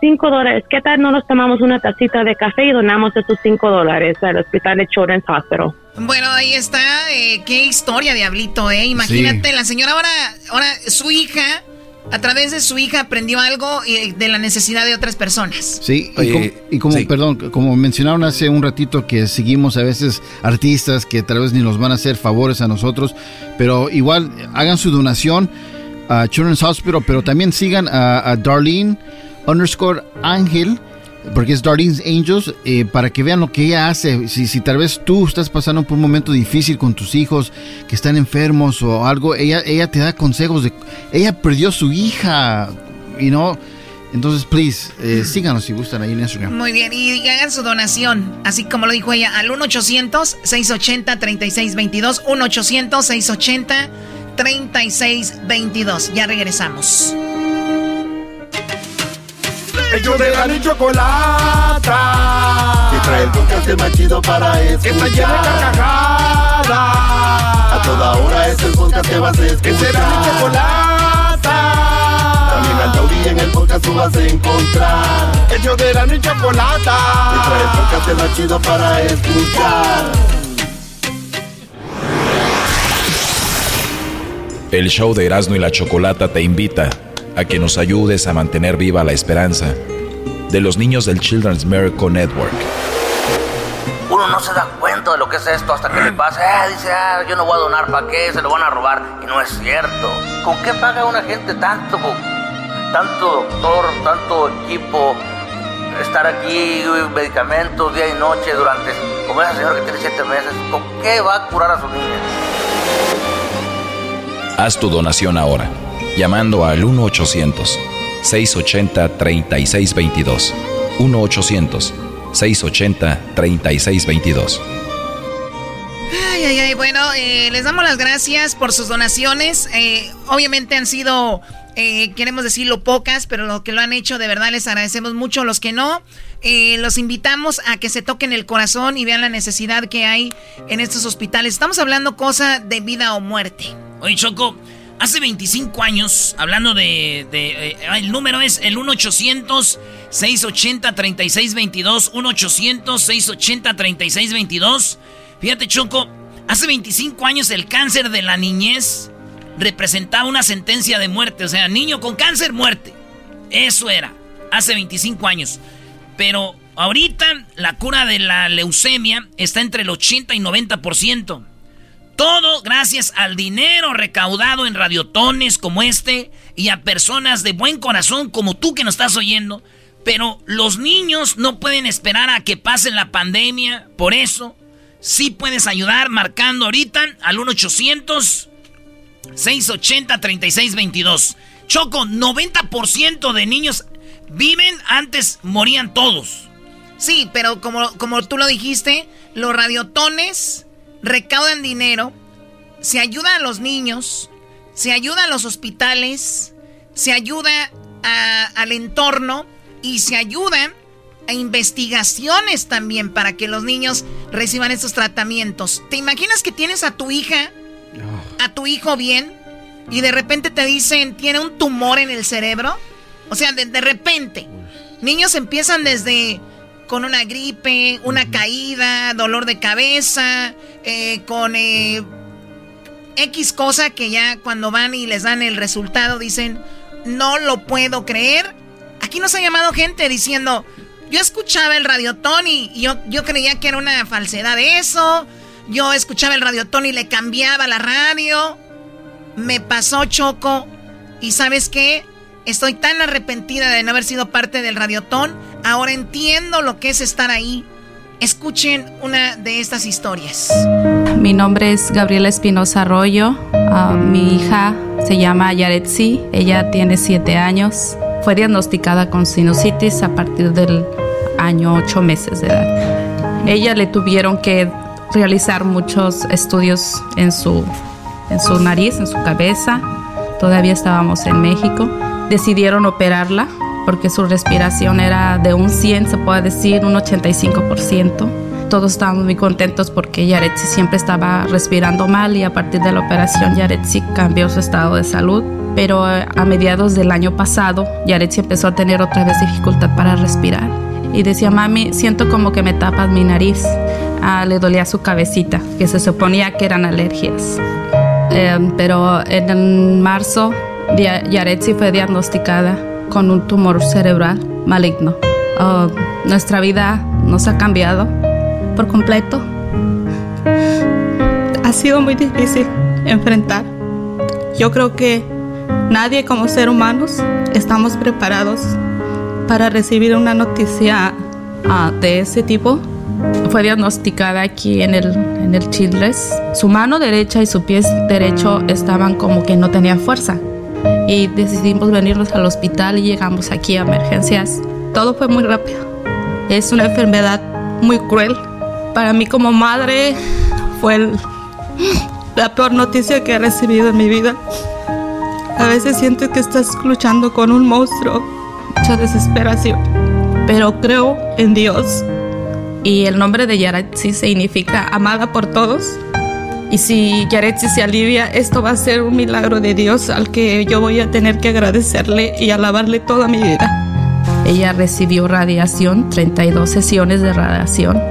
5 dólares, ¿qué tal no nos tomamos una tacita de café y donamos esos 5 dólares al hospital de Children's Hospital?
Bueno, ahí está, eh, qué historia, Diablito, ¿eh? Imagínate, la señora ahora, ahora su hija a través de su hija aprendió algo de la necesidad de otras personas.
Sí, y como, perdón, como mencionaron hace un ratito que seguimos a veces artistas que tal vez ni nos van a hacer favores a nosotros, pero igual hagan su donación a Children's Hospital, pero también sigan a, a Darlene underscore Ángel porque es Darlene's Angels, eh, para que vean lo que ella hace. Si, si tal vez tú estás pasando por un momento difícil con tus hijos que están enfermos o algo, ella, ella te da consejos de... Ella perdió su hija, y no... Entonces, please, eh, síganos si gustan ahí en Instagram.
Muy bien, y hagan su donación, así como lo dijo ella, al 1-800-680-3622. 1-800-680-3622. Ya regresamos.
Ellos de la ni chocolata.
Que trae el podcast más chido para escuchar.
Que está llena de carcajadas.
A toda hora es el podcast que vas a escuchar.
Que será mi chocolata.
También al taurí en el podcast tú vas a encontrar.
Ellos de la ni chocolata.
Que trae el podcast más chido para escuchar.
El show de Erasmo y la Chocolata te invita a que nos ayudes a mantener viva la esperanza de los niños del Children's Miracle Network.
Uno no se da cuenta de lo que es esto hasta que le pasa. Ah, dice, ah, yo no voy a donar, ¿para qué? Se lo van a robar. Y no es cierto. ¿Con qué paga una gente tanto? Tanto doctor, tanto equipo, estar aquí, medicamentos día y noche durante, como esa señora que tiene siete meses, ¿con qué va a curar a su niña?
Haz tu donación ahora, llamando al 1-800-680-3622. 1-800-680-3622.
Ay, ay, ay, bueno, eh, les damos las gracias por sus donaciones. Eh, obviamente han sido, eh, queremos decirlo, pocas, pero lo que lo han hecho, de verdad les agradecemos mucho. Los que no, eh, los invitamos a que se toquen el corazón y vean la necesidad que hay en estos hospitales. Estamos hablando cosa de vida o muerte.
Oye, Choco, hace 25 años, hablando de... eh, el número es el 1-800-680-3622. 1-800-680-3622. Fíjate, Choco, hace 25 años el cáncer de la niñez representaba una sentencia de muerte. O sea, niño con cáncer, muerte. Eso era, hace 25 años. Pero ahorita la cura de la leucemia está entre el 80 y 90%. Todo gracias al dinero recaudado en radiotones como este y a personas de buen corazón como tú que nos estás oyendo. Pero los niños no pueden esperar a que pase la pandemia. Por eso, sí puedes ayudar marcando ahorita al 1-800-680-3622. Choco, 90% de niños viven antes, morían todos.
Sí, pero como, como tú lo dijiste, los radiotones recaudan dinero, se ayuda a los niños, se ayuda a los hospitales, se ayuda a- al entorno y se ayuda a investigaciones también para que los niños reciban estos tratamientos. ¿Te imaginas que tienes a tu hija, a tu hijo bien, y de repente te dicen, tiene un tumor en el cerebro? O sea, de, de repente, niños empiezan desde con una gripe, una caída, dolor de cabeza, eh, con eh, X cosa que ya cuando van y les dan el resultado dicen, no lo puedo creer. Aquí nos ha llamado gente diciendo, yo escuchaba el radiotón y yo, yo creía que era una falsedad de eso. Yo escuchaba el radiotón y le cambiaba la radio. Me pasó choco. Y sabes qué? Estoy tan arrepentida de no haber sido parte del radiotón. Ahora entiendo lo que es estar ahí. Escuchen una de estas historias.
Mi nombre es Gabriela Espinosa Arroyo. Ah, mi hija se llama Yaretsi. Ella tiene siete años. Fue diagnosticada con sinusitis a partir del año ocho meses de edad. Ella le tuvieron que realizar muchos estudios en su, en su nariz, en su cabeza. Todavía estábamos en México. Decidieron operarla porque su respiración era de un 100, se puede decir, un 85%. Todos estábamos muy contentos porque Yaretsi siempre estaba respirando mal y a partir de la operación Yaretsi cambió su estado de salud. Pero eh, a mediados del año pasado, Yaretsi empezó a tener otra vez dificultad para respirar. Y decía, mami, siento como que me tapas mi nariz. Ah, le dolía su cabecita, que se suponía que eran alergias. Eh, pero en marzo, Yaretsi fue diagnosticada con un tumor cerebral maligno. Oh, nuestra vida nos ha cambiado por completo. Ha sido muy difícil enfrentar. Yo creo que nadie como ser humanos estamos preparados para recibir una noticia ah, de ese tipo. Fue diagnosticada aquí en el, en el Childress. Su mano derecha y su pie derecho estaban como que no tenían fuerza. Y decidimos venirnos al hospital y llegamos aquí a emergencias. Todo fue muy rápido. Es una enfermedad muy cruel. Para mí como madre fue el- la peor noticia que he recibido en mi vida. A veces sientes que estás luchando con un monstruo, mucha desesperación, pero creo en Dios. Y el nombre de Yaretsi significa amada por todos. Y si Yaretsi se alivia, esto va a ser un milagro de Dios al que yo voy a tener que agradecerle y alabarle toda mi vida. Ella recibió radiación, 32 sesiones de radiación.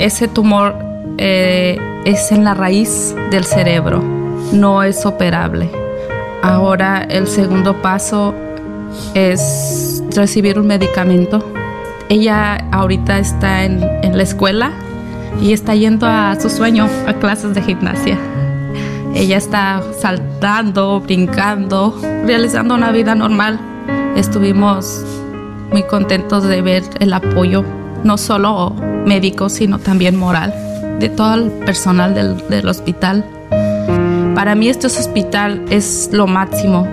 Ese tumor eh, es en la raíz del cerebro, no es operable. Ahora el segundo paso es recibir un medicamento. Ella ahorita está en, en la escuela y está yendo a su sueño, a clases de gimnasia. Ella está saltando, brincando, realizando una vida normal. Estuvimos muy contentos de ver el apoyo, no solo médico, sino también moral, de todo el personal del, del hospital. Para mí este hospital es lo máximo.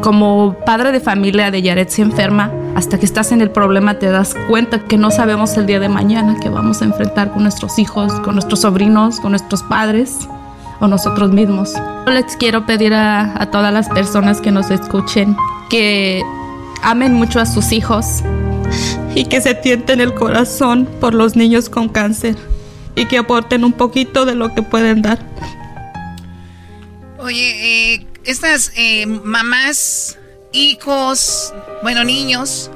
Como padre de familia de Yaretsi enferma, hasta que estás en el problema te das cuenta que no sabemos el día de mañana que vamos a enfrentar con nuestros hijos, con nuestros sobrinos, con nuestros padres o nosotros mismos. Les quiero pedir a, a todas las personas que nos escuchen que amen mucho a sus hijos y que se tienten el corazón por los niños con cáncer y que aporten un poquito de lo que pueden dar.
Oye, eh, estas eh, mamás, hijos, bueno, niños,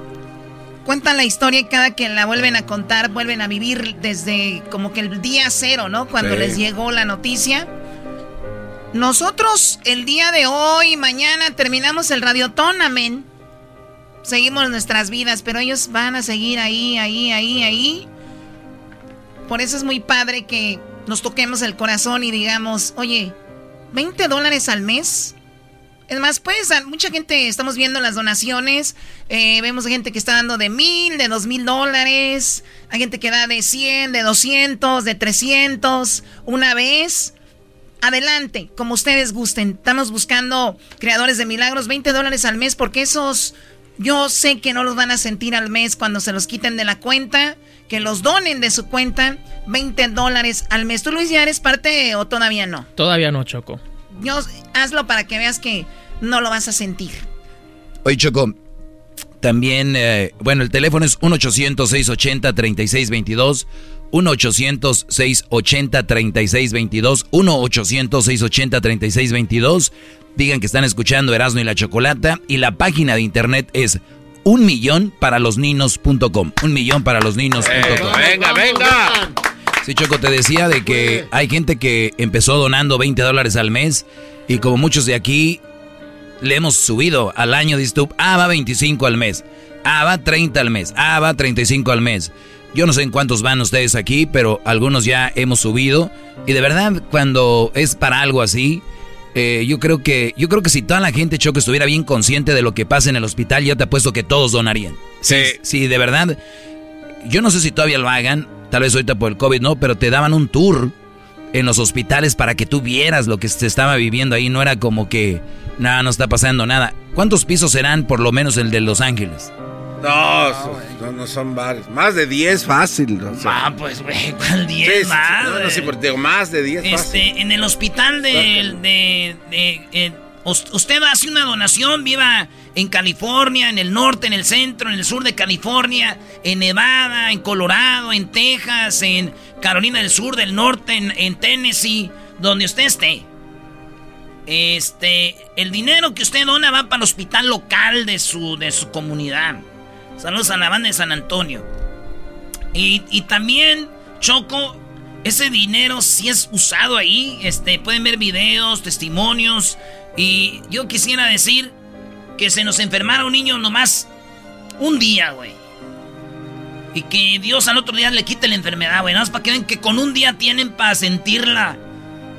cuentan la historia y cada que la vuelven a contar, vuelven a vivir desde como que el día cero, ¿no? Cuando
Sí.
les llegó la noticia. Nosotros el día de hoy, mañana, terminamos el radiotón, amén. Seguimos nuestras vidas, pero ellos van a seguir ahí, ahí, ahí, ahí. Por eso es muy padre que nos toquemos el corazón y digamos, oye, 20 dólares al mes. Es más, pues, mucha gente, estamos viendo las donaciones, eh, vemos gente que está dando de mil, de dos mil dólares, hay gente que da de 100, de 200, de 300, una vez. Adelante, como ustedes gusten. Estamos buscando creadores de milagros, 20 dólares al mes, porque esos yo sé que no los van a sentir al mes cuando se los quiten de la cuenta, que los donen de su cuenta, 20 dólares al mes. ¿Tú, Luis, ya eres parte o todavía no?
Todavía no, Choco.
Yo, hazlo para que veas que no lo vas a sentir.
Oye, Choco, también, eh, bueno, el teléfono es 1-800-680-3622. 1-800-680-3622. 1-800-680-3622. Digan que están escuchando Erasmo y la Chocolata. Y la página de internet es un millón para los niños.com. Un millón para los niños.com.
venga, venga.
Sí, Choco, te decía de que hay gente que empezó donando 20 dólares al mes y como muchos de aquí le hemos subido al año, dices tú, ah, va 25 al mes, ah, va 30 al mes, ah, va 35 al mes. Yo no sé en cuántos van ustedes aquí, pero algunos ya hemos subido y de verdad cuando es para algo así, eh, yo creo que yo creo que si toda la gente Choco estuviera bien consciente de lo que pasa en el hospital, yo te apuesto que todos donarían. Sí. Sí, de verdad. Yo no sé si todavía lo hagan, tal vez ahorita por el COVID no, pero te daban un tour en los hospitales para que tú vieras lo que se estaba viviendo ahí. No era como que nada, no está pasando nada. ¿Cuántos pisos serán por lo menos el de Los Ángeles?
No, so- no, no son varios. Más de 10 fácil. o sea.
Ah, pues, güey, ¿cuál 10
Sí, sí,
más?
No, no, sí, pero digo, más de 10 fácil.
Este, en el hospital de, de, de- eh, usted hace una donación, viva en California, en el norte, en el centro, en el sur de California, en Nevada, en Colorado, en Texas, en Carolina del Sur, del norte, en, en Tennessee, donde usted esté. Este, el dinero que usted dona va para el hospital local de su, de su comunidad. Saludos a la banda de San Antonio. Y, y también, Choco, ese dinero si es usado ahí. Este, pueden ver videos, testimonios. Y yo quisiera decir que se nos enfermara un niño nomás un día, güey. Y que Dios al otro día le quite la enfermedad, güey. Nada más para que vean que con un día tienen para sentir la,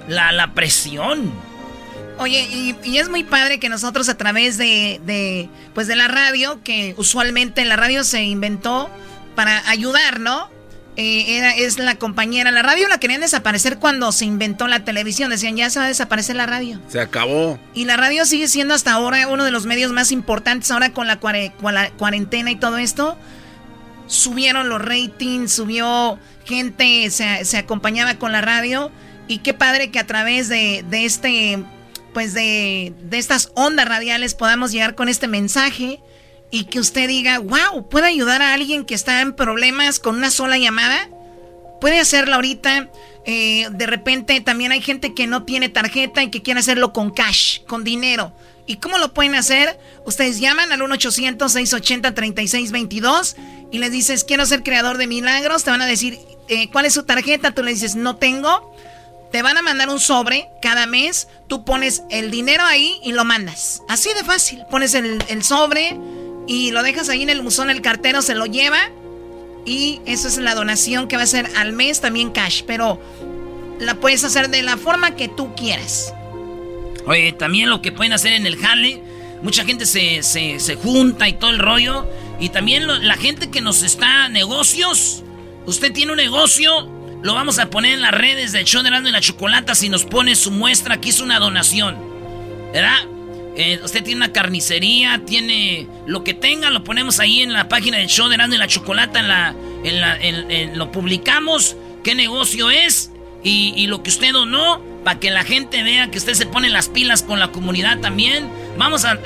la, la presión.
Oye, y, y es muy padre que nosotros a través de, de, pues de la radio, que usualmente la radio se inventó para ayudar, ¿no? Eh, era, es la compañera. La radio la querían desaparecer cuando se inventó la televisión. Decían, ya se va a desaparecer la radio.
Se acabó.
Y la radio sigue siendo hasta ahora uno de los medios más importantes. Ahora con la, cuarentena y todo esto, subieron los ratings, subió gente, se, acompañaba con la radio. Y qué padre que a través de, de este, pues de, de estas ondas radiales podamos llegar con este mensaje y que usted diga, wow, ¿puede ayudar a alguien que está en problemas con una sola llamada? Puede hacerlo ahorita. Eh, de repente también hay gente que no tiene tarjeta y que quiere hacerlo con cash, con dinero. ¿Y cómo lo pueden hacer? Ustedes llaman al 1-800-680-3622 y les dices, quiero ser creador de milagros. Te van a decir, eh, ¿cuál es su tarjeta? Tú le dices, no tengo. Te van a mandar un sobre cada mes. Tú pones el dinero ahí y lo mandas. Así de fácil. Pones el, el sobre y lo dejas ahí en el buzón, el cartero se lo lleva y eso es la donación que va a ser al mes también cash, pero la puedes hacer de la forma que tú quieras.
Oye, también lo que pueden hacer en el jale, mucha gente se, junta y todo el rollo, y también la gente que nos está negocios, usted tiene un negocio, lo vamos a poner en las redes de de y la chocolata si nos pone su muestra, aquí es una donación, ¿verdad? Eh, usted tiene una carnicería, tiene lo que tenga, lo ponemos ahí en la página del show de Erasmo y la Chocolata, en la, en lo publicamos, qué negocio es y, lo que usted donó, para que la gente vea que usted se pone las pilas con la comunidad también. Vamos a,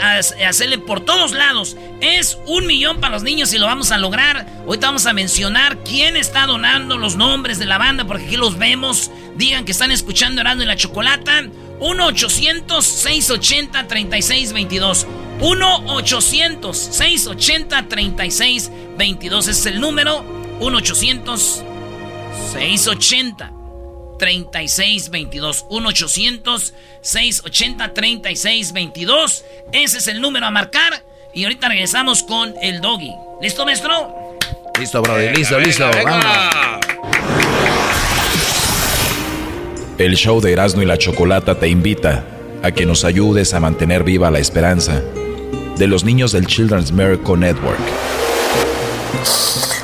hacerle por todos lados. Es un millón para los niños y lo vamos a lograr. Ahorita vamos a mencionar quién está donando los nombres de la banda, porque aquí los vemos. Digan que están escuchando Erasmo y la Chocolata. 1-800-680-3622. 1-800-680-3622. Ese es el número. 1-800-680-3622. 1-800-680-3622. Ese es el número a marcar. Y ahorita regresamos con el doggy. ¿Listo, maestro?
Listo, brother. Listo, listo.
El show de Erasmo y la Chocolata te invita a que nos ayudes a mantener viva la esperanza de los niños del Children's Miracle Network.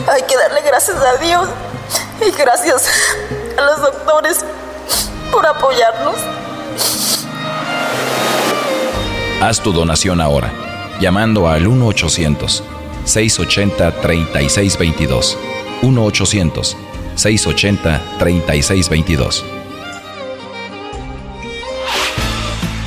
Hay que darle gracias a Dios y gracias a los doctores por apoyarnos.
Haz tu donación ahora, llamando al 1-800-680-3622. 1-800-680-3622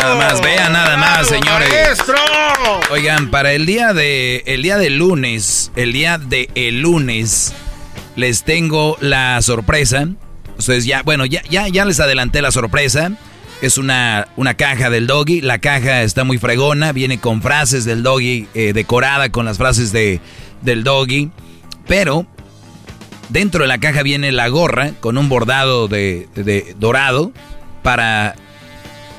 Nada más, vean nada más, señores. Maestro. Oigan, para el día de el día de lunes, el día de el lunes les tengo la sorpresa. Ustedes ya, bueno, ya ya ya les adelanté la sorpresa. Es una, una caja del doggy. La caja está muy fregona. Viene con frases del doggy eh, decorada con las frases de, del doggy. Pero dentro de la caja viene la gorra con un bordado de, de dorado para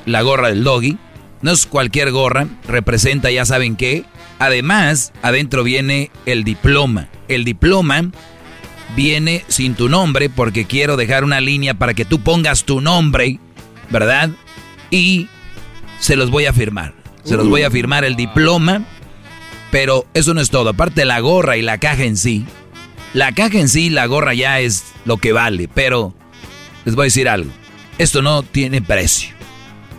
la gorra del doggy. No es cualquier gorra, representa ya saben qué. Además, adentro viene el diploma. El diploma viene sin tu nombre porque quiero dejar una línea para que tú pongas tu nombre, ¿verdad? Y se los voy a firmar. Se los voy a firmar el diploma, pero eso no es todo. Aparte la gorra y la caja en sí, La caja en sí, la gorra ya es lo que vale, pero les voy a decir algo. Esto no tiene precio.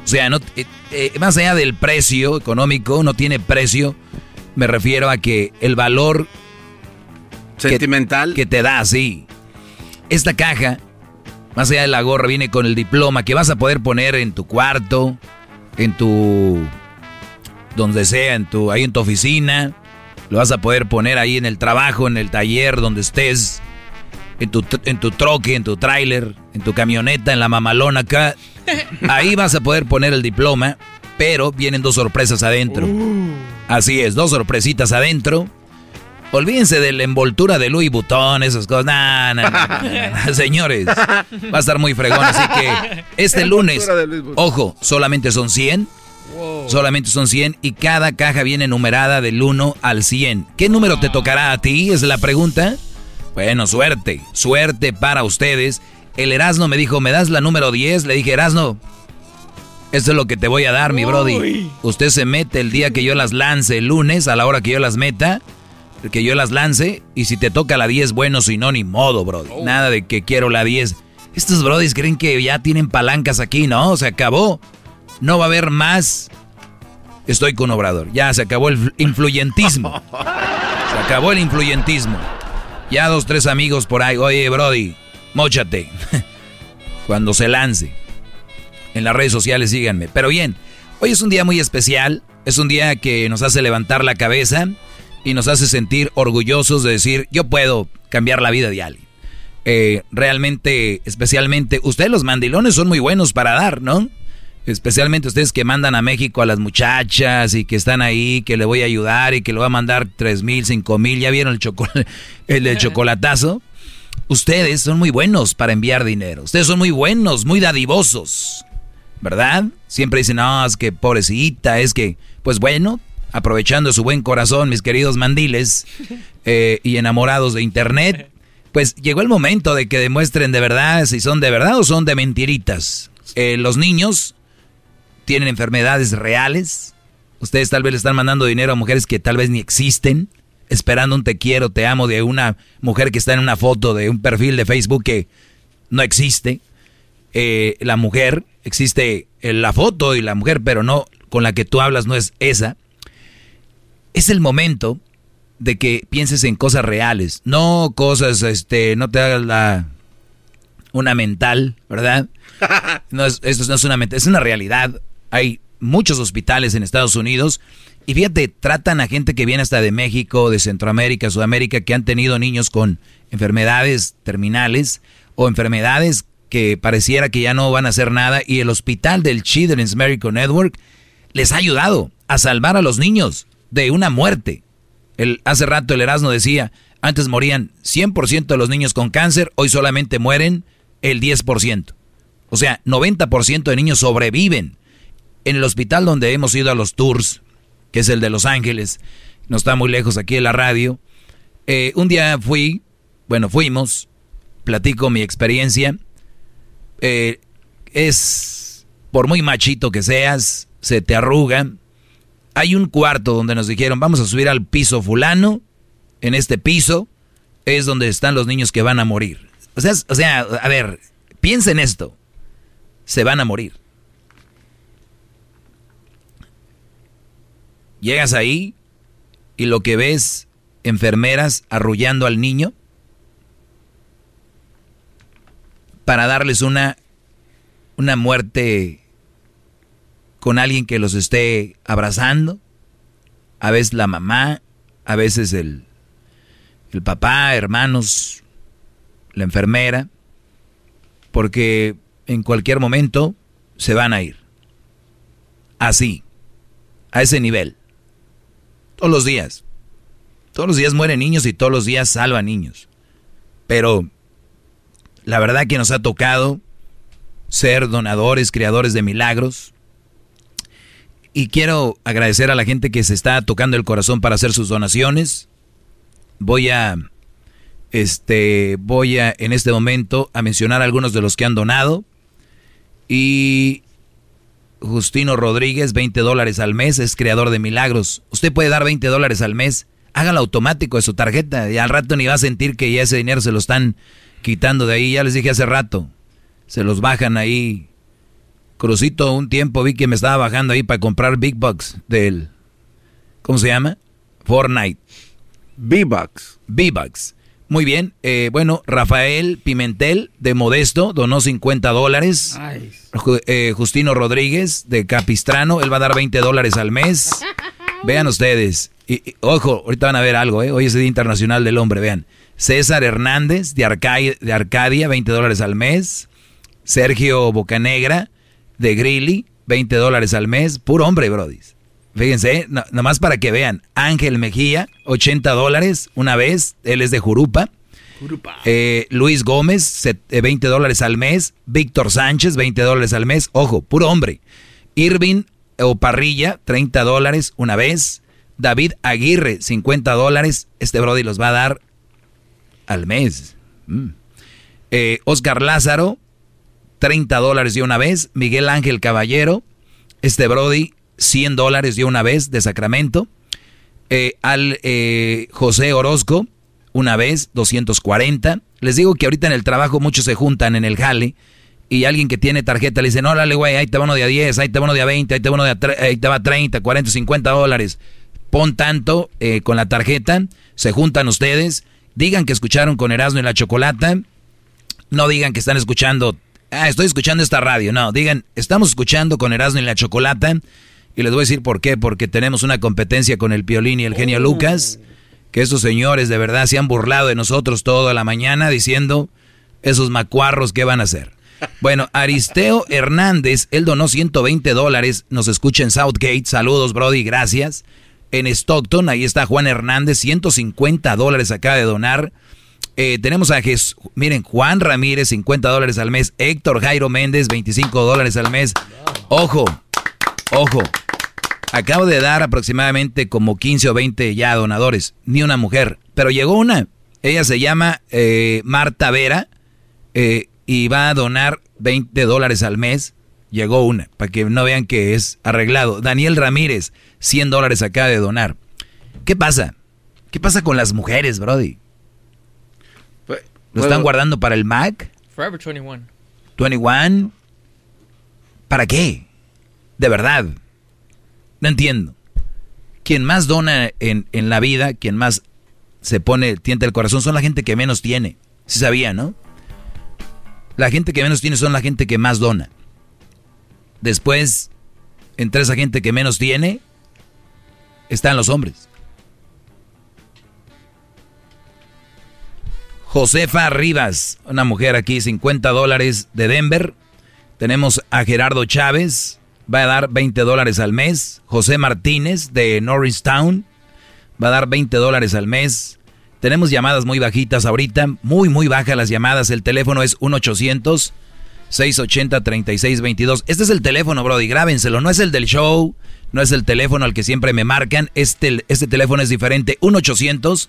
O sea, no, eh, eh, más allá del precio económico, no tiene precio. Me refiero a que el valor
sentimental
que, te da, sí. Esta caja, más allá de la gorra, viene con el diploma que vas a poder poner en tu cuarto, en tu donde sea, en tu ahí en tu oficina, lo vas a poder poner ahí en el trabajo, en el taller, donde estés, en tu, en tu troque, en tu tráiler, en tu camioneta, en la mamalona acá. Ahí vas a poder poner el diploma, pero vienen dos sorpresas adentro. Uh. Así es, dos sorpresitas adentro. Olvídense de la envoltura de Louis Vuitton, esas cosas. Nah, nah, nah, Señores, va a estar muy fregón. Así que este lunes, ojo, solamente son 100. Solamente son 100 y cada caja viene numerada del 1 al 100. ¿Qué número te tocará a ti? Es la pregunta. Bueno, suerte, suerte para ustedes. El Erasno me dijo, ¿me das la número 10? Le dije, Erasno, esto es lo que te voy a dar, mi Brody. Usted se mete el día que yo las lance, el lunes, a la hora que yo las meta, que yo las lance, y si te toca la 10, bueno, si no, ni modo, Brody. Oh. Nada de que quiero la 10. Estos Brodis creen que ya tienen palancas aquí, ¿no? Se acabó. No va a haber más. Estoy con Obrador. Ya se acabó el influyentismo. Se acabó el influyentismo. Ya dos, tres amigos por ahí. Oye, Brody, Móchate. Cuando se lance. En las redes sociales síganme. Pero bien, hoy es un día muy especial. Es un día que nos hace levantar la cabeza y nos hace sentir orgullosos de decir, yo puedo cambiar la vida de alguien. Eh, realmente, especialmente, ustedes los mandilones son muy buenos para dar, ¿no? Especialmente ustedes que mandan a México a las muchachas y que están ahí, que le voy a ayudar y que le voy a mandar tres mil, cinco mil. ¿Ya vieron el, el, el chocolatazo? Ustedes son muy buenos para enviar dinero. Ustedes son muy buenos, muy dadivosos. ¿Verdad? Siempre dicen, no, es que pobrecita, es que, pues bueno, aprovechando su buen corazón, mis queridos mandiles eh, y enamorados de Internet, pues llegó el momento de que demuestren de verdad si son de verdad o son de mentiritas. Eh, los niños tienen enfermedades reales. Ustedes tal vez le están mandando dinero a mujeres que tal vez ni existen esperando un te quiero, te amo de una mujer que está en una foto de un perfil de Facebook que no existe. Eh, la mujer, existe la foto y la mujer, pero no con la que tú hablas no es esa. Es el momento de que pienses en cosas reales, no cosas, este, no te hagas la una mental, ¿verdad? No es, esto no es una mental, es una realidad. Hay muchos hospitales en Estados Unidos y fíjate, tratan a gente que viene hasta de México, de Centroamérica, Sudamérica, que han tenido niños con enfermedades terminales o enfermedades que pareciera que ya no van a hacer nada y el hospital del Children's Medical Network les ha ayudado a salvar a los niños de una muerte. El, hace rato el Erasmo decía, antes morían 100% de los niños con cáncer, hoy solamente mueren el 10%. O sea, 90% de niños sobreviven. En el hospital donde hemos ido a los tours, que es el de Los Ángeles, no está muy lejos aquí de la radio. Eh, un día fui, bueno, fuimos, platico mi experiencia. Eh, es, por muy machito que seas, se te arruga. Hay un cuarto donde nos dijeron, vamos a subir al piso fulano. En este piso es donde están los niños que van a morir. O sea, o sea a ver, piensen esto. Se van a morir. Llegas ahí y lo que ves, enfermeras arrullando al niño para darles una, una muerte con alguien que los esté abrazando. A veces la mamá, a veces el, el papá, hermanos, la enfermera, porque en cualquier momento se van a ir. Así, a ese nivel. Todos los días. Todos los días mueren niños y todos los días salvan niños. Pero la verdad que nos ha tocado ser donadores, creadores de milagros. Y quiero agradecer a la gente que se está tocando el corazón para hacer sus donaciones. Voy a este voy a en este momento a mencionar algunos de los que han donado y Justino Rodríguez, 20 dólares al mes, es creador de milagros. Usted puede dar 20 dólares al mes hágalo automático de su tarjeta y al rato ni va a sentir que ya ese dinero se lo están quitando de ahí. Ya les dije hace rato, se los bajan ahí. Crucito, un tiempo vi que me estaba bajando ahí para comprar Big Bucks del, ¿cómo se llama? Fortnite.
B-Bucks.
B-Bucks. Muy bien. Eh, bueno, Rafael Pimentel de Modesto donó 50 dólares. Eh, Justino Rodríguez de Capistrano, él va a dar 20 dólares al mes. Vean ustedes. Y, ojo, ahorita van a ver algo, ¿eh? Hoy es el Día Internacional del Hombre, vean. César Hernández de, Arcadia, de Arcadia 20 dólares al mes. Sergio Bocanegra de Grilly, 20 dólares al mes. Puro hombre, brodis. Fíjense, ¿eh? nomás para que vean. Ángel Mejía, 80 dólares una vez. Él es de Jurupa. Eh, Luis Gómez, 20 eh, dólares al mes. Víctor Sánchez, 20 dólares al mes. Ojo, puro hombre. Irving o Parrilla, 30 dólares una vez. David Aguirre, 50 dólares. Este Brody los va a dar al mes. Mm. Oscar Lázaro, 30 dólares de una vez. Miguel Ángel Caballero, este Brody, 100 dólares de una vez de Sacramento. Eh, al eh, José Orozco, una vez, 240. Les digo que ahorita en el trabajo muchos se juntan en el jale y alguien que tiene tarjeta le dice, no, dale, güey, ahí te va uno de a 10, ahí te va uno de a 20, ahí te va uno de a ahí te va 30, 40, 50 dólares. Pon tanto eh, con la tarjeta, se juntan ustedes, digan que escucharon con Erasmo y la Chocolata, no digan que están escuchando, ah, estoy escuchando esta radio, no, digan, estamos escuchando con Erasmo y la Chocolata y les voy a decir por qué, porque tenemos una competencia con el Piolín y el genio oh. Lucas, que esos señores de verdad se han burlado de nosotros toda la mañana diciendo, esos macuarros, ¿qué van a hacer? Bueno, Aristeo Hernández, él donó 120 dólares, nos escucha en Southgate, saludos Brody, gracias. En Stockton, ahí está Juan Hernández, 150 dólares acaba de donar. Eh, tenemos a Jesús, miren, Juan Ramírez, 50 dólares al mes. Héctor Jairo Méndez, 25 dólares al mes. Ojo, ojo, Acabo de dar aproximadamente como 15 o 20 ya donadores, ni una mujer, pero llegó una. Ella se llama eh, Marta Vera eh, y va a donar 20 dólares al mes. Llegó una, para que no vean que es arreglado. Daniel Ramírez, 100 dólares acaba de donar. ¿Qué pasa? ¿Qué pasa con las mujeres, Brody? ¿Lo están guardando para el Mac?
Forever 21.
21. ¿Para qué? De verdad. No entiendo. Quien más dona en, la vida, quien más se pone, tienta el corazón, son la gente que menos tiene. Se sabía, ¿no? La gente que menos tiene son la gente que más dona. Después, entre esa gente que menos tiene, están los hombres. Josefa Rivas, una mujer aquí, 50 dólares de Denver. Tenemos a Gerardo Chávez, va a dar 20 dólares al mes. José Martínez de Norristown va a dar 20 dólares al mes. Tenemos llamadas muy bajitas ahorita, muy, muy bajas las llamadas. El teléfono es 1-800-680-3622. Este es el teléfono, Brody, grábenselo. No es el del show, no es el teléfono al que siempre me marcan. Este, este teléfono es diferente. 1-800.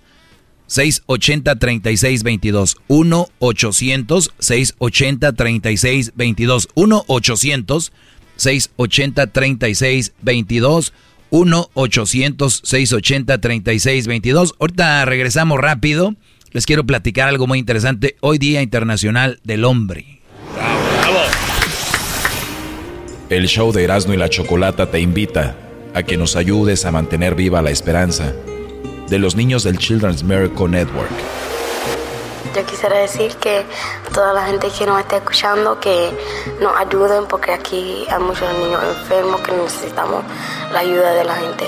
680-3622. 1-800-680-3622. 1-800 680-3622. 1-800-680-3622. Ahorita regresamos rápido. Les quiero platicar algo muy interesante. Hoy Día Internacional del Hombre.
El show de Erasmo y la Chocolata te invita a que nos ayudes a mantener viva la esperanza de los niños del Children's Miracle Network.
Yo quisiera decir que toda la gente que nos está escuchando que nos ayuden porque aquí hay muchos niños enfermos que necesitamos la ayuda de la gente.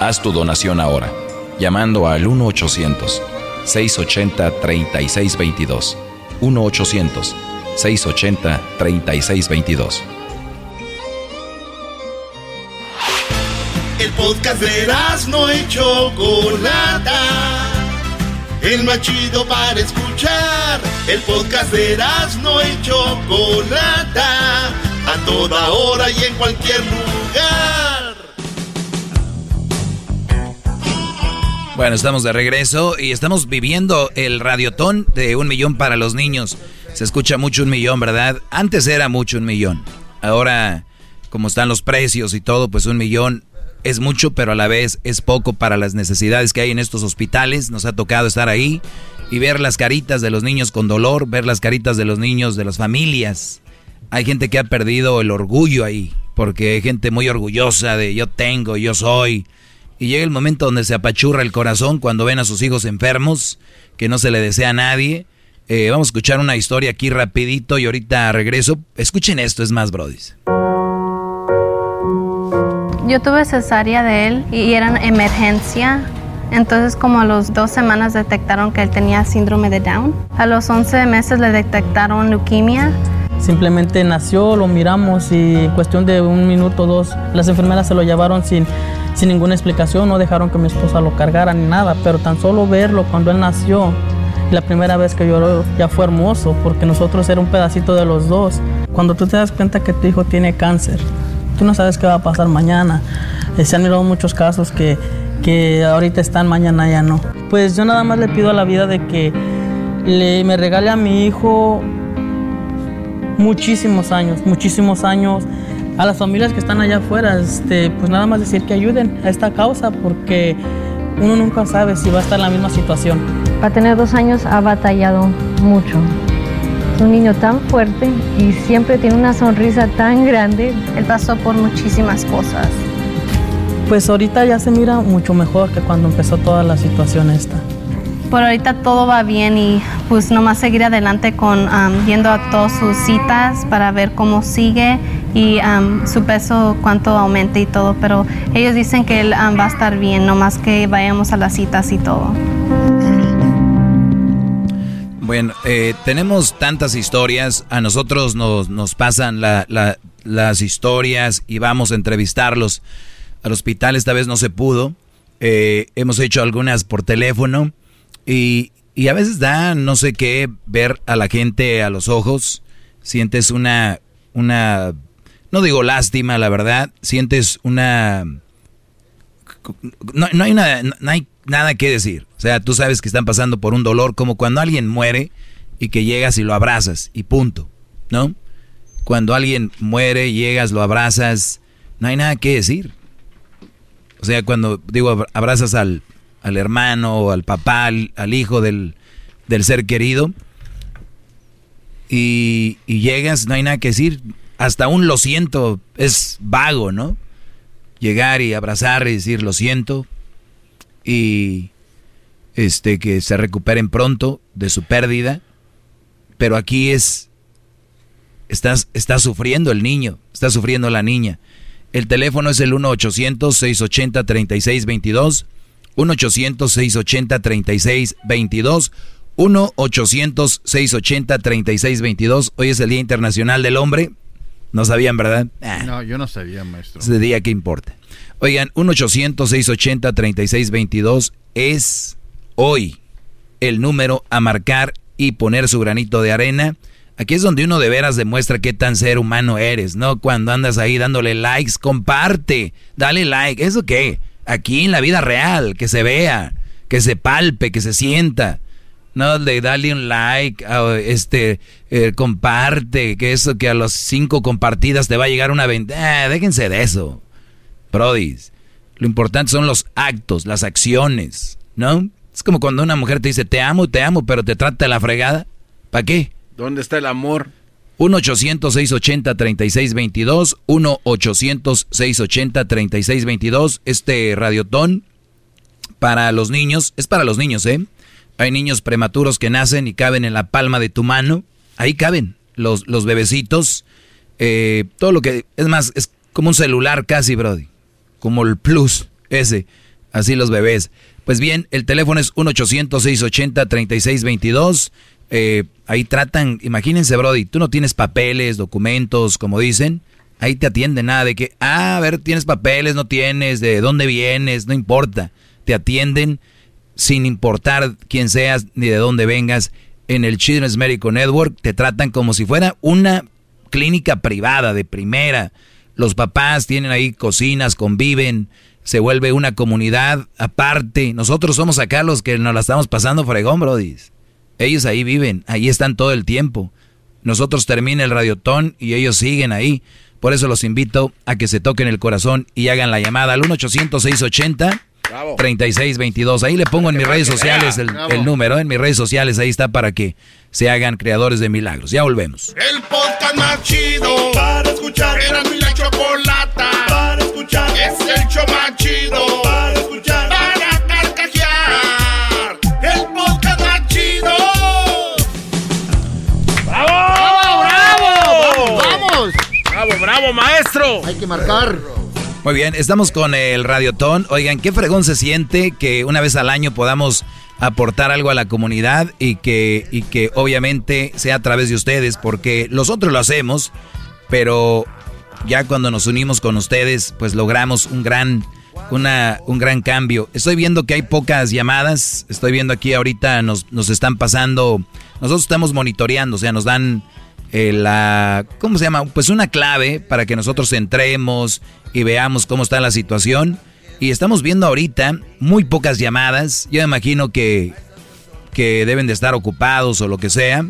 Haz tu donación ahora, llamando al 1-800-680-3622. 1-800-680-3622.
El podcast de no hecho Chocolata el más chido para escuchar. El podcast de no y Chocolata, a toda hora y en cualquier lugar.
Bueno, estamos de regreso y estamos viviendo el radiotón de un millón para los niños. Se escucha mucho un millón, ¿verdad? Antes era mucho un millón. Ahora, como están los precios y todo, pues un millón es mucho, pero a la vez es poco para las necesidades que hay en estos hospitales. Nos ha tocado estar ahí y ver las caritas de los niños con dolor, ver las caritas de los niños de las familias. Hay gente que ha perdido el orgullo ahí, porque hay gente muy orgullosa de yo tengo, yo soy. Y llega el momento donde se apachurra el corazón cuando ven a sus hijos enfermos, que no se le desea a nadie. Eh, vamos a escuchar una historia aquí rapidito y ahorita regreso. Escuchen esto, es más, brodis.
Yo tuve cesárea de él y era emergencia. Entonces como a los dos semanas detectaron que él tenía síndrome de Down. A los 11 meses le detectaron leucemia.
Simplemente nació, lo miramos y en cuestión de un minuto o dos las enfermeras se lo llevaron sin, sin ninguna explicación, no dejaron que mi esposa lo cargara ni nada, pero tan solo verlo cuando él nació, la primera vez que lloró ya fue hermoso porque nosotros era un pedacito de los dos. Cuando tú te das cuenta que tu hijo tiene cáncer, tú no sabes qué va a pasar mañana. Eh, se han mirado muchos casos que, que ahorita están, mañana ya no. Pues yo nada más le pido a la vida de que le, me regale a mi hijo muchísimos años, muchísimos años. A las familias que están allá afuera, este, pues nada más decir que ayuden a esta causa porque uno nunca sabe si va a estar en la misma situación.
Para tener dos años ha batallado mucho. Es un niño tan fuerte y siempre tiene una sonrisa tan grande. Él pasó por muchísimas cosas.
Pues ahorita ya se mira mucho mejor que cuando empezó toda la situación esta
por ahorita todo va bien y pues nomás seguir adelante con yendo a todas sus citas para ver cómo sigue y su peso cuánto aumenta y todo, pero ellos dicen que él va a estar bien, nomás que vayamos a las citas y todo.
Bueno, eh, tenemos tantas historias, a nosotros nos, nos pasan las historias y vamos a entrevistarlos al hospital, esta vez no se pudo, eh, hemos hecho algunas por teléfono y, y a veces da no sé qué ver a la gente a los ojos. Sientes una, una, no digo lástima, la verdad. Sientes una, no, no, hay nada, no hay nada que decir. O sea, tú sabes que están pasando por un dolor como cuando alguien muere y que llegas y lo abrazas y punto, ¿no? Cuando alguien muere, llegas, lo abrazas, no hay nada que decir. O sea, cuando digo abrazas al, al hermano al papá, al, hijo del, ser querido. Y, llegas, no hay nada que decir. Hasta un lo siento es vago, ¿no? Llegar y abrazar y decir lo siento. Y este que se recuperen pronto de su pérdida. Pero aquí es. Estás, está sufriendo el niño, está sufriendo la niña. El teléfono es el 1-800-680-3622. 1-800-680-3622. 1-800-680-3622. Hoy es el Día Internacional del Hombre. No sabían, ¿verdad?
Ah. No, yo no sabía, maestro.
Ese día, ¿qué importa? Oigan, 1-800-680-3622 es hoy el número a marcar y poner su granito de arena. Aquí es donde uno de veras demuestra qué tan ser humano eres, ¿no? Cuando andas ahí dándole likes, comparte, dale like. ¿Eso qué? aquí en la vida real, que se vea, que se palpe, que se sienta. No, de darle un like, este, eh, comparte, que eso, que a los cinco compartidas te va a llegar una venta. Eh, déjense de eso, prodis. Lo importante son los actos, las acciones, ¿no? Es como cuando una mujer te dice, te amo, te amo, pero te trata de la fregada. ¿Para qué?
¿Dónde está el amor?
1-800-680-3622. 1-800-680-3622. Este radiotón para los niños, es para los niños, ¿eh? Hay niños prematuros que nacen y caben en la palma de tu mano. Ahí caben los, los bebecitos. Eh, todo lo que, es más, es como un celular casi, Brody. Como el Plus, ese. Así los bebés. Pues bien, el teléfono es 1-800-680-3622. Eh, ahí tratan, imagínense, Brody, tú no tienes papeles, documentos, como dicen, ahí te atienden nada de que, ah, a ver, tienes papeles, no tienes, de dónde vienes, no importa. Te atienden sin importar quién seas ni de dónde vengas. En el Children's Medical Network te tratan como si fuera una clínica privada de primera. Los papás tienen ahí cocinas, conviven, se vuelve una comunidad aparte. Nosotros somos acá los que nos la estamos pasando fregón, Brody. Ellos ahí viven, ahí están todo el tiempo. Nosotros termina el radiotón y ellos siguen ahí. Por eso los invito a que se toquen el corazón y hagan la llamada al 1-800-680. 3622. Ahí le pongo en mis redes sociales el, el, número, en mis redes sociales, ahí está para que se hagan creadores de milagros. Ya volvemos.
El podcast más chido para escuchar. Era mi la chocolata para escuchar. Es el show más chido para escuchar. Para carcajear. El podcast más chido.
¡Bravo! ¡Bravo! ¡Vamos! ¡Bravo, bravo, maestro!
Hay que marcar.
Muy bien, estamos con el Radiotón. Oigan, qué fregón se siente que una vez al año podamos aportar algo a la comunidad y que, y que obviamente sea a través de ustedes, porque nosotros lo hacemos, pero ya cuando nos unimos con ustedes, pues logramos un gran, una, un gran cambio. Estoy viendo que hay pocas llamadas, estoy viendo aquí ahorita nos, nos están pasando, nosotros estamos monitoreando, o sea, nos dan eh, la, ¿cómo se llama? Pues una clave para que nosotros entremos y veamos cómo está la situación. Y estamos viendo ahorita muy pocas llamadas. Yo imagino que, que deben de estar ocupados o lo que sea.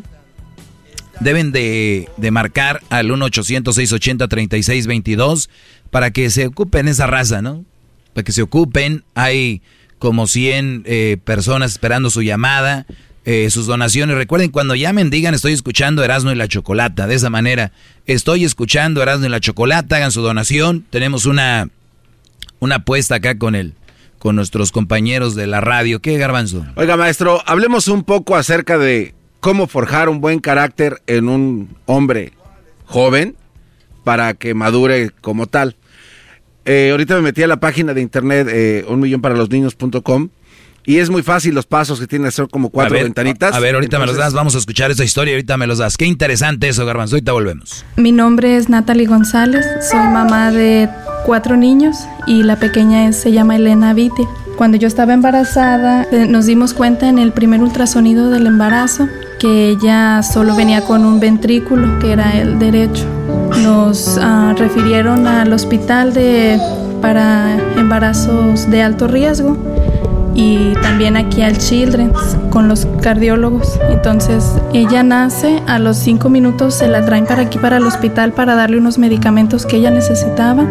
Deben de, de marcar al 1-800-680-3622 para que se ocupen esa raza, ¿no? Para que se ocupen. Hay como 100 eh, personas esperando su llamada, eh, sus donaciones. Recuerden, cuando llamen, digan estoy escuchando Erasmo y la Chocolata. De esa manera, estoy escuchando Erasmo y la Chocolata. Hagan su donación. Tenemos una una apuesta acá con él, con nuestros compañeros de la radio. ¿Qué, Garbanzo?
Oiga, maestro, hablemos un poco acerca de cómo forjar un buen carácter en un hombre joven para que madure como tal. Eh, ahorita me metí a la página de internet eh, un y es muy fácil los pasos que tiene, son como cuatro ventanitas.
A, ver, ahorita me los das, vamos a escuchar esa historia, ahorita me los das. Qué interesante eso, Garbanzo, ahorita volvemos.
Mi nombre es Natalie González, soy mamá de cuatro niños y la pequeña se llama Elena Vite. Cuando yo estaba embarazada, eh, nos dimos cuenta en el primer ultrasonido del embarazo que ella solo venía con un ventrículo, que era el derecho. Nos uh, refirieron al hospital de, para embarazos de alto riesgo y también aquí al Children's con los cardiólogos. Entonces ella nace, a los cinco minutos se la traen para aquí, para el hospital, para darle unos medicamentos que ella necesitaba.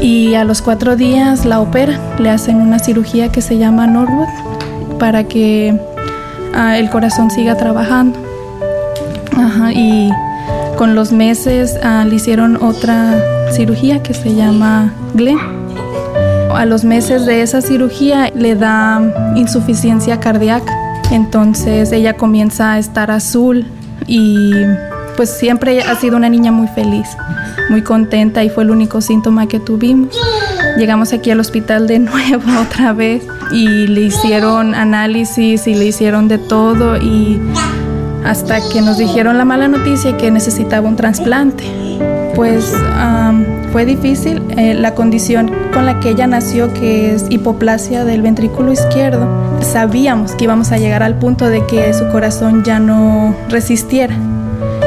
Y a los cuatro días la operan, le hacen una cirugía que se llama Norwood para que uh, el corazón siga trabajando. Y con los meses uh, le hicieron otra cirugía que se llama Glenn a los meses de esa cirugía le da insuficiencia cardíaca. Entonces ella comienza a estar azul y pues siempre ha sido una niña muy feliz, muy contenta y fue el único síntoma que tuvimos. Llegamos aquí al hospital de nuevo otra vez y le hicieron análisis y le hicieron de todo y hasta que nos dijeron la mala noticia que necesitaba un trasplante pues fue difícil. Eh, la condición con la que ella nació, que es hipoplasia del ventrículo izquierdo, sabíamos que íbamos a llegar al punto de que su corazón ya no resistiera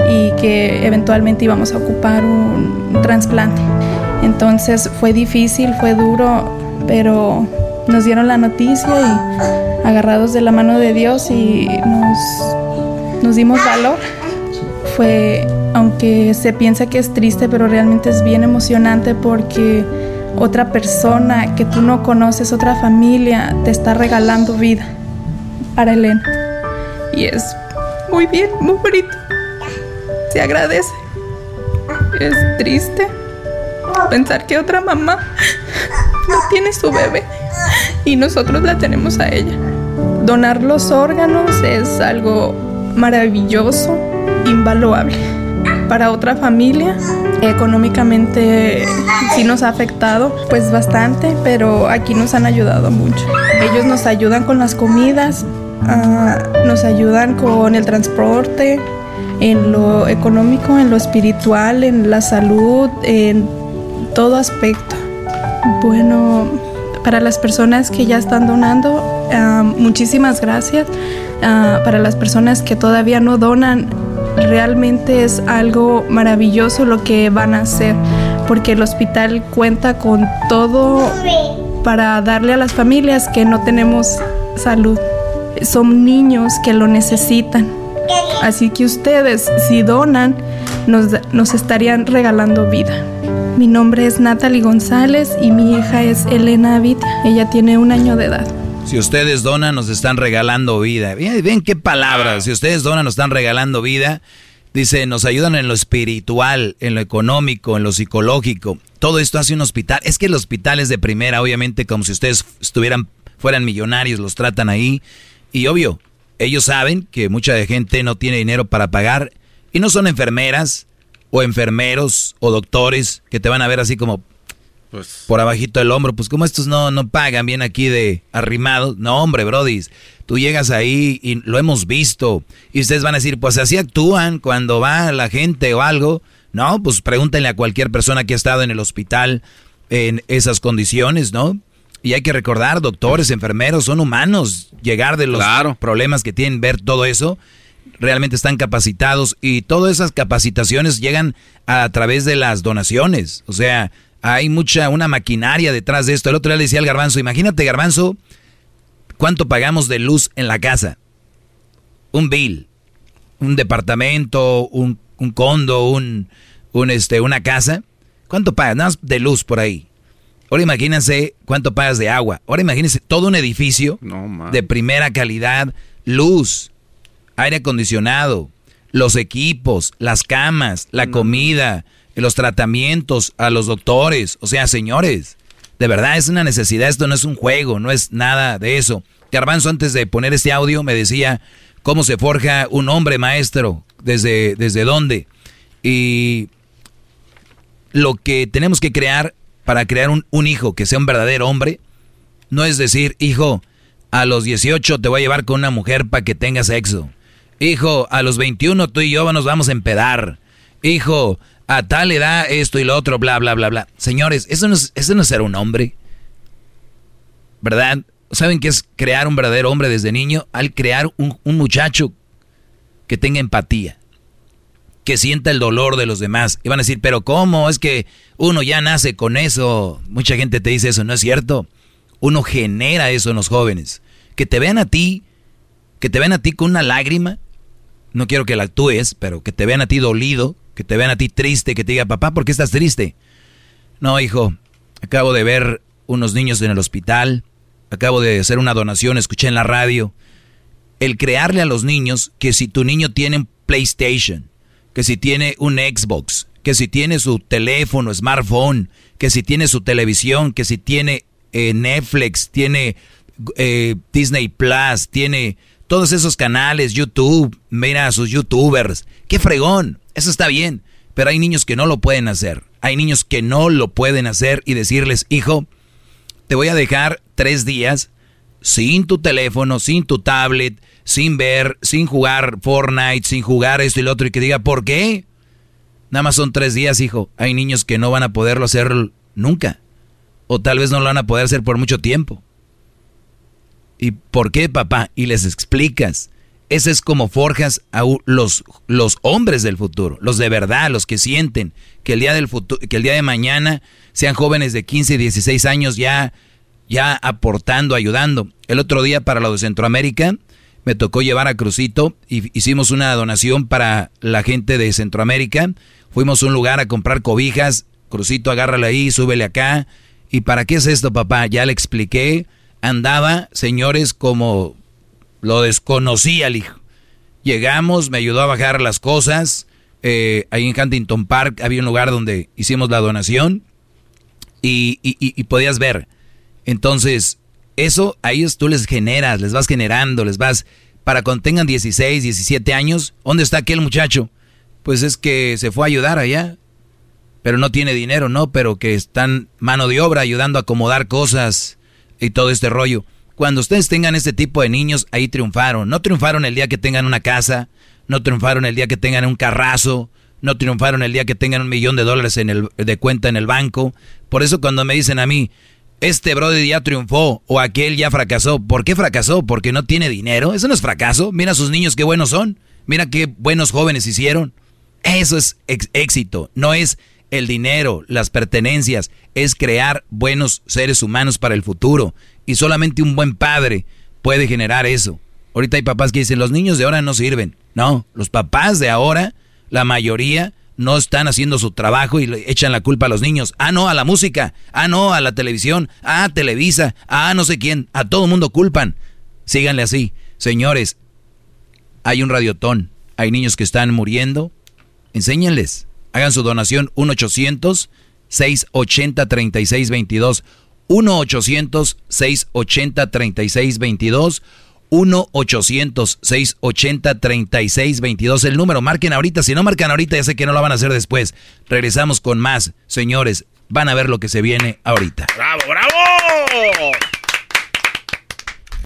y que eventualmente íbamos a ocupar un, trasplante. Entonces fue difícil, fue duro, pero nos dieron la noticia y agarrados de la mano de Dios y nos, nos dimos valor. Fue aunque se piensa que es triste, pero realmente es bien emocionante porque otra persona que tú no conoces, otra familia, te está regalando vida para Elena. Y es muy bien, muy bonito. Se agradece. Es triste pensar que otra mamá no tiene su bebé y nosotros la tenemos a ella. Donar los órganos es algo maravilloso, invaluable para otra familia. Económicamente sí nos ha afectado pues bastante, pero aquí nos han ayudado mucho. Ellos nos ayudan con las comidas, uh, nos ayudan con el transporte, en lo económico, en lo espiritual, en la salud, en todo aspecto. Bueno, para las personas que ya están donando, uh, muchísimas gracias. Uh, para las personas que todavía no donan, realmente es algo maravilloso lo que van a hacer, porque el hospital cuenta con todo para darle a las familias que no tenemos salud. Son niños que lo necesitan. Así que ustedes, si donan, nos, nos estarían regalando vida. Mi nombre es Natalie González y mi hija es Elena Avitia. Ella tiene un año de edad.
Si ustedes donan, nos están regalando vida. Ven qué palabras. Si ustedes donan, nos están regalando vida. Dice, nos ayudan en lo espiritual, en lo económico, en lo psicológico. Todo esto hace un hospital. Es que el hospital es de primera, obviamente, como si ustedes estuvieran, fueran millonarios, los tratan ahí. Y obvio, ellos saben que mucha gente no tiene dinero para pagar. Y no son enfermeras, o enfermeros, o doctores, que te van a ver así como pues, por abajito del hombro. Pues como estos no, no pagan bien aquí de arrimados. No, hombre, brodis. Tú llegas ahí y lo hemos visto. Y ustedes van a decir, pues así actúan cuando va la gente o algo. No, pues pregúntenle a cualquier persona que ha estado en el hospital en esas condiciones, ¿no? Y hay que recordar, doctores, enfermeros, son humanos. Llegar de los problemas que tienen, ver todo eso, realmente están capacitados y todas esas capacitaciones llegan a, través de las donaciones. O sea, hay mucha, una maquinaria detrás de esto. El otro día le decía al garbanzo, imagínate garbanzo, ¿Cuánto pagamos de luz en la casa? Un bill, un departamento, un, un condo, un, un, este, una casa. ¿Cuánto pagas? Nada más de luz por ahí. Ahora imagínense cuánto pagas de agua. Ahora imagínense todo un edificio de primera calidad, luz, aire acondicionado, los equipos, las camas, la comida, los tratamientos, a los doctores. O sea, señores, de verdad es una necesidad, esto no es un juego, no es nada de eso. Garbanzo antes de poner este audio me decía cómo se forja un hombre maestro, desde, desde dónde. Y lo que tenemos que crear para crear un, un hijo que sea un verdadero hombre, no es decir, hijo, a los 18 te voy a llevar con una mujer para que tengas sexo. Hijo, a los 21 tú y yo nos vamos a empedar. Hijo, a tal edad esto y lo otro, bla, bla, bla, bla. Señores, eso no es, eso no es ser un hombre. ¿Verdad? ¿Saben qué es crear un verdadero hombre desde niño? Al crear un, un muchacho que tenga empatía, que sienta el dolor de los demás. Y van a decir, pero ¿cómo? Es que uno ya nace con eso. Mucha gente te dice eso, ¿no es cierto? Uno genera eso en los jóvenes. Que te vean a ti, que te vean a ti con una lágrima. No quiero que la actúes, pero que te vean a ti dolido, que te vean a ti triste, que te diga, papá, ¿por qué estás triste? No, hijo, acabo de ver unos niños en el hospital, acabo de hacer una donación, escuché en la radio. El crearle a los niños que si tu niño tiene un PlayStation, que si tiene un Xbox, que si tiene su teléfono, smartphone, que si tiene su televisión, que si tiene eh, Netflix, tiene eh, Disney Plus, tiene todos esos canales, YouTube, mira a sus youtubers, qué fregón. Eso está bien, pero hay niños que no lo pueden hacer. Hay niños que no lo pueden hacer y decirles, hijo, te voy a dejar tres días sin tu teléfono, sin tu tablet, sin ver, sin jugar Fortnite, sin jugar esto y lo otro, y que diga, ¿por qué? Nada más son tres días, hijo. Hay niños que no van a poderlo hacer nunca. O tal vez no lo van a poder hacer por mucho tiempo. ¿Y por qué, papá? Y les explicas. Ese es como forjas a los, los hombres del futuro, los de verdad, los que sienten que el día del futuro, que el día de mañana sean jóvenes de 15 y 16 años ya, ya aportando, ayudando. El otro día para lo de Centroamérica me tocó llevar a Crucito y hicimos una donación para la gente de Centroamérica. Fuimos a un lugar a comprar cobijas. Crucito, agárralo ahí, súbele acá. ¿Y para qué es esto, papá? Ya le expliqué. Andaba, señores, como lo desconocía el hijo. Llegamos, me ayudó a bajar las cosas. Eh, ahí en Huntington Park había un lugar donde hicimos la donación y, y, podías ver. Entonces, eso a ellos tú les generas, les vas generando, les vas... Para cuando tengan 16, 17 años, ¿dónde está aquel muchacho? Pues es que se fue a ayudar allá, pero no tiene dinero, ¿no? Pero que están mano de obra ayudando a acomodar cosas y todo este rollo. Cuando ustedes tengan este tipo de niños, ahí triunfaron. No triunfaron el día que tengan una casa, no triunfaron el día que tengan un carrazo, no triunfaron el día que tengan un millón de dólares en el, de cuenta en el banco. Por eso cuando me dicen a mí, este brother ya triunfó o aquel ya fracasó, ¿por qué fracasó? ¿Porque no tiene dinero? Eso no es fracaso. Mira a sus niños qué buenos son. Mira qué buenos jóvenes hicieron. Eso es éxito. No es el dinero, las pertenencias, es crear buenos seres humanos para el futuro. Y solamente un buen padre puede generar eso. Ahorita hay papás que dicen, los niños de ahora no sirven. No, los papás de ahora, la mayoría, no están haciendo su trabajo y le echan la culpa a los niños. Ah, no, a la música. Ah, no, a la televisión. Ah, Televisa. Ah, no sé quién. A todo mundo culpan. Síganle así. Señores, hay un radiotón. Hay niños que están muriendo. Enséñenles. Hagan su donación 1-800-680-3622. 1-800-680-3622. 1-800-680-3622. El número, marquen ahorita. Si no marcan ahorita, ya sé que no lo van a hacer después. Regresamos con más. Señores, van a ver lo que se viene ahorita.
¡Bravo, bravo!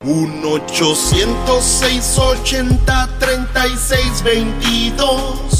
1-800-680-3622.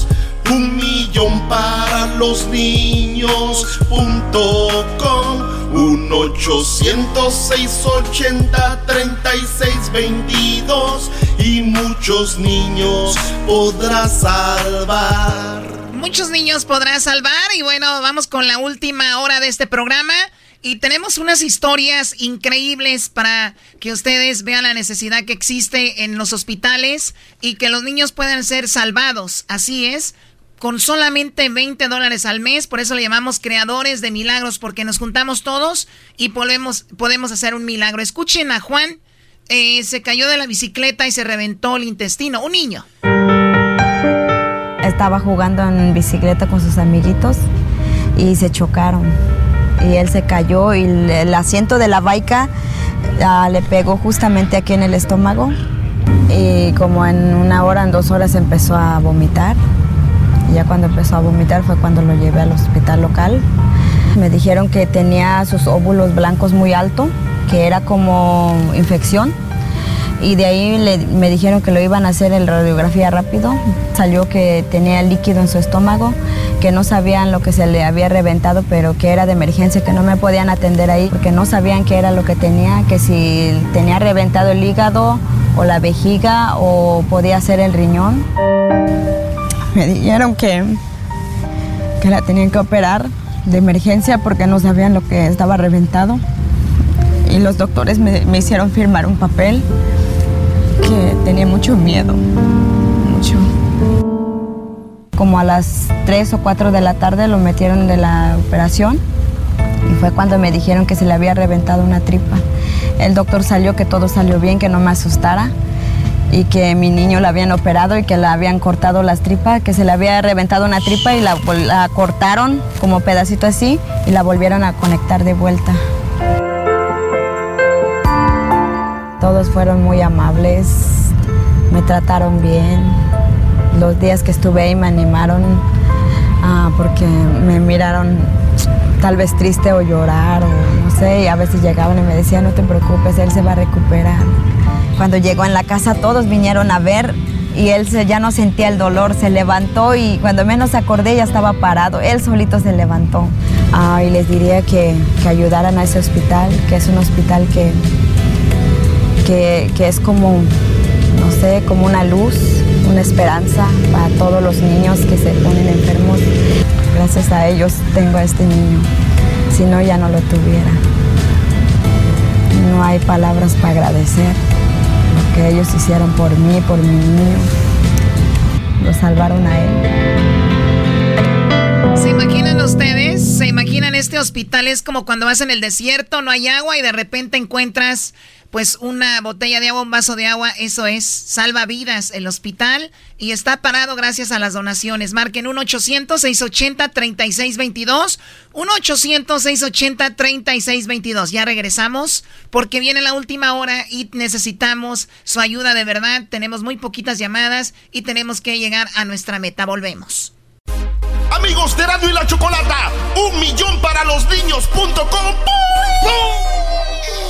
Un millón para los niños.com 1-800-680-3622 y muchos niños podrás salvar.
Muchos niños podrás salvar y bueno, vamos con la última hora de este programa. Y tenemos unas historias increíbles para que ustedes vean la necesidad que existe en los hospitales y que los niños puedan ser salvados. Así es con solamente 20 dólares al mes. Por eso le llamamos creadores de milagros, porque nos juntamos todos y podemos, podemos hacer un milagro. Escuchen a Juan, eh, se cayó de la bicicleta y se reventó el intestino. Un niño.
Estaba jugando en bicicleta con sus amiguitos y se chocaron. Y él se cayó y el asiento de la baica ah, le pegó justamente aquí en el estómago. Y como en una hora, en dos horas empezó a vomitar ya cuando empezó a vomitar fue cuando lo llevé al hospital local. Me dijeron que tenía sus óvulos blancos muy alto, que era como infección. Y de ahí me dijeron que lo iban a hacer en radiografía rápido. Salió que tenía líquido en su estómago, que no sabían lo que se le había reventado, pero que era de emergencia, que no me podían atender ahí, porque no sabían qué era lo que tenía, que si tenía reventado el hígado o la vejiga o podía ser el riñón me dijeron que, que la tenían que operar de emergencia porque no sabían lo que estaba reventado. Y los doctores me, me hicieron firmar un papel que tenía mucho miedo, mucho. Como a las 3 o 4 de la tarde lo metieron de la operación y fue cuando me dijeron que se le había reventado una tripa. El doctor salió que todo salió bien, que no me asustara y que mi niño la habían operado y que le habían cortado las tripas, que se le había reventado una tripa y la, cortaron como pedacito así y la volvieron a conectar de vuelta. Todos fueron muy amables, me trataron bien. Los días que estuve ahí me animaron ah, porque me miraron tal vez triste o llorar o no sé, y a veces llegaban y me decían, no te preocupes, él se va a recuperar. Cuando llegó en la casa todos vinieron a ver y él ya no sentía el dolor, se levantó y cuando menos acordé ya estaba parado, él solito se levantó. Ah, y les diría que, ayudaran a ese hospital, que es un hospital que, que, que es como, no sé, como una luz, una esperanza para todos los niños que se ponen enfermos. Gracias a ellos tengo a este niño, si no ya no lo tuviera. No hay palabras para agradecer que ellos hicieron por mí, por mi niño. Lo salvaron a él.
¿Se imaginan ustedes? ¿Se imaginan este hospital? Es como cuando vas en el desierto, no hay agua y de repente encuentras pues una botella de agua, un vaso de agua, eso es, salva vidas el hospital y está parado gracias a las donaciones. Marquen 1-800-680-3622, 1-800-680-3622. Ya regresamos porque viene la última hora y necesitamos su ayuda de verdad. Tenemos muy poquitas llamadas y tenemos que llegar a nuestra meta. Volvemos.
Amigos de y la Chocolata, un millón para los niños.com.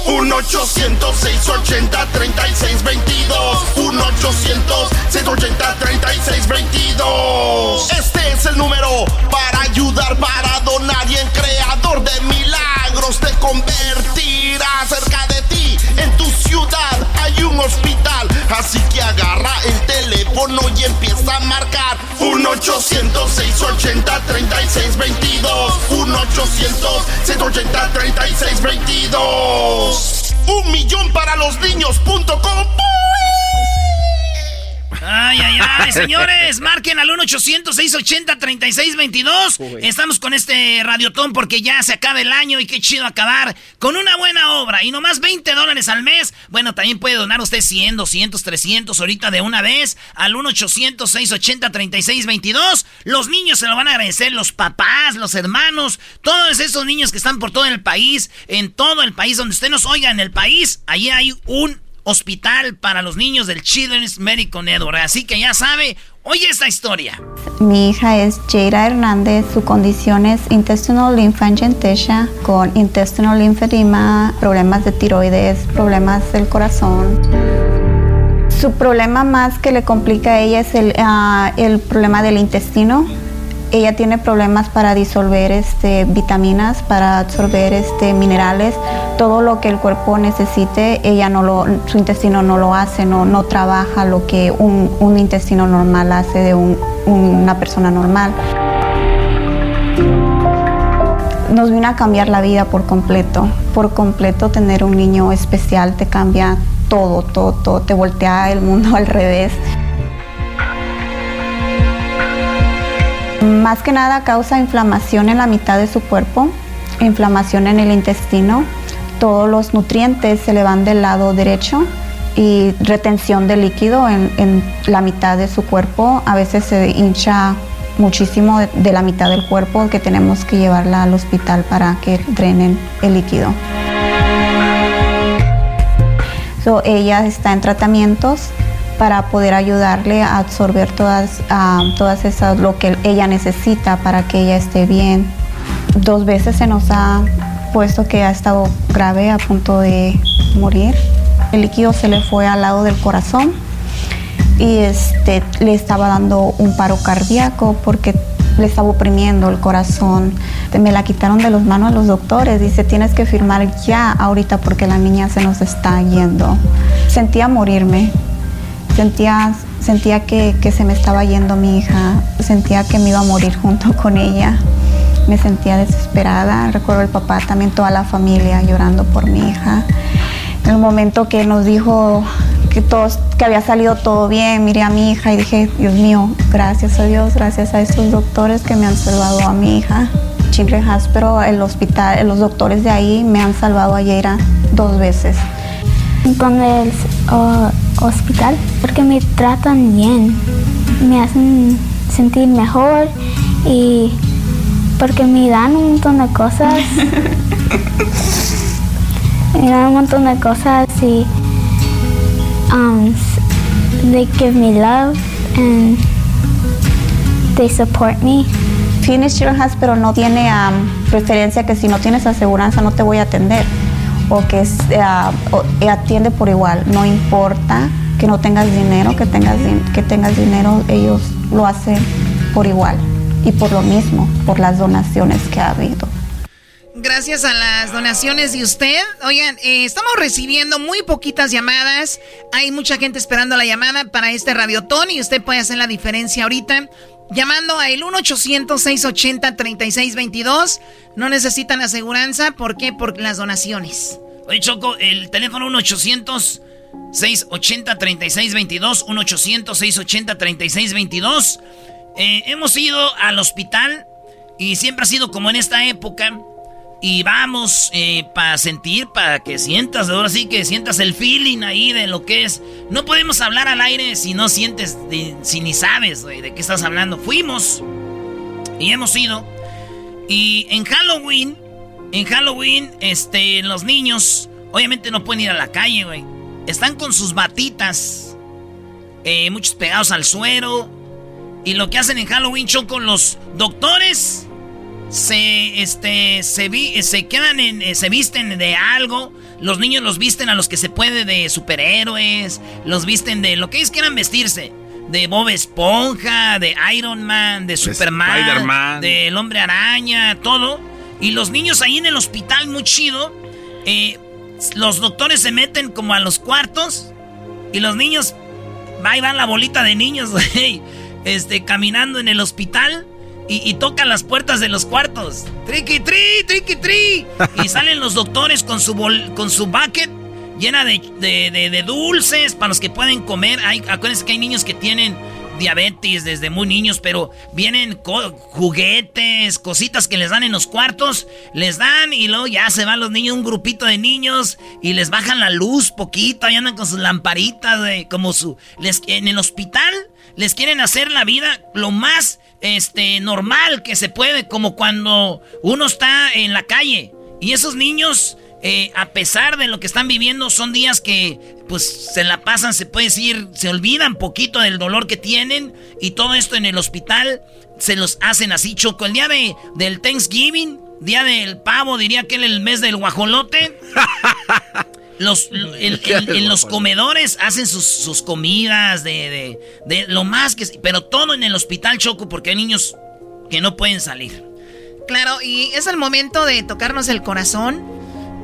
1-800-680-3622. 1-800-680-3622. Este es el número para ayudar, para donar y en creador de milagros te convertirá cerca de ti. En tu ciudad hay un hospital, así que agarra el teléfono y empieza a marcar. 1-800-680-3622. 1-800-680-3622. Un millón para los niños.com.
Ay, ay, ay, señores, marquen al 1-800-680-3622. Estamos con este radiotón porque ya se acaba el año y qué chido acabar con una buena obra. Y nomás 20 dólares al mes. Bueno, también puede donar usted 100, 200, 300 ahorita de una vez al 1-800-680-3622. Los niños se lo van a agradecer, los papás, los hermanos, todos esos niños que están por todo el país, en todo el país, donde usted nos oiga en el país, allí hay un hospital para los niños del Children's Medical Network. Así que ya sabe, oye esta historia.
Mi hija es Jaira Hernández, su condición es intestinal lymphangiectasia con intestinal lymphedema, problemas de tiroides, problemas del corazón. Su problema más que le complica a ella es el, ah, el problema del intestino ella tiene problemas para disolver este, vitaminas, para absorber este, minerales, todo lo que el cuerpo necesite, ella no lo, su intestino no lo hace, no, trabaja lo que un, intestino normal hace de un, una persona normal. Nos vino a cambiar la vida por completo, por completo tener un niño especial te cambia todo, todo, todo, te voltea el mundo al revés. Más que nada causa inflamación en la mitad de su cuerpo, inflamación en el intestino, todos los nutrientes se le van del lado derecho y retención de líquido en, la mitad de su cuerpo. A veces se hincha muchísimo de, la mitad del cuerpo que tenemos que llevarla al hospital para que drenen el líquido. ella está en tratamientos para poder ayudarle a absorber todas, todas esas, lo que ella necesita para que ella esté bien. Dos veces se nos ha puesto que ha estado grave a punto de morir. El líquido se le fue al lado del corazón y este, le estaba dando un paro cardíaco porque le estaba oprimiendo el corazón. Me la quitaron de las manos los doctores. Dice, tienes que firmar ya ahorita porque la niña se nos está yendo. Sentía morirme. Sentía, sentía que, se me estaba yendo mi hija, sentía que me iba a morir junto con ella. Me sentía desesperada. Recuerdo el papá, también toda la familia llorando por mi hija. En el momento que nos dijo que, todos, que había salido todo bien, miré a mi hija y dije, Dios mío, gracias a Dios, gracias a estos doctores que me han salvado a mi hija. Children's pero el hospital, los doctores de ahí me han salvado a Yeira dos veces.
Con el hospital porque me tratan bien, me hacen sentir mejor y porque me dan un montón de cosas. me dan un montón de cosas y um, they give me love and they support me.
Phoenix Children's pero no tiene um, preferencia que si no tienes aseguranza no te voy a atender o que eh, atiende por igual, no importa que no tengas dinero, que tengas, que tengas dinero, ellos lo hacen por igual y por lo mismo, por las donaciones que ha habido.
Gracias a las donaciones de usted. Oigan, eh, estamos recibiendo muy poquitas llamadas. Hay mucha gente esperando la llamada para este radiotón y usted puede hacer la diferencia ahorita. Llamando a el 1-800-680-3622. No necesitan aseguranza. ¿Por qué? Por las donaciones. Oye, Choco, el teléfono 1-800-680-3622. 1-800-680-3622. Eh, hemos ido al hospital y siempre ha sido como en esta época. Y vamos eh, para sentir, para que sientas, ahora sí que sientas el feeling ahí de lo que es. No podemos hablar al aire si no sientes, si ni sabes de qué estás hablando. Fuimos y hemos ido. Y en Halloween, en Halloween, este, los niños obviamente no pueden ir a la calle, güey. Están con sus batitas, eh, muchos pegados al suero. Y lo que hacen en Halloween con los doctores se este se vi, se quedan en eh, se visten de algo. Los niños los visten a los que se puede de superhéroes. Los visten de lo que ellos quieran vestirse. De Bob Esponja de Iron Man de Superman del Hombre Araña todo. Y los niños ahí en el hospital muy chido eh, los doctores se meten como a los cuartos y los niños ahí van la bolita de niños este caminando en el hospital y, tocan las puertas de los cuartos. Triqui tri, triqui tri. y salen los doctores con su, bol, con su bucket
llena de, de, de, dulces para los que pueden comer. Hay, acuérdense que hay niños que tienen diabetes desde muy niños, pero vienen juguetes, cositas que les dan en los cuartos, les dan y luego ya se van los niños, un grupito de niños y les bajan la luz poquito y andan con sus lamparitas, de, como su... Les, en el hospital les quieren hacer la vida lo más este, normal que se puede, como cuando uno está en la calle y esos niños eh, a pesar de lo que están viviendo, son días que pues se la pasan, se puede decir, se olvidan poquito del dolor que tienen y todo esto en el hospital se los hacen así, Choco. El día de, del Thanksgiving, día del pavo, diría que el mes del guajolote. Los, en los comedores hacen sus, comidas de, de, lo más que... Pero todo en el hospital, Choco, porque hay niños que no pueden salir.
Claro, y es el momento de tocarnos el corazón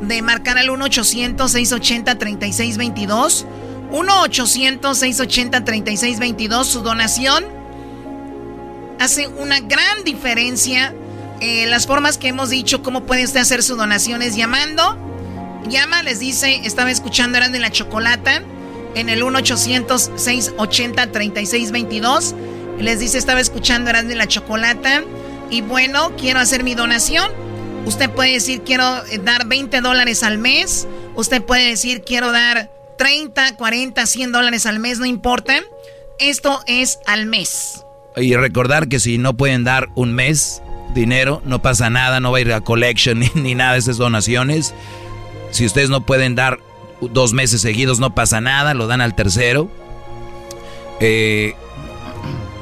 de marcar al 1-800-680-3622. 1-800-680-3622. Su donación hace una gran diferencia. Eh, las formas que hemos dicho, cómo puede usted hacer su donación es llamando. Llama, les dice, estaba escuchando, eran de la chocolata. En el 1-800-680-3622. Les dice, estaba escuchando, eran de la chocolata. Y bueno, quiero hacer mi donación Usted puede decir quiero eh, dar 20 dólares al mes. Usted puede decir quiero dar 30, 40, 100 dólares al mes, no importa. Esto es al mes.
Y recordar que si no pueden dar un mes dinero, no pasa nada, no va a ir a collection ni, nada de esas donaciones. Si ustedes no pueden dar dos meses seguidos, no pasa nada, lo dan al tercero. Eh,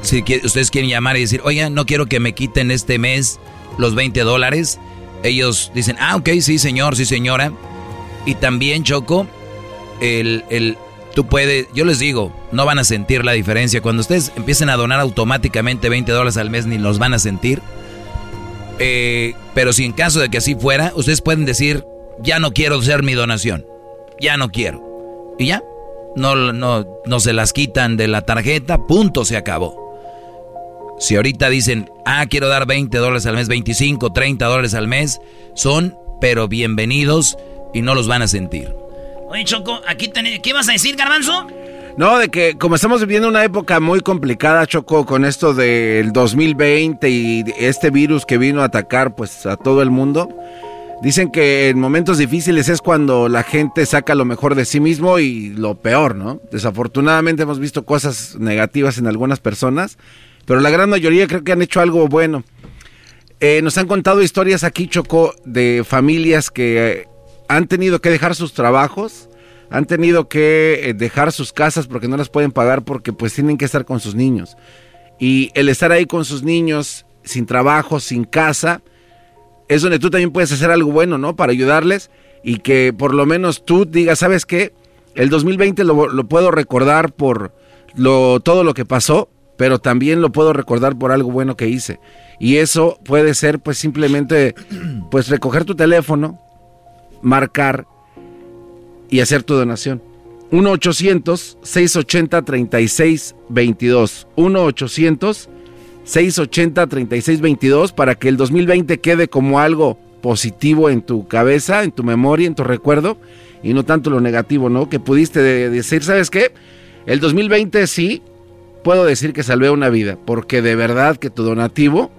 si ustedes quieren llamar y decir, oye, no quiero que me quiten este mes los 20 dólares, ellos dicen, ah, ok, sí, señor, sí, señora. Y también, Choco, el, el, tú puedes, yo les digo, no van a sentir la diferencia. Cuando ustedes empiecen a donar automáticamente 20 dólares al mes, ni los van a sentir. Eh, pero si en caso de que así fuera, ustedes pueden decir, ya no quiero hacer mi donación. Ya no quiero. Y ya, no, no, no se las quitan de la tarjeta, punto, se acabó. Si ahorita dicen, ah, quiero dar 20 dólares al mes, 25, 30 dólares al mes, son, pero bienvenidos y no los van a sentir.
Oye, Choco, aquí tenés, ¿qué vas a decir, Garbanzo?
No, de que como estamos viviendo una época muy complicada, Choco, con esto del 2020 y este virus que vino a atacar pues a todo el mundo, dicen que en momentos difíciles es cuando la gente saca lo mejor de sí mismo y lo peor, ¿no? Desafortunadamente hemos visto cosas negativas en algunas personas pero la gran mayoría creo que han hecho algo bueno. Eh, nos han contado historias aquí, Choco, de familias que eh, han tenido que dejar sus trabajos, han tenido que eh, dejar sus casas porque no las pueden pagar porque pues tienen que estar con sus niños. Y el estar ahí con sus niños, sin trabajo, sin casa, es donde tú también puedes hacer algo bueno, ¿no? Para ayudarles y que por lo menos tú digas, ¿sabes qué? El 2020 lo, lo puedo recordar por todo lo que pasó, pero también lo puedo recordar por algo bueno que hice. Y eso puede ser pues simplemente pues recoger tu teléfono, marcar y hacer tu donación. 1-800-680-3622. 1-800-680-3622 para que el 2020 quede como algo positivo en tu cabeza, en tu memoria, en tu recuerdo y no tanto lo negativo, ¿no? Que pudiste decir, ¿sabes qué? El 2020 sí, puedo decir que salvé una vida, porque de verdad que tu donativo,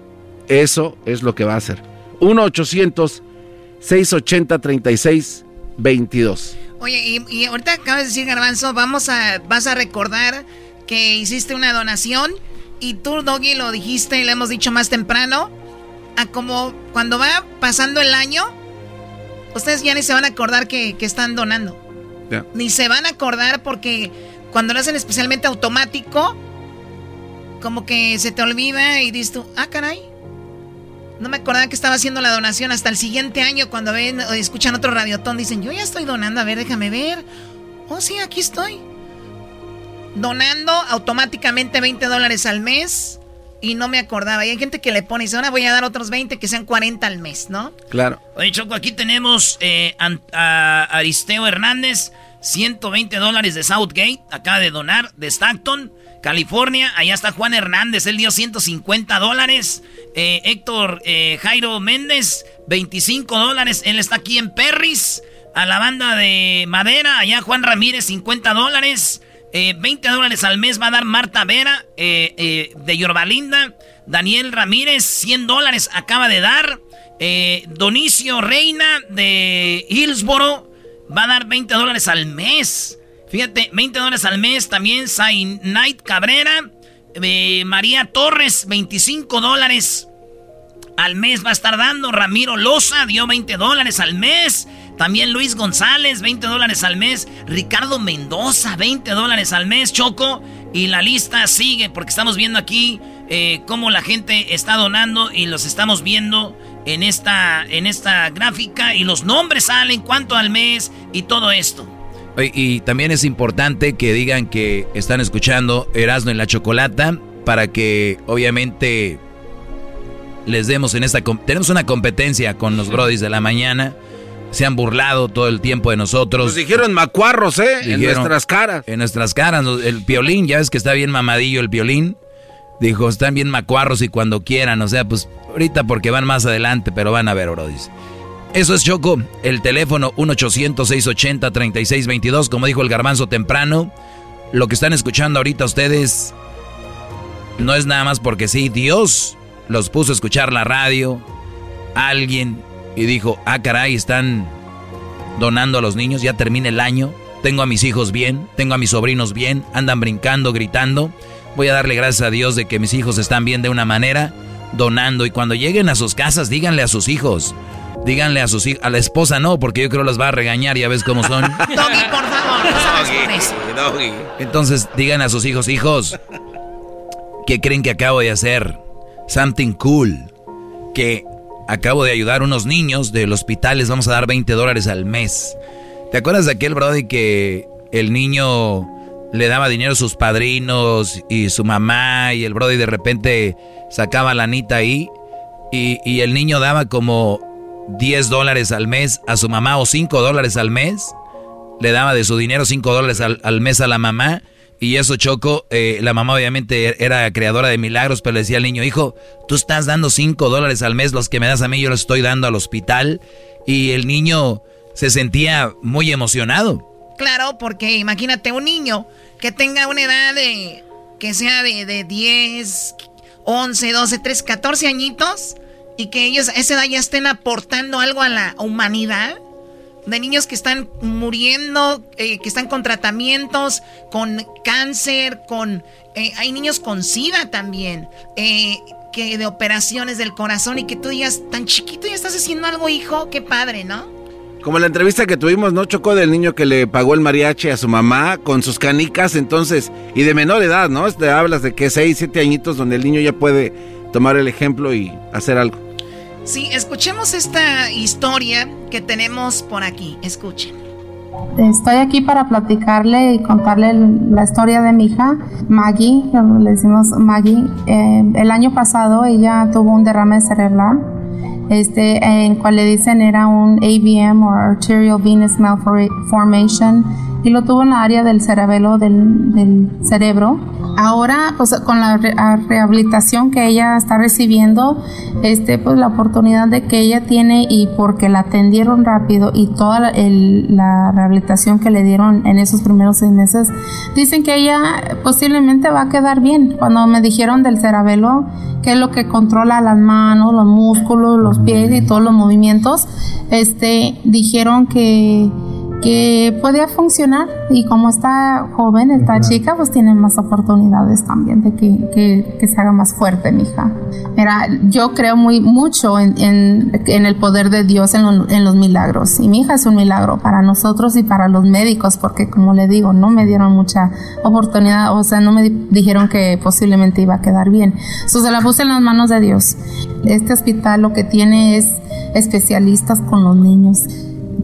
eso es lo que va a hacer. 1-800-680-3622.
Oye, y, ahorita acabas de decir, Garbanzo, vamos a, vas a recordar que hiciste una donación y tú, Doggy, lo dijiste y lo hemos dicho más temprano, a como cuando va pasando el año, ustedes ya ni se van a acordar que, están donando. Ni se van a acordar porque cuando lo hacen especialmente automático, como que se te olvida y dices tú, ah, caray. No me acordaba que estaba haciendo la donación hasta el siguiente año cuando ven o escuchan otro radiotón. Dicen, yo ya estoy donando, a ver, déjame ver. Oh, sí, aquí estoy. Donando automáticamente 20 dólares al mes y no me acordaba. Y hay gente que le pone y dice, ahora voy a dar otros 20 que sean 40 al mes, ¿no?
Claro.
Oye, Choco, aquí tenemos eh, a Aristeo Hernández, 120 dólares de Southgate, acaba de donar, de Stockton. California, allá está Juan Hernández, él dio 150 dólares. Eh, Héctor eh, Jairo Méndez, 25 dólares, él está aquí en Perris. A la banda de Madera, allá Juan Ramírez, 50 dólares. 20 dólares al mes va a dar Marta Vera de Yorbalinda. Daniel Ramírez, 100 dólares acaba de dar. Donicio Reina de Hillsboro va a dar 20 dólares al mes. Fíjate, 20 dólares al mes también. Sai Knight Cabrera. María Torres, 25 dólares al mes va a estar dando. Ramiro Loza dio 20 dólares al mes. También Luis González, 20 dólares al mes. Ricardo Mendoza, 20 dólares al mes. Choco. Y la lista sigue porque estamos viendo aquí eh, cómo la gente está donando y los estamos viendo en esta, en esta gráfica. Y los nombres salen, cuánto al mes y todo esto.
Y, también es importante que digan que están escuchando Erasmo en la Chocolata para que obviamente les demos en esta... Tenemos una competencia con los brodis de la mañana. Se han burlado todo el tiempo de nosotros.
Nos dijeron macuarros, ¿eh? en nuestras caras.
En nuestras caras. El piolín, ya ves que está bien mamadillo el piolín. Dijo, están bien macuarros y cuando quieran. O sea, pues ahorita porque van más adelante, pero van a ver, brodis. Eso es Choco, el teléfono 1-800-680-3622, como dijo el garbanzo temprano. Lo que están escuchando ahorita ustedes no es nada más porque sí, Dios los puso a escuchar la radio, alguien, y dijo, ah, caray, están donando a los niños, ya termina el año, tengo a mis hijos bien, tengo a mis sobrinos bien, andan brincando, gritando. Voy a darle gracias a Dios de que mis hijos están bien de una manera, donando, y cuando lleguen a sus casas, díganle a sus hijos, Díganle a sus hijos, a la esposa no, porque yo creo los va a regañar, ya ves cómo son.
Doggy, por favor, no
Doggy. Entonces, digan a sus hijos, hijos, ¿qué creen que acabo de hacer? Something cool. Que acabo de ayudar a unos niños del hospital, les vamos a dar 20 dólares al mes. ¿Te acuerdas de aquel Brody que el niño le daba dinero a sus padrinos y su mamá y el Brody de repente sacaba la anita ahí y, y el niño daba como 10 dólares al mes a su mamá o 5 dólares al mes. Le daba de su dinero 5 dólares al, mes a la mamá. Y eso Choco, eh, la mamá obviamente era creadora de milagros, pero le decía al niño, hijo, tú estás dando 5 dólares al mes, los que me das a mí yo los estoy dando al hospital. Y el niño se sentía muy emocionado.
Claro, porque imagínate un niño que tenga una edad de, que sea de, de 10, 11, 12, 13, 14 añitos y que ellos a esa edad ya estén aportando algo a la humanidad. De niños que están muriendo, eh, que están con tratamientos, con cáncer, con... Eh, hay niños con SIDA también, eh, que de operaciones del corazón y que tú digas, tan chiquito ya estás haciendo algo, hijo, qué padre, ¿no?
Como la entrevista que tuvimos, ¿no? Chocó del niño que le pagó el mariachi a su mamá con sus canicas, entonces, y de menor edad, ¿no? Te hablas de que 6, 7 añitos donde el niño ya puede tomar el ejemplo y hacer algo.
Sí, escuchemos esta historia que tenemos por aquí. Escuchen.
Estoy aquí para platicarle y contarle la historia de mi hija, Maggie, le decimos Maggie. Eh, el año pasado ella tuvo un derrame cerebral, este, en cual le dicen era un AVM o Arterial Venous Malformation y lo tuvo en la área del cerebelo del, del cerebro. Ahora pues con la rehabilitación que ella está recibiendo este pues la oportunidad de que ella tiene y porque la atendieron rápido y toda la, rehabilitación que le dieron en esos primeros seis meses dicen que ella posiblemente va a quedar bien. Cuando me dijeron del cerebelo que es lo que controla las manos los músculos los pies y todos los movimientos este dijeron que que podía funcionar y como está joven, está chica, pues tiene más oportunidades también de que, que, se haga más fuerte mi hija. Mira, yo creo muy mucho en, en, el poder de Dios en, en, los milagros y mi hija es un milagro para nosotros y para los médicos porque como le digo, no me dieron mucha oportunidad, o sea, no me dijeron que posiblemente iba a quedar bien. Entonces se la puse en las manos de Dios. Este hospital lo que tiene es especialistas con los niños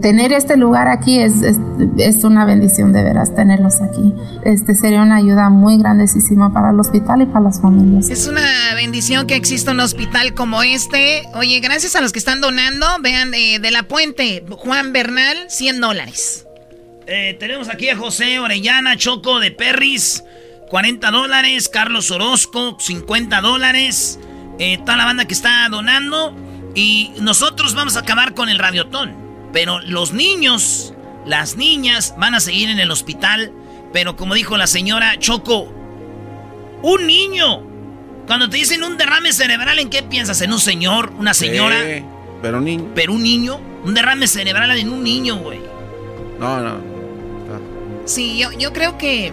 tener este lugar aquí es, es, una bendición de veras, tenerlos aquí. Este sería una ayuda muy grandísima para el hospital y para las familias.
Es una bendición que exista un hospital como este. Oye, gracias a los que están donando, vean, eh, de la puente, Juan Bernal, 100 dólares.
Eh, tenemos aquí a José Orellana, Choco de Perris, 40 dólares, Carlos Orozco, 50 dólares, eh, toda la banda que está donando. Y nosotros vamos a acabar con el radiotón. Pero los niños, las niñas van a seguir en el hospital. Pero como dijo la señora Choco, un niño. Cuando te dicen un derrame cerebral, ¿en qué piensas? ¿En un señor? ¿Una señora?
pero un niño.
¿Pero un niño? Un derrame cerebral en un niño, güey.
No, no.
Sí, yo, yo creo que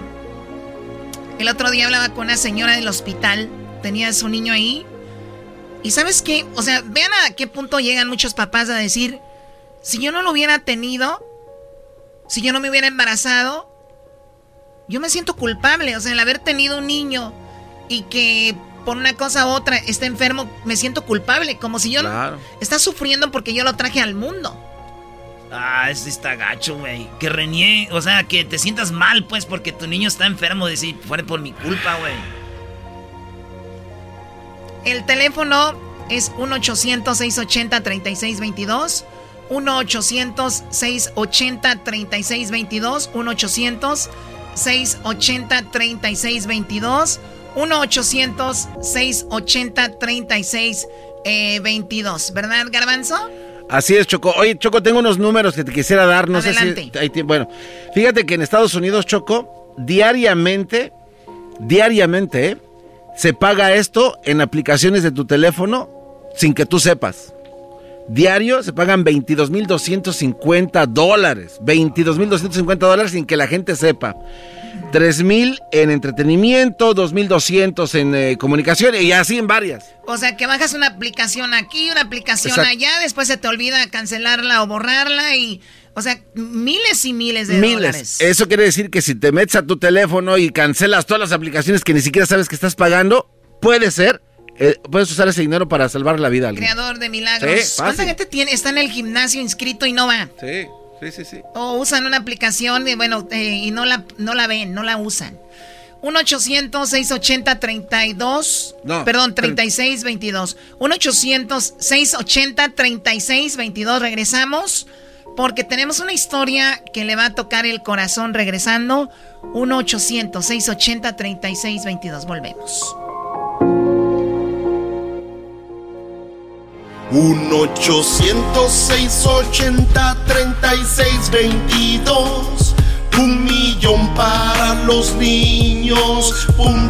el otro día hablaba con una señora del hospital, tenía a su niño ahí. Y sabes qué, o sea, vean a qué punto llegan muchos papás a decir, si yo no lo hubiera tenido, si yo no me hubiera embarazado, yo me siento culpable, o sea, el haber tenido un niño y que por una cosa u otra está enfermo, me siento culpable, como si yo no, está sufriendo porque yo lo traje al mundo.
Ah, ese está gacho, güey. Que reniegue, o sea, que te sientas mal, pues, porque tu niño está enfermo. Decir, fue por mi culpa, güey.
El teléfono es 1-800-680-3622. 1-800-680-3622. 1-800-680-3622. 1-800-680-3622. ¿Verdad, Garbanzo?
Así es, Choco. Oye, Choco, tengo unos números que te quisiera dar. No sé si hay tiempo. Bueno, fíjate que en Estados Unidos, Choco, diariamente, diariamente, ¿eh? se paga esto en aplicaciones de tu teléfono sin que tú sepas. Diario se pagan 22.250 dólares. 22.250 dólares sin que la gente sepa. 3.000 en entretenimiento, 2.200 en eh, comunicación y así en varias.
O sea, que bajas una aplicación aquí, una aplicación allá, después se te olvida cancelarla o borrarla y... O sea, miles y miles de miles.
Eso quiere decir que si te metes a tu teléfono y cancelas todas las aplicaciones que ni siquiera sabes que estás pagando, puede ser eh, puedes usar ese dinero para salvar la vida a alguien.
Creador de milagros. ¿Cuánta gente tiene, está en el gimnasio inscrito y no va?
Sí. Sí, sí, sí.
O usan una aplicación y bueno, eh, y no la, no la ven, no la usan. 1-800-680-32. No. Perdón, 3622. 1-800-680-3622. Regresamos porque tenemos una historia que le va a tocar el corazón regresando. 1-800-680-3622. Volvemos.
1-800-680-3622. Un millón para los niños.com.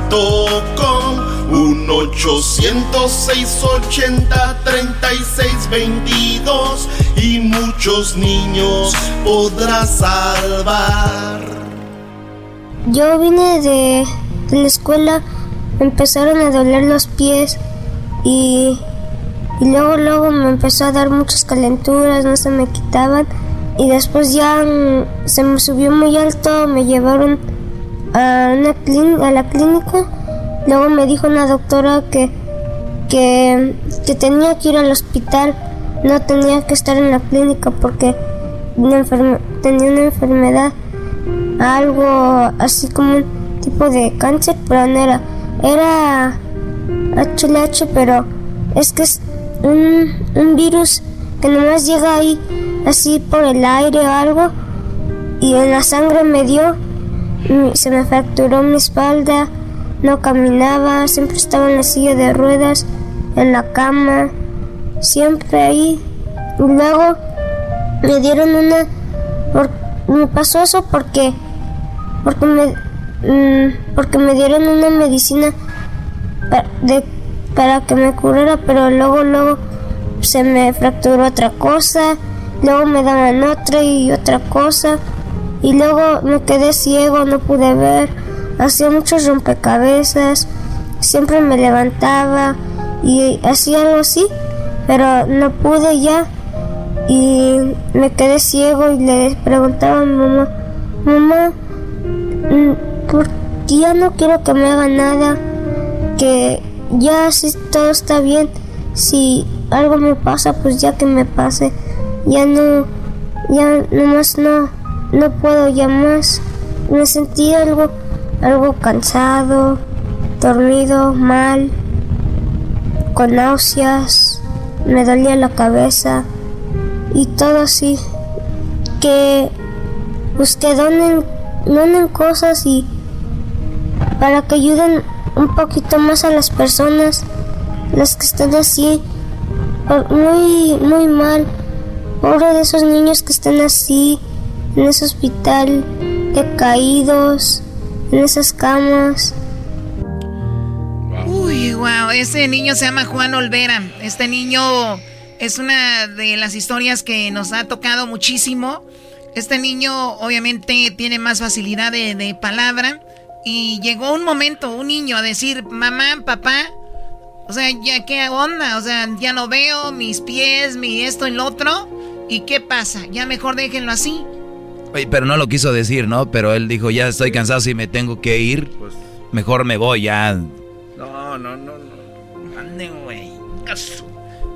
1-800-680-3622. Y muchos niños podrás salvar.
Yo vine de, de la escuela, empezaron a doler los pies y y luego luego me empezó a dar muchas calenturas, no se me quitaban. Y después ya mm, se me subió muy alto, me llevaron a, una a la clínica, luego me dijo una doctora que, que, que tenía que ir al hospital, no tenía que estar en la clínica porque tenía una enfermedad, algo así como un tipo de cáncer, pero no era, era HLH, pero es que un, un virus que nomás llega ahí así por el aire o algo y en la sangre me dio, se me fracturó mi espalda, no caminaba, siempre estaba en la silla de ruedas, en la cama, siempre ahí. Y luego me dieron una, me pasó eso porque, porque me, mm, porque me dieron una medicina de para que me curara, pero luego, luego se me fracturó otra cosa, luego me daban otra y otra cosa, y luego me quedé ciego, no pude ver, hacía muchos rompecabezas, siempre me levantaba y hacía algo así, pero no pude ya, y me quedé ciego y le preguntaba a mi mamá, mamá, mm, ¿por qué ya no quiero que me haga nada? Que ya si todo está bien, si algo me pasa, pues ya que me pase, ya no, ya nomás no, no puedo ya más. Me sentí algo, algo cansado, dormido, mal, con náuseas, me dolía la cabeza y todo así. Que, pues que donen, donen cosas y para que ayuden un poquito más a las personas, las que están así, muy, muy mal, Pobre de esos niños que están así, en ese hospital, decaídos, en esas camas.
Uy, wow, ese niño se llama Juan Olvera. Este niño es una de las historias que nos ha tocado muchísimo. Este niño obviamente tiene más facilidad de, de palabra y llegó un momento, un niño a decir, mamá, papá, o sea, ya qué onda, o sea, ya no veo mis pies, mi esto y lo otro. ¿Y qué pasa? Ya mejor déjenlo así.
Oye, pero no lo quiso decir, ¿no? Pero él dijo, ya estoy cansado, si me tengo que ir, pues mejor me voy ya.
No, no, no, no.
Ande, güey.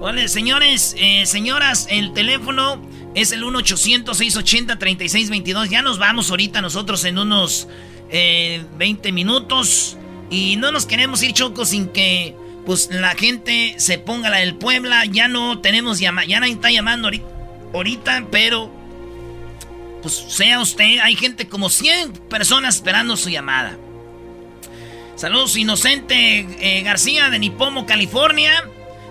Vale, señores, eh, señoras, el teléfono es el 1-800-680-3622. Ya nos vamos ahorita nosotros en unos 20 eh, minutos. Y no nos queremos ir chocos sin que pues la gente se ponga la del Puebla. Ya no tenemos llama, ya nadie está llamando ahorita, pero pues sea usted, hay gente como 100 personas esperando su llamada. Saludos, Inocente eh, García de Nipomo, California.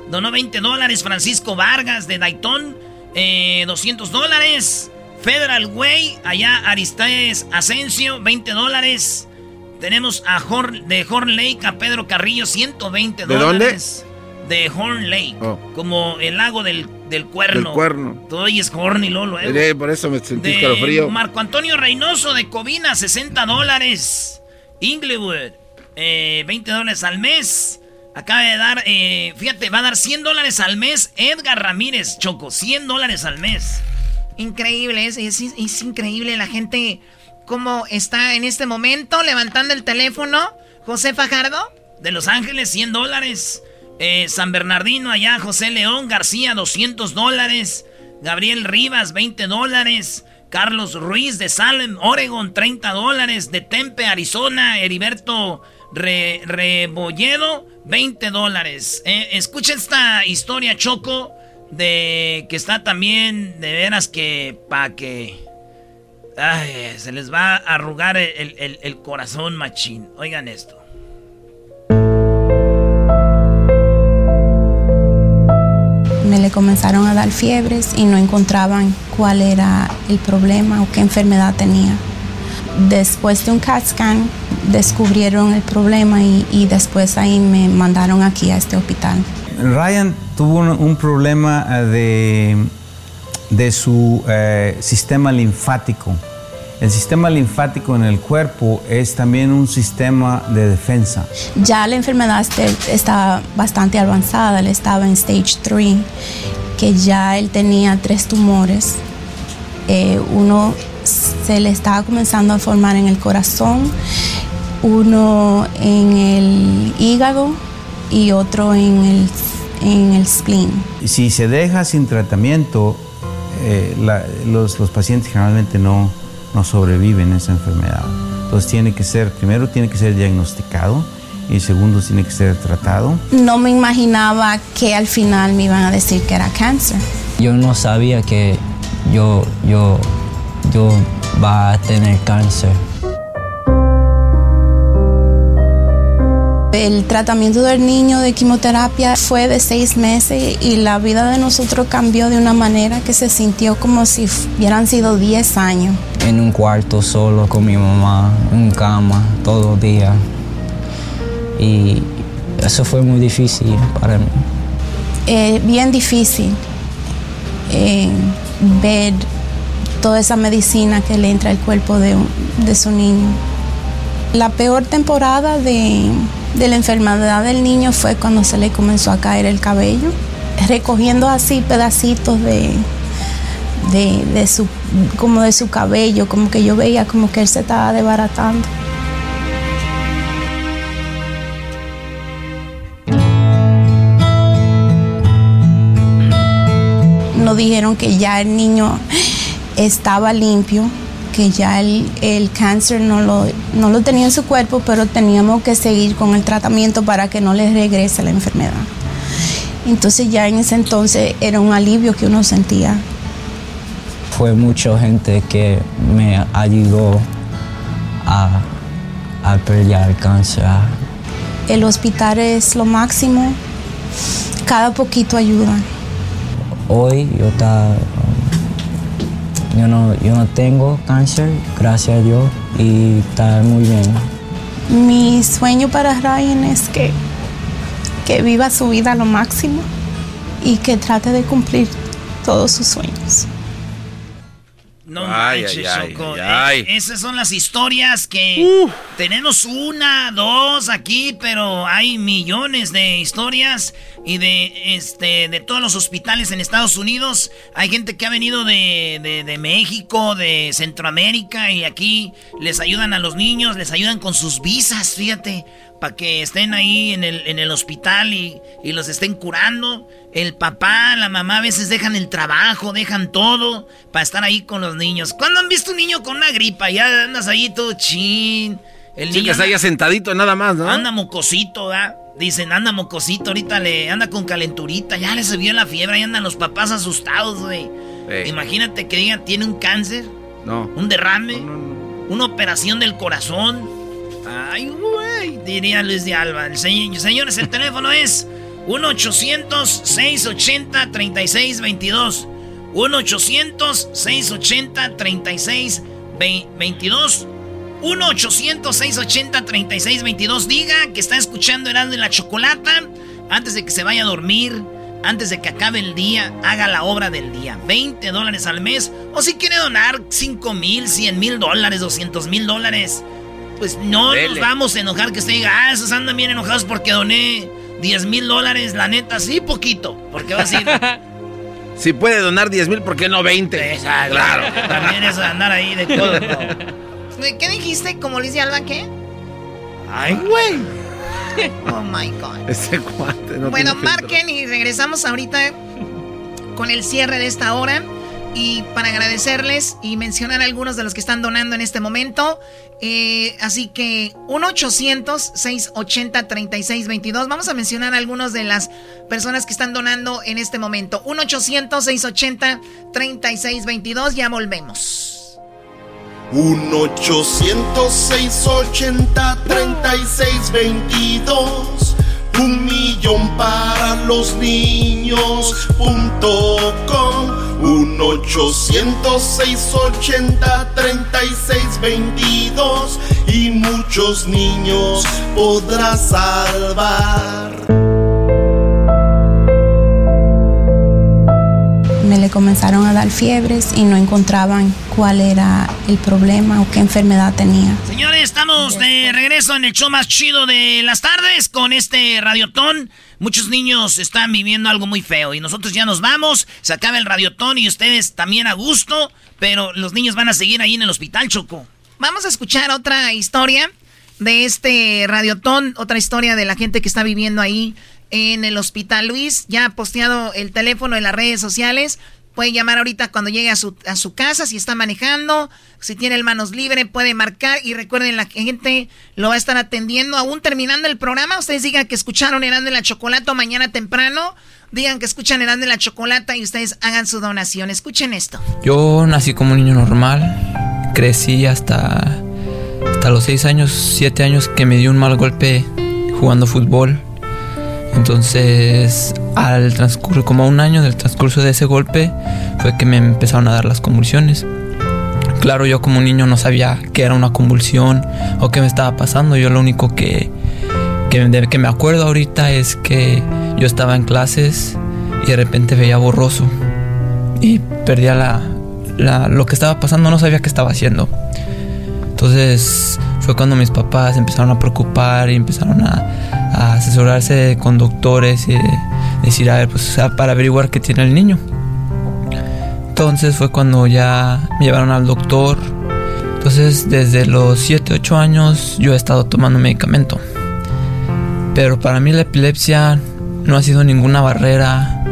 Donó 20 dólares. Francisco Vargas de Dayton, 200 eh, dólares. Federal Way, allá Aristides Asensio, 20 dólares. Tenemos a Horn, de Horn Lake a Pedro Carrillo, 120 dólares. ¿De dónde? De Horn Lake. Oh. Como el lago del, del cuerno.
Del cuerno.
Todo ahí es Horn y Lolo,
¿eh? por eso me sentí frío.
Marco Antonio Reynoso de Covina, 60 dólares. Inglewood, 20 eh, dólares al mes. Acaba de dar, eh, fíjate, va a dar 100 dólares al mes. Edgar Ramírez, Choco, 100 dólares al mes. Increíble, es, es, increíble la gente cómo está en este momento levantando el teléfono. José Fajardo, de Los Ángeles, 100 dólares. Eh, San Bernardino, allá, José León García, 200 dólares. Gabriel Rivas, 20 dólares. Carlos Ruiz de Salem, Oregon, 30 dólares. De Tempe, Arizona, Heriberto Rebolledo, 20 dólares. Eh, escucha esta historia, Choco de que está también de veras que para que se les va a arrugar el, corazón machín. Oigan esto.
Me le comenzaron a dar fiebres y no encontraban cuál era el problema o qué enfermedad tenía. Después de un CAT scan descubrieron el problema y, y después ahí me mandaron aquí a este hospital.
Ryan tuvo un, problema eh, de, su eh, sistema linfático. El sistema linfático en el cuerpo es también un sistema de defensa.
Ya la enfermedad este, estaba bastante avanzada, él estaba en stage 3, que ya él tenía tres tumores. Eh, uno se le estaba comenzando a formar en el corazón, uno en el hígado y otro en el en el spleen.
Si se deja sin tratamiento, eh, los, pacientes generalmente no, no sobreviven a esa enfermedad. Entonces tiene que ser, primero tiene que ser diagnosticado y segundo tiene que ser tratado.
No me imaginaba que al final me iban a decir que era cáncer.
Yo no sabía que yo, yo, yo va a tener cáncer.
El tratamiento del niño de quimioterapia fue de seis meses y la vida de nosotros cambió de una manera que se sintió como si hubieran sido diez años.
En un cuarto solo con mi mamá, en cama, todo el día. Y eso fue muy difícil para mí.
Eh, bien difícil eh, ver toda esa medicina que le entra al cuerpo de, de su niño. La peor temporada de de la enfermedad del niño fue cuando se le comenzó a caer el cabello, recogiendo así pedacitos de, de, su, como de su cabello, como que yo veía como que él se estaba desbaratando. Nos dijeron que ya el niño estaba limpio, que ya el, cáncer no lo, no lo tenía en su cuerpo, pero teníamos que seguir con el tratamiento para que no le regrese la enfermedad. Entonces ya en ese entonces era un alivio que uno sentía.
Fue mucha gente que me ayudó a, a pelear el cáncer.
El hospital es lo máximo, cada poquito ayuda.
Hoy yo estaba
yo no, yo no tengo cáncer, gracias a Dios, y está muy bien.
Mi sueño para Ryan es que, que viva su vida lo máximo y que trate de cumplir todos sus sueños.
No
Ay,
manches,
ay,
Choco.
ay.
Eh, esas son las historias que tenemos una, dos aquí, pero hay millones de historias y de este de todos los hospitales en Estados Unidos. Hay gente que ha venido de, de- de México, de Centroamérica y aquí les ayudan a los niños, les ayudan con sus visas, fíjate, para que estén ahí en el, en el hospital y, y los estén curando. El papá, la mamá a veces dejan el trabajo, dejan todo para estar ahí con los niños. ¿Cuándo han visto un niño con una gripa? Ya andas ahí todo chin. El
Sí,
niño
que está ahí sentadito nada más, ¿no?
Anda mocosito, ¿verdad? Dicen, anda mocosito, ahorita le anda con calenturita, ya le subió la fiebre, ahí andan los papás asustados, güey.
Sí.
Imagínate que digan, tiene un cáncer,
No.
un derrame, una operación del corazón. Ay, güey, diría Luis de Alba. El señor- señores, el teléfono es 1-800-680-3622. 1-800-680-3622. 1-800-680-3622. Diga que está escuchando Herando y la Chocolata antes de que se vaya a dormir, antes de que acabe el día, haga la obra del día. 20 dólares al mes. O si quiere donar 5 mil, 100 mil dólares, 200 mil dólares. Pues no nos vamos a enojar que usted diga, ah, esos andan bien enojados porque doné 10 mil dólares. La neta, sí, poquito. Porque va a decir,
Si puede donar 10 mil, ¿por qué no 20?
claro. También eso de andar ahí de codo. ¿Qué dijiste? ¿Como Luis de Alba qué?
Ay, güey.
Oh my God.
Ese cuate no
bueno,
tiene filtro.
marquen y regresamos ahorita con el cierre de esta hora. Y para agradecerles y mencionar a algunos de los que están donando en este momento. Eh, así que 1-800-680-3622. Vamos a mencionar a algunos de las personas que están donando en este momento. 1-800-680-3622. Ya volvemos.
1-800-680-3622 Un millón para los niños punto com 1-800-680-3622 Y muchos niños podrás salvar
Me le comenzaron a dar fiebres y no encontraban cuál era el problema o qué enfermedad tenía.
Señores, estamos de regreso en el show más chido de las tardes con este radiotón. Muchos niños están viviendo algo muy feo y nosotros ya nos vamos. Se acaba el radiotón y ustedes también a gusto, pero los niños van a seguir ahí en el hospital, Choco. Vamos a escuchar otra historia de este radiotón, otra historia de la gente que está viviendo ahí en el hospital. Luis ya ha posteado el teléfono en las redes sociales. Puede llamar ahorita cuando llegue a su, a su casa, si está manejando, si tiene el manos libre, puede marcar. Y recuerden, la gente lo va a estar atendiendo aún terminando el programa. Ustedes digan que escucharon Herando en la Chocolata mañana temprano. Digan que escuchan Herando en la Chocolata y ustedes hagan su donación. Escuchen esto.
Yo nací como un niño normal, crecí hasta, hasta los 6 años, 7 años que me dio un mal golpe jugando fútbol. Entonces, al transcurso, como a un año del transcurso de ese golpe, fue que me empezaron a dar las convulsiones. Claro, yo como niño no sabía qué era una convulsión o qué me estaba pasando. Yo lo único que, que, me acuerdo ahorita es que yo estaba en clases y de repente veía borroso y perdía la, la- lo que estaba pasando, no sabía qué estaba haciendo. Entonces fue cuando mis papás empezaron a preocupar y empezaron a, asesorarse con doctores y decir, a ver, pues o sea, para averiguar qué tiene el niño. Entonces fue cuando ya me llevaron al doctor. Entonces desde los 7, 8 años yo he estado tomando medicamento. Pero para mí la epilepsia no ha sido ninguna barrera,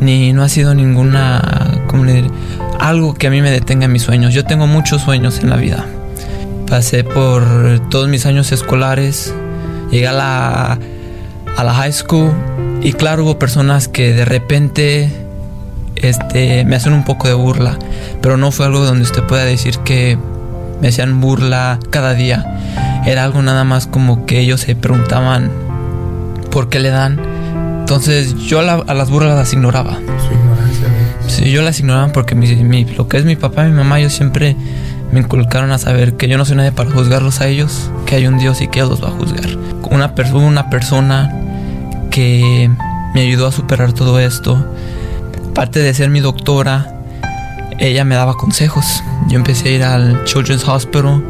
ni no ha sido ninguna, ¿cómo le diré? Algo que a mí me detenga en mis sueños. Yo tengo muchos sueños en la vida. Pasé por todos mis años escolares, llegué a la, a la high school y claro, hubo personas que de repente este, me hacen un poco de burla, pero no fue algo donde usted pueda decir que me hacían burla cada día. Era algo nada más como que ellos se preguntaban por qué le dan. Entonces yo a, la- a las burlas las ignoraba.
Su ignorancia
Sí, yo las ignoraba porque mi, lo que es mi papá y mi mamá, ellos siempre me inculcaron a saber que yo no soy nadie para juzgarlos a ellos, que hay un Dios y que Él los va a juzgar. Una, una persona que me ayudó a superar todo esto, aparte de ser mi doctora, ella me daba consejos. Yo empecé a ir al Children's Hospital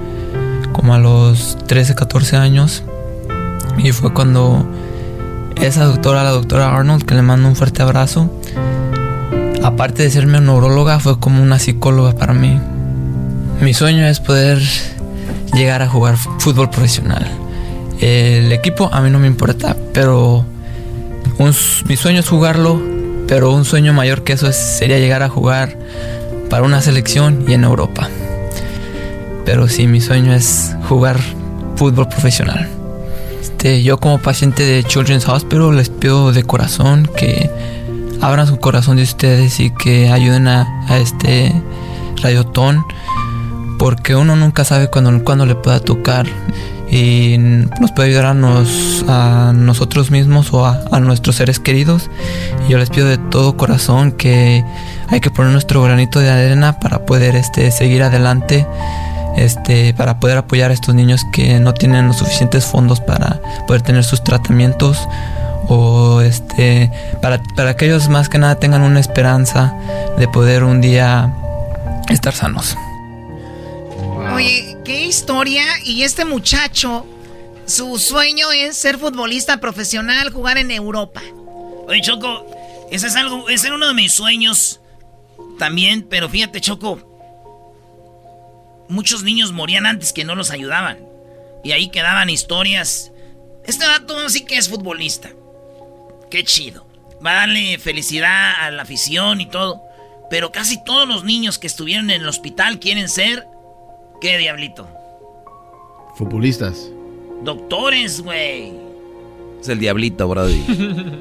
como a los 13, 14 años y fue cuando esa doctora, la doctora Arnold, que le mando un fuerte abrazo, aparte de serme neuróloga, fue como una psicóloga para mí. Mi sueño es poder llegar a jugar fútbol profesional. El equipo a mí no me importa, pero mi sueño es jugarlo, pero un sueño mayor que eso sería llegar a jugar para una selección y en Europa. Pero sí, mi sueño es jugar fútbol profesional. Este, yo como paciente de Children's Hospital les pido de corazón que abran su corazón de ustedes y que ayuden a, a este rayotón porque uno nunca sabe cuándo, cuando le pueda tocar y nos puede ayudar a nosotros mismos o a, a, nuestros seres queridos. Y yo les pido de todo corazón que hay que poner nuestro granito de arena para poder este, seguir adelante, este, para poder apoyar a estos niños que no tienen los suficientes fondos para poder tener sus tratamientos o este, para, para que ellos más que nada tengan una esperanza de poder un día estar sanos.
Oye, qué historia. Y este muchacho, su sueño es ser futbolista profesional, jugar en Europa.
Oye, Choco, ese es algo, ese era uno de mis sueños también, pero fíjate, Choco. Muchos niños morían antes que no los ayudaban. Y ahí quedaban historias. Este dato sí que es futbolista. Qué chido. Va a darle felicidad a la afición y todo. Pero casi todos los niños que estuvieron en el hospital quieren ser ¿Qué, diablito?
Futbolistas.
Doctores, güey.
Es el diablito, Brody.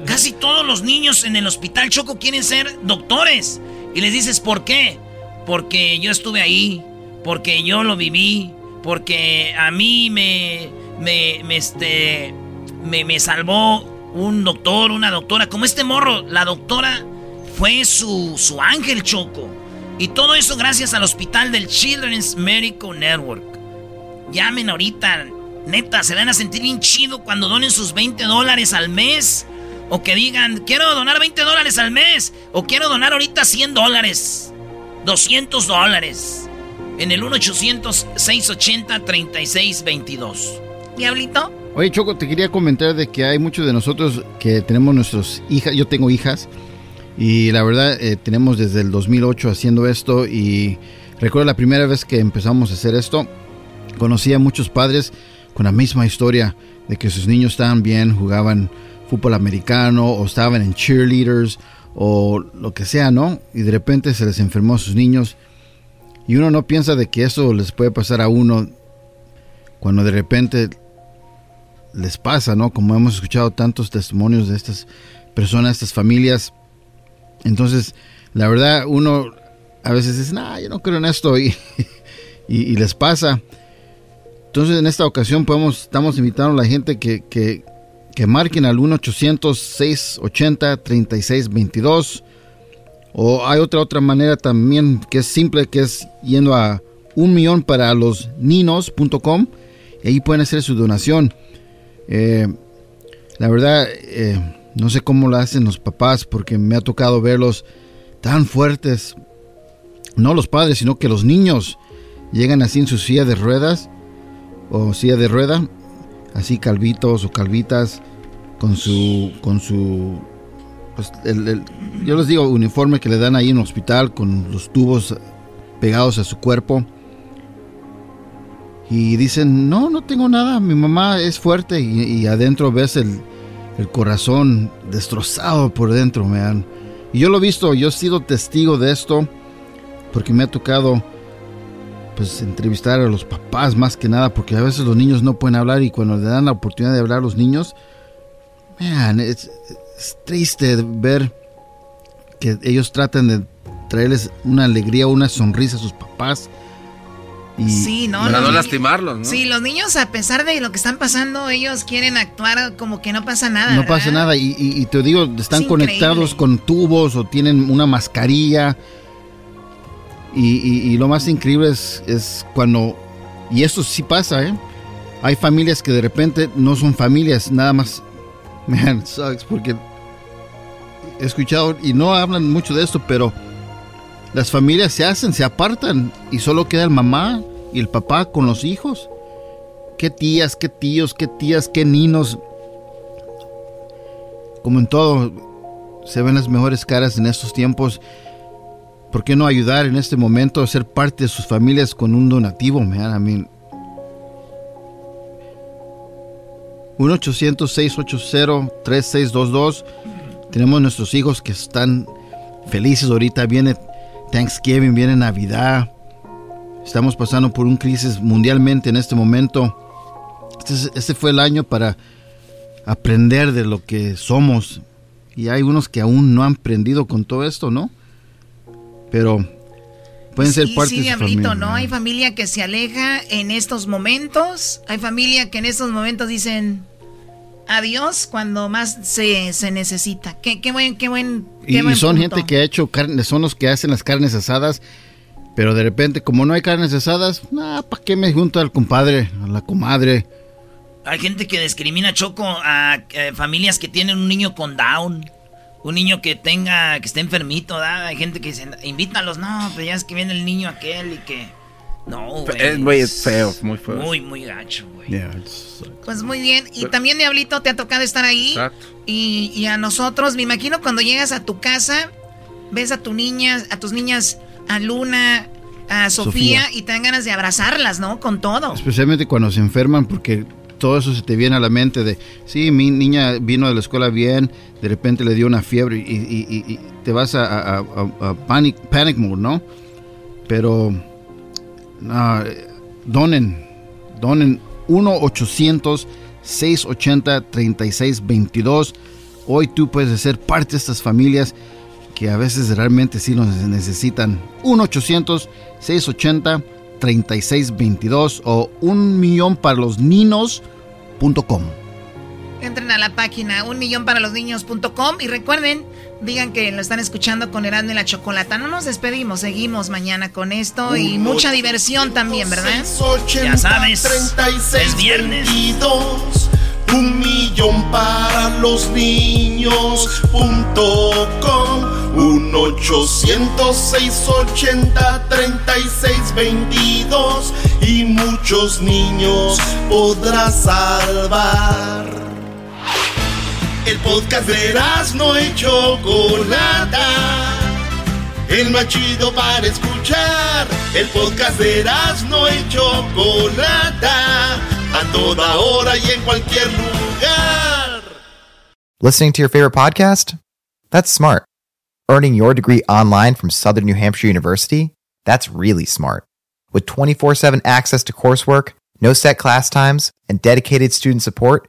Casi todos los niños en el hospital Choco quieren ser doctores. Y les dices, ¿por qué? Porque yo estuve ahí, porque yo lo viví, porque a mí me, me, me, este, me, me salvó un doctor, una doctora, como este morro. La doctora fue su, su ángel Choco. Y todo eso gracias al hospital del Children's Medical Network. Llamen ahorita. Neta, se van a sentir bien chido cuando donen sus 20 dólares al mes. O que digan, quiero donar 20 dólares al mes. O quiero donar ahorita 100 dólares. 200 dólares. En el 1-800-680-3622. ¿Diablito?
Oye, Choco, te quería comentar de que hay muchos de nosotros que tenemos nuestros hijas. Yo tengo hijas y la verdad, eh, tenemos desde el 2008 haciendo esto y recuerdo la primera vez que empezamos a hacer esto, conocí a muchos padres con la misma historia de que sus niños estaban bien, jugaban fútbol americano o estaban en cheerleaders o lo que sea, ¿no? Y de repente se les enfermó a sus niños y uno no piensa de que eso les puede pasar a uno cuando de repente les pasa, ¿no? Como hemos escuchado tantos testimonios de estas personas, estas familias entonces, la verdad, uno a veces dice, nah, yo no creo en esto y, y, les pasa. Entonces, en esta ocasión podemos, estamos invitando a la gente que, que, que marquen al 1-800-680-3622. O hay otra, otra manera también que es simple, que es yendo a un millón para los ninos.com y ahí pueden hacer su donación. Eh, la verdad, eh, no sé cómo lo hacen los papás porque me ha tocado verlos tan fuertes. No los padres, sino que los niños llegan así en su silla de ruedas o silla de rueda, así calvitos o calvitas con su con su pues, yo les digo uniforme que le dan ahí en el hospital con los tubos pegados a su cuerpo y dicen no no tengo nada mi mamá es fuerte y adentro ves el, el corazón destrozado por dentro, me Y yo lo he visto, yo he sido testigo de esto, porque me ha tocado pues entrevistar a los papás más que nada, porque a veces los niños no pueden hablar y cuando le dan la oportunidad de hablar a los niños, man, es, triste ver que ellos tratan de traerles una alegría, una sonrisa a sus papás, Y,
Sí, ¿no?
Para no lastimarlos, ¿no?
Sí, los niños, a pesar de lo que están pasando, ellos quieren actuar como que no pasa nada.
No
¿verdad?
pasa nada y, y- y te digo, están
Es
conectados con tubos o tienen una mascarilla. Y, lo más increíble es, es cuando, y esto sí pasa, ¿eh? Hay familias que de repente no son familias, nada más, man, sucks, porque he escuchado, y no hablan mucho de esto, pero las familias se hacen, se apartan y solo queda el mamá y el papá con los hijos. Qué tías, qué tíos, qué tías, qué ninos. Como en todo, se ven las mejores caras en estos tiempos. ¿Por qué no ayudar en este momento a ser parte de sus familias con un donativo, man? I mean, 1-800-680-3622. Tenemos nuestros hijos que están felices ahorita. Viene Thanksgiving, viene Navidad. Estamos pasando por una crisis mundialmente en este momento. Este, es- este fue el año para aprender de lo que somos. Y hay unos que aún no han aprendido con todo esto, ¿no? Pero pueden ser
Sí,
parte
sí,
de su
Diablito,
familia.
¿no? Hay familia que se aleja en estos momentos. Hay familia que en estos momentos dicen adiós cuando más se, se necesita. Qué, qué buen, qué buen.
Y,
qué
y
buen
son
punto.
gente que ha hecho carne, son los que hacen las carnes asadas. Pero de repente, como no hay carnes asadas, ¿para qué me junto al compadre, a la comadre?
Hay gente que discrimina Choco a eh, familias que tienen un niño con Down. Un niño que tenga, que esté enfermito, ¿verdad? Hay gente que dice, invítalos, no, pero ya es que viene el niño aquel y que... No, güey.
Es, güey, es feo, muy feo.
Muy, muy gacho, güey.
Pues muy bien. Y también, Diablito, te ha tocado estar ahí.
Exacto.
Y, y a nosotros, me imagino cuando llegas a tu casa, ves a tu niña, a tus niñas, a Luna, a Sofía,
Sofía.
y te dan ganas de abrazarlas, ¿no? Con todo.
Especialmente cuando se enferman, porque todo eso se te viene a la mente de, sí, mi niña vino de la escuela bien, de repente le dio una fiebre y, y- y- y te vas a, a- a- a panic, panic mode, ¿no? Pero, eh, donen, donen 1-800-680-3622. Hoy tú puedes ser parte de estas familias que a veces realmente sí nos necesitan. 1-800-680-3622 o un millón para los niños.com.
Entren a la página un millón para los niños.com y recuerden, digan que lo están escuchando con Erasmo y la Chocolata. No nos despedimos, seguimos mañana con esto y mucha diversión también, ¿verdad?
Ya sabes, es viernes.
22, un millón para los niños punto com, un 800 36 22 y muchos niños podrás salvar. El podcast de no y Chocolata. El más chido para escuchar. El podcast de no y Chocolata. A toda hora y en cualquier lugar.
Listening to your favorite podcast? That's smart. Earning your degree online from Southern New Hampshire University? That's really smart. With 24 7 access to coursework, no set class times, and dedicated student support,